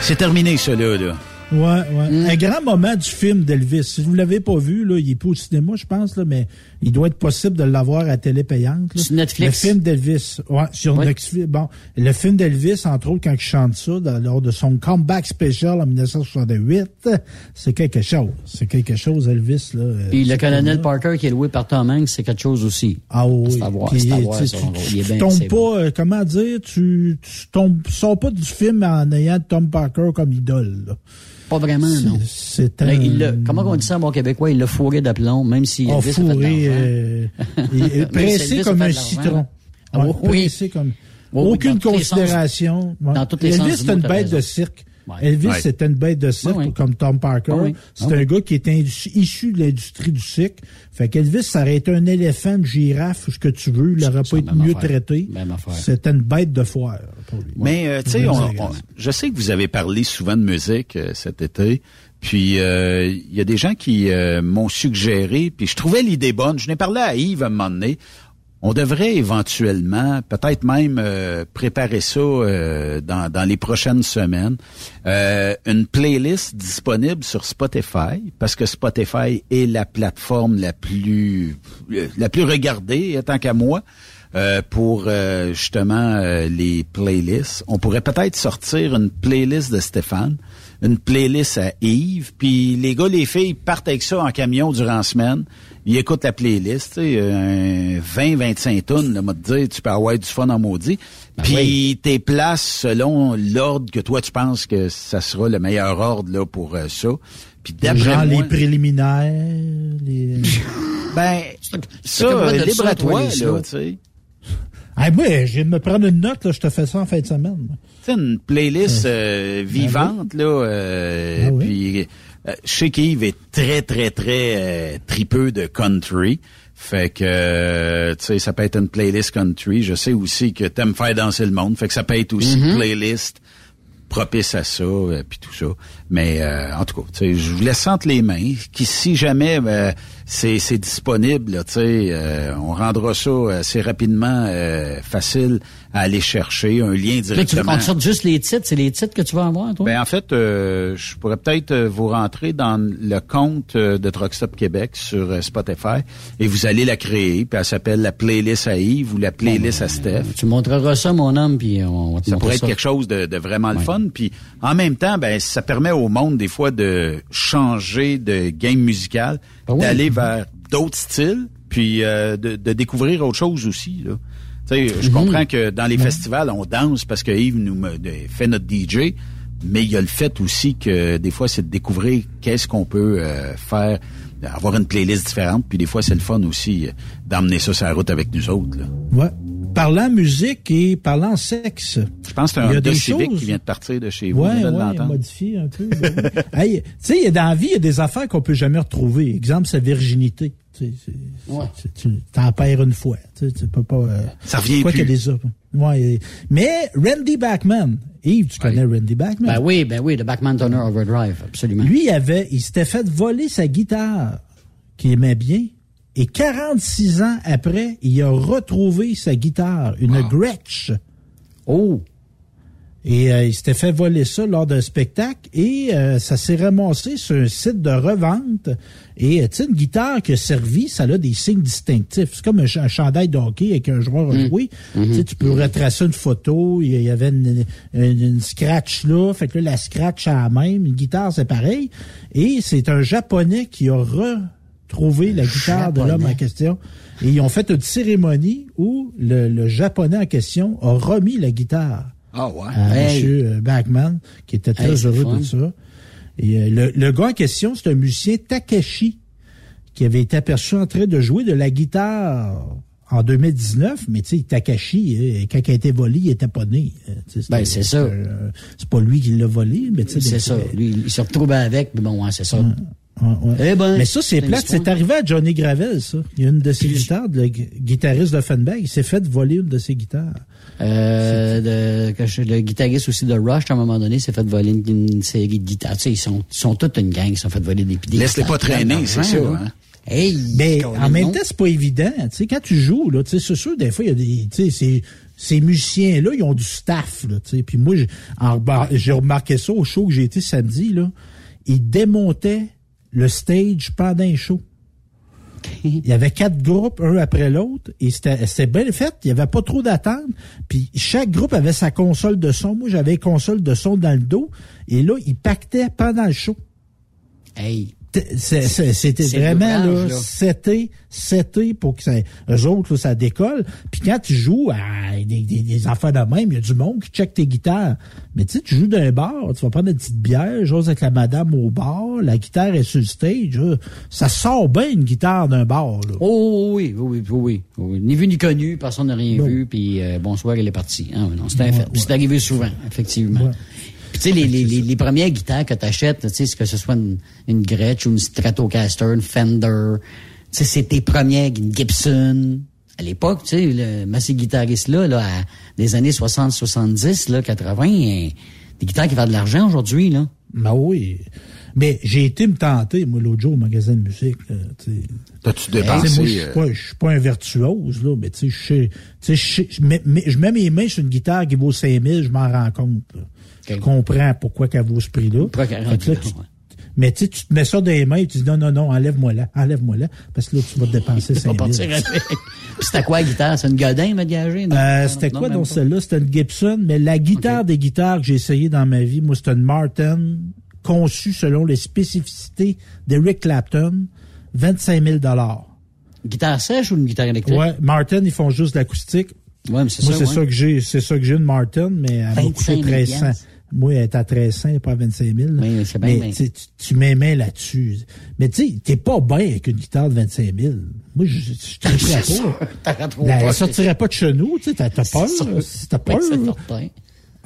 C'est terminé, ça, là. là. Ouais, ouais. Mm. Un grand moment du film d'Elvis. Si vous l'avez pas vu, là, il est pas au cinéma, je pense, là, mais il doit être possible de l'avoir à télé payante. Sur Netflix. Le film d'Elvis. Ouais, sur Netflix. Bon, le film d'Elvis, entre autres, quand il chante ça, lors de son comeback special en 1968, c'est quelque chose. C'est quelque chose, Elvis, là. Euh, Puis le colonel Parker qui est loué par Tom Hanks, c'est quelque chose aussi. Ah oui. C'est à voir, Puis, à voir, tu, tu, tombes pas, euh, comment dire, tu, tu tombes, sors pas du film en ayant Tom Parker comme idole, là. Pas vraiment, non. C'est un... il comment on dit ça en bon québécois? Il l'a fourré d'aplomb, même s'il a fourré, euh, pressé comme un citron. Ah, oui. Pressé comme... Aucune considération. Dans toutes les Elvis, c'est une bête de cirque. Elvis, c'était une bête de cirque, comme Tom Parker. C'est un gars qui était issu de l'industrie du cirque. Fait qu'Elvis, ça aurait été un éléphant, une girafe, ou ce que tu veux. Il n'aurait pas été mieux traité. C'était une bête de foire. Mais, euh, tu sais, je sais que vous avez parlé souvent de musique euh, cet été. Puis euh, il y a des gens qui m'ont suggéré, puis je trouvais l'idée bonne. Je n'ai parlé à Yves à un moment donné on devrait éventuellement, peut-être même euh, préparer ça euh, dans, les prochaines semaines, euh, une playlist disponible sur Spotify, parce que Spotify est la plateforme la plus la plus regardée, tant qu'à moi. pour euh, justement les playlists. On pourrait peut-être sortir une playlist de Stéphane, une playlist à Yves, puis les gars, les filles partent avec ça en camion durant la semaine. Ils écoutent la playlist, tu sais, 20-25 tonnes, là, te dire, tu peux avoir du fun en maudit. Ben puis tes places selon l'ordre que toi tu penses que ça sera le meilleur ordre là pour ça. Puis d'après Genre moi, les préliminaires, les... ben ça, libre à toi là, tu sais. Ah, moi, je viens de me prendre une note, là, je te fais ça en fin de semaine. C'est une playlist euh, vivante, là. Euh, Puis, euh, je sais qu'Yves est très, très, très euh, tripeux de country. Fait que, euh, tu sais, ça peut être une playlist country. Je sais aussi que t'aimes faire danser le monde. Fait que ça peut être aussi une playlist propice à ça, euh, puis tout ça. Mais euh, en tout cas, tu sais, je vous laisse entre les mains. Qui, si jamais euh, c'est, c'est disponible, là, tu sais, euh, on rendra ça assez rapidement euh, facile à aller chercher, un lien tu veux directement. qu'on te sorte juste les titres? C'est les titres que tu vas avoir, toi? Ben en fait, euh, je pourrais peut-être euh, vous rentrer dans le compte euh, de Truck Stop Québec sur euh, Spotify et vous allez la créer, puis elle s'appelle la playlist à Yves ou la playlist à Steph. tu montreras ça, mon homme, puis on va te Ça pourrait être quelque chose de, de vraiment le fun. Puis en même temps, ben ça permet au monde des fois de changer de game musical, Ben oui. d'aller vers d'autres styles, puis euh, de, de découvrir autre chose aussi. Là. Tu sais, je Mhm. comprends que dans les festivals, on danse parce que Yves nous fait notre DJ, mais il y a le fait aussi que des fois, c'est de découvrir qu'est-ce qu'on peut euh, faire, avoir une playlist différente, puis des fois, c'est le fun aussi euh, d'emmener ça sur la route avec nous autres. Là. Ouais. Parlant musique et parlant sexe. Je pense que c'est Il y un des Civic choses- qui vient de partir de chez vous. De ouais, modifié un peu. ben oui. hey, tu sais, il y a dans la vie, il y a des affaires qu'on peut jamais retrouver. Exemple, sa virginité. Tu t'en perds une fois. Tu peux pas. euh, Ça revient quoi plus. qu'il y a des autres. Ouais, mais Randy Bachman. Yves, tu connais Randy Bachman? Ben oui, ben oui, le Backman Toner Overdrive, absolument. Lui, il avait, il s'était fait voler sa guitare qu'il aimait bien. Et 46 ans après, il a retrouvé sa guitare, une Gretsch. Oh! Et euh, il s'était fait voler ça lors d'un spectacle et euh, ça s'est ramassé sur un site de revente. Et euh, tu sais, une guitare qui a servi, ça a des signes distinctifs. C'est comme un, ch- un chandail de hockey avec un joueur jouer. Tu sais, tu peux retracer une photo, il y- avait une, une- une scratch là, fait que là, la scratch à la même. Une guitare, c'est pareil. Et c'est un Japonais qui a retrouvé la guitare de l'homme en question. Et ils ont fait une cérémonie où le, le Japonais en question a remis la guitare Ah ouais. à Hey. M. euh, Bachman, qui était très Hey, heureux fun. de ça. Et euh, le, le gars en question, c'est un musicien Takeshi, qui avait été aperçu en train de jouer de la guitare en 2019, mais tu sais, Takashi, euh, quand il a été volé, il était pas né. Ben, c'est ça. euh, c'est pas lui qui l'a volé, mais tu sais. C'est ça. Lui, il se retrouve avec, mais bon, ouais, c'est ça. Ouais, ouais. Eh ben, mais ça, c'est plate. C'est arrivé à Johnny Gravel, ça. Il y a une de ses guitares, le gu- guitariste de Fenberg, il s'est fait voler une de ses guitares. Euh, le guitariste aussi de Rush, à un moment donné, s'est fait voler une, une série de guitares. Tu sais, ils sont, ils sont toute une gang, ils sont fait voler des, des Laisse-les pas traîner, c'est d'argent, là. Hein? Hey, Mais en même non. temps, c'est pas évident. Tu sais, quand tu joues, là, tu sais, c'est sûr, des fois, il y a des, tu sais, ces, ces musiciens-là, ils ont du staff, là, tu sais. Puis moi, j'ai remarqué ça au show que j'ai été samedi, là. Ils démontaient le stage pendant un show. Il y avait quatre groupes, un après l'autre, et c'était bien fait. Il y avait pas trop d'attente. Puis chaque groupe avait sa console de son. Moi, j'avais une console de son dans le dos. Et là, ils pactaient pendant le show. Hey. C'était vraiment là, c'était, c'était pour que ça, eux autres, là, ça décolle. Puis quand tu joues à des, des, des affaires de même, il y a du monde qui check tes guitares. Mais tu sais, tu joues d'un bar, tu vas prendre une petite bière, j'ose avec la madame au bar, la guitare est sur le stage. là. Ça sort bien une guitare d'un bar. Là. Oh oui, oui, oui, oui, oui, oui. Ni vu ni connu, personne n'a rien Bon. vu, puis euh, bonsoir, elle est partie. Ah, non, c'est un fait. Puis C'est arrivé souvent, effectivement. Tu sais, les, les, les, les premières guitares que tu achètes, tu sais, que ce soit une, une Gretsch ou une Stratocaster, une Fender, tu sais, c'est tes premières, une Gibson. À l'époque, tu sais, le, ces guitaristes-là, là, à des années 60, 70, là, 80, hein, des guitares qui valent de l'argent aujourd'hui, là. Ben oui. Mais j'ai été me tenter, moi, l'autre jour, au magasin de musique. là, tu sais. T'as-tu dépensé? moi, je suis pas, je suis pas un virtuose, là, mais tu sais, je sais- tu sais, je sais- je mets, mais- je mets mes mains sur une guitare qui vaut 5000, je m'en rends compte. là. Je comprends pourquoi qu'elle vaut ce prix-là. Mais tu sais, tu te mets ça dans les mains et tu dis non, non, non, enlève-moi là, enlève-moi là, parce que là, tu vas te dépenser 5 000. C'était quoi la guitare? C'est une Godin, m'a gagé? Euh, c'était quoi dans celle-là? C'était une Gibson, mais la guitare des guitares que j'ai essayé dans ma vie, moi, c'était une Martin conçue selon les spécificités d'Eric Clapton, 25 000 Guitare sèche ou une guitare électrique? Ouais, Martin, ils font juste de l'acoustique. Ouais, mais c'est Moi, ça, c'est ouais. ça que j'ai, c'est ça que j'ai une Martin, mais elle m'a 25 coûté 000 1300. Moi, elle est à 1300, pas à 25 000. Oui, c'est bien, mais mais- tu tu, main là-dessus. Mais tu sais, t'es pas bien avec une guitare de 25 000. Moi, je, je, triperais pas. Peur. elle sortirait pas de chez nous, tu sais, t'as t'as peur. Là. T'as peur.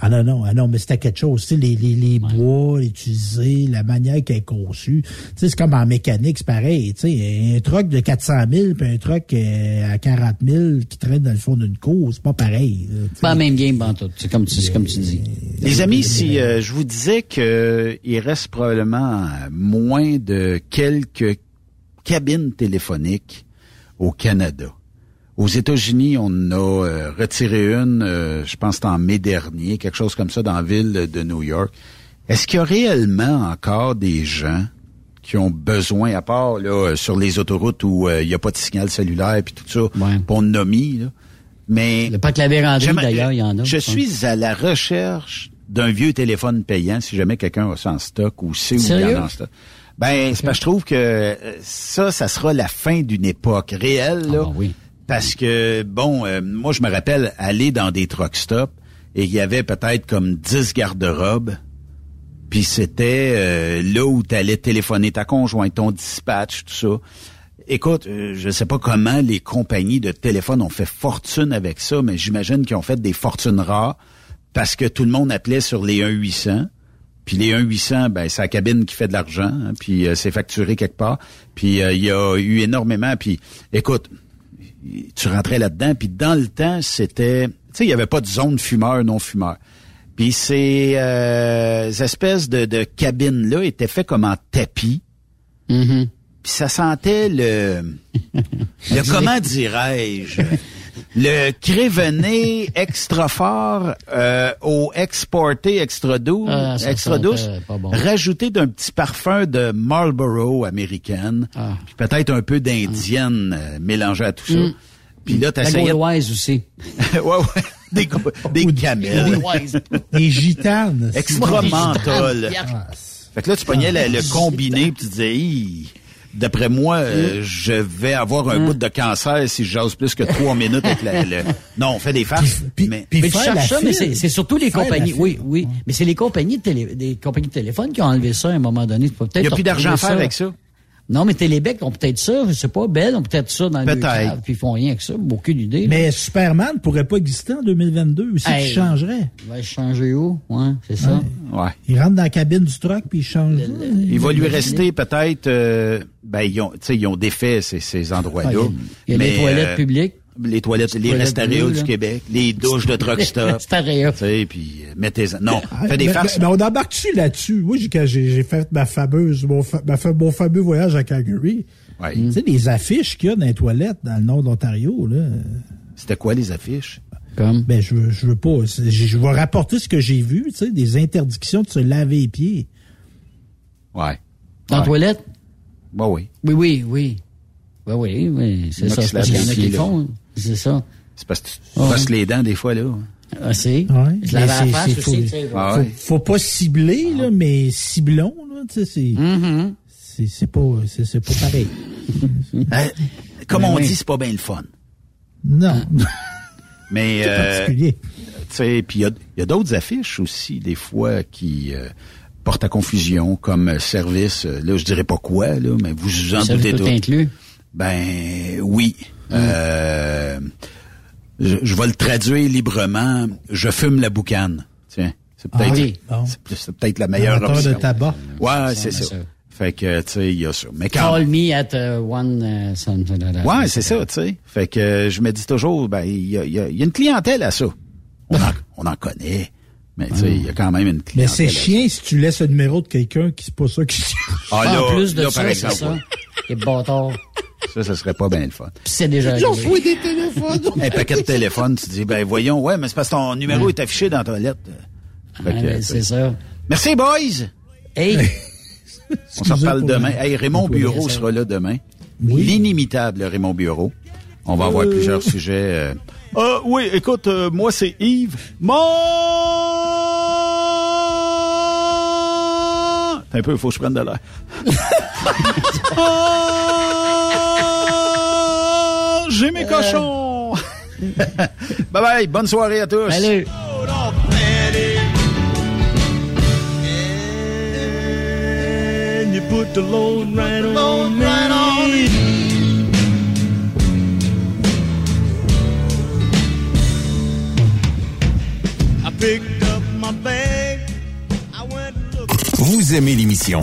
C'est. Ah non, non, ah non, mais c'était quelque chose. Tu sais, les, les, les bois utilisés, la manière qu'elle est conçue. Tu sais, c'est comme en mécanique, c'est pareil. Tu sais, un truck de 400 000 puis un truck euh, à 40 000 qui traîne dans le fond d'une course, c'est pas pareil. sais. Pas la même game, bantou. C'est comme, tu- c'est comme tu dis. Les amis, si euh, je vous disais que il reste probablement moins de quelques cabines téléphoniques au Canada. Aux États-Unis, on a euh, retiré une, euh, je pense en mai dernier, quelque chose comme ça, dans la ville de New York. Est-ce qu'il y a réellement encore des gens qui ont besoin, à part là, euh, sur les autoroutes où euh, il n'y a pas de signal cellulaire puis tout ça, pour nommer, là? Mais Le parc d'ailleurs, il y en a. Je suis à la recherche d'un vieux téléphone payant, si jamais quelqu'un a ça en stock ou sait où il y en a en stock. Ben, c'est parce que je trouve que euh, ça, ça sera la fin d'une époque réelle, Ah, là. Parce que, bon, euh, moi, je me rappelle aller dans des truck stops et il y avait peut-être comme 10 garde-robes. Puis c'était euh, là où tu allais téléphoner ta conjointe, ton dispatch, tout ça. Écoute, euh, je sais pas comment les compagnies de téléphone ont fait fortune avec ça, mais j'imagine qu'ils ont fait des fortunes rares parce que tout le monde appelait sur les 1-800. Puis les 1-800, ben, c'est la cabine qui fait de l'argent, hein, puis euh, c'est facturé quelque part. Puis il y a eu énormément. Puis écoute, tu rentrais là-dedans, puis dans le temps, c'était... Tu sais, il n'y avait pas de zone fumeur, non-fumeur. Puis ces euh, espèces de, de cabines-là étaient faites comme en tapis. Mm-hmm. Puis ça sentait le... le comment dirais-je... Le crévené extra fort euh, au exporté extra doux, Ah, extra douce, bon. rajouté d'un petit parfum de Marlboro américaine, Ah. puis peut-être un peu d'indienne euh, mélangé à tout ça. Mm. Puis là, La t'essayais... Gauloise aussi. ouais, ouais. Des, camels. Des gitanes. Extra menthol. Ah, Fait que là, tu pognais le, le combiné puis tu disais, Hi, d'après moi, euh, je vais avoir un bout de cancer si je jase plus que trois minutes avec la, le... Non, on fait des farces. mais... mais tu cherches ça, mais c'est surtout les compagnies. Oui, oui. Mais c'est les compagnies de télé, des compagnies de téléphone qui ont enlevé ça à un moment donné. Il y a plus d'argent à faire avec ça. Non, mais Télébec ont peut-être ça, je sais pas. Bell ont peut-être ça dans le Peut-être. cave, puis ils font rien avec ça. Aucune idée. là. Mais Superman pourrait pas exister en 2022 aussi, Hey. il changerait. Il va changer où? Ouais, c'est ça. Ouais. Il rentre dans la cabine du truck puis il change. Il va lui rester peut-être... euh, ben, ils ont, tu sais, ils ont défait ces, ces endroits-là. Ah, il y a- il y a les toilettes euh, publiques. Les toilettes, les toilettes restaréos du là. Québec, les douches de truck stop. Restaréos. Tu sais, puis euh, mettez Non, Ah, fais des mais, farces. mais- mais on embarque-tu là-dessus? Moi, j'ai, quand j'ai, j'ai fait ma fameuse, mon, fa- ma fa- mon fameux voyage à Calgary. Tu sais, les affiches qu'il y a dans les toilettes dans le nord de l'Ontario, là. C'était quoi les affiches? Comme? Ben, je veux, je veux pas. Je, je vais rapporter ce que j'ai vu, tu sais, des interdictions de se laver les pieds. Ouais. Dans la Ouais. toilette? Bah oui. Oui, oui, oui. Ben oui, oui, c'est Il y en a ça. parce qu'il y en a qui le font. C'est ça. C'est parce que tu Ouais. les dents des fois, là. Ah, c'est? Ouais. Je la face faut, aussi. Ah faut, ouais. faut pas cibler, là, mais ciblons, là, tu sais, c'est, Mm-hmm. c'est, c'est pas, c'est, c'est pas pareil. Hein? Comme on oui. dit, c'est pas bien le fun. Non. Mais, C'est euh, particulier. tu sais, puis il y a, il y a d'autres affiches aussi, des fois, qui euh, portent à confusion, comme euh, service, euh, là, je dirais pas quoi, là, mais vous vous en doutez tout tout. inclus. Ben, oui. Euh, je, je vais le traduire librement. Je fume la boucane. Tiens, c'est Ah peut-être oui, bon. c'est- peut-être la meilleure option. de tabac. Ouais, c'est ça. ça. Fait que, tu sais, il y a ça. Mais quand Call me at uh, one... uh, something like that. Ouais, c'est ça, tu sais. Fait que je me dis toujours, ben, il y a, il y a- il y a une clientèle à ça. On en, on en connaît. Mais tu sais, il y a quand même une clientèle. Mais c'est chiant si tu laisses le numéro de quelqu'un qui c'est pas ça qui. Ah, là, en plus de là, ça, par c'est ça. Les bâtards. Ça, ça serait pas bien le fun. C'est déjà Ils ont arrivé. fouillé des téléphones. Un paquet de téléphone, tu dis, ben voyons, ouais, mais c'est parce que ton numéro est affiché dans la toilette. Ben, tu sais. c'est ça. Merci, boys! Hey! On s'en parle demain. Hey, Raymond Bureau sera là demain. L'inimitable Raymond Bureau. On va avoir plusieurs sujets. Euh, oui, écoute, moi c'est Yves. Mon... Un peu, il faut que je prenne de l'air. J'ai mes cochons! bye bye, bonne soirée à tous. Salut. you put the load right on me. I picked up my bag. I went Vous aimez l'émission?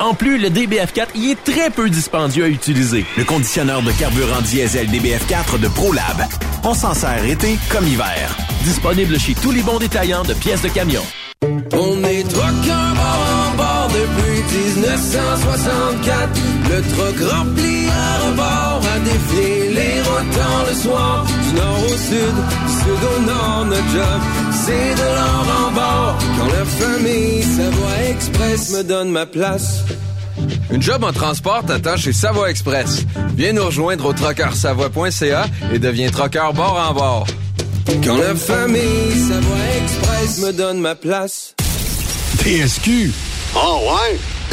En plus, le DBF4 y est très peu dispendieux à utiliser. Le conditionneur de carburant diesel DBF4 de ProLab. On s'en sert été comme hiver. Disponible chez tous les bons détaillants de pièces de camion. On est bord en bord depuis 1964. Le truck rempli à rebord a défié les routes le soir. Du nord au sud, du sud au nord, notre job, c'est de l'or en bord. Quand la famille Savoie Express me donne ma place. Une job en transport t'attend chez Savoie Express. Viens nous rejoindre au trockeursavoie.ca et deviens trockeur bord en bord. Quand la famille Savoie Express me donne ma place. TSQ. Oh ouais?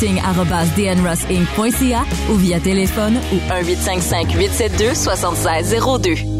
recruiting@dnrossinc.ca ou via téléphone ou 1 872 7602.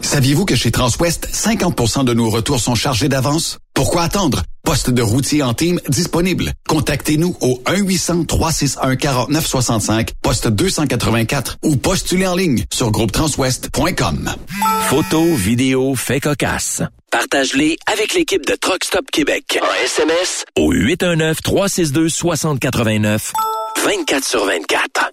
Saviez-vous que chez Transwest, 50% de nos retours sont chargés d'avance? Pourquoi attendre? Poste de routier en team disponible. Contactez-nous au 1-800-361-4965, poste 284 ou postulez en ligne sur groupetranswest.com. Photos, vidéos, faits cocasse. Partage-les avec l'équipe de Truck Stop Québec. En SMS au 819-362-6089. 24 sur 24.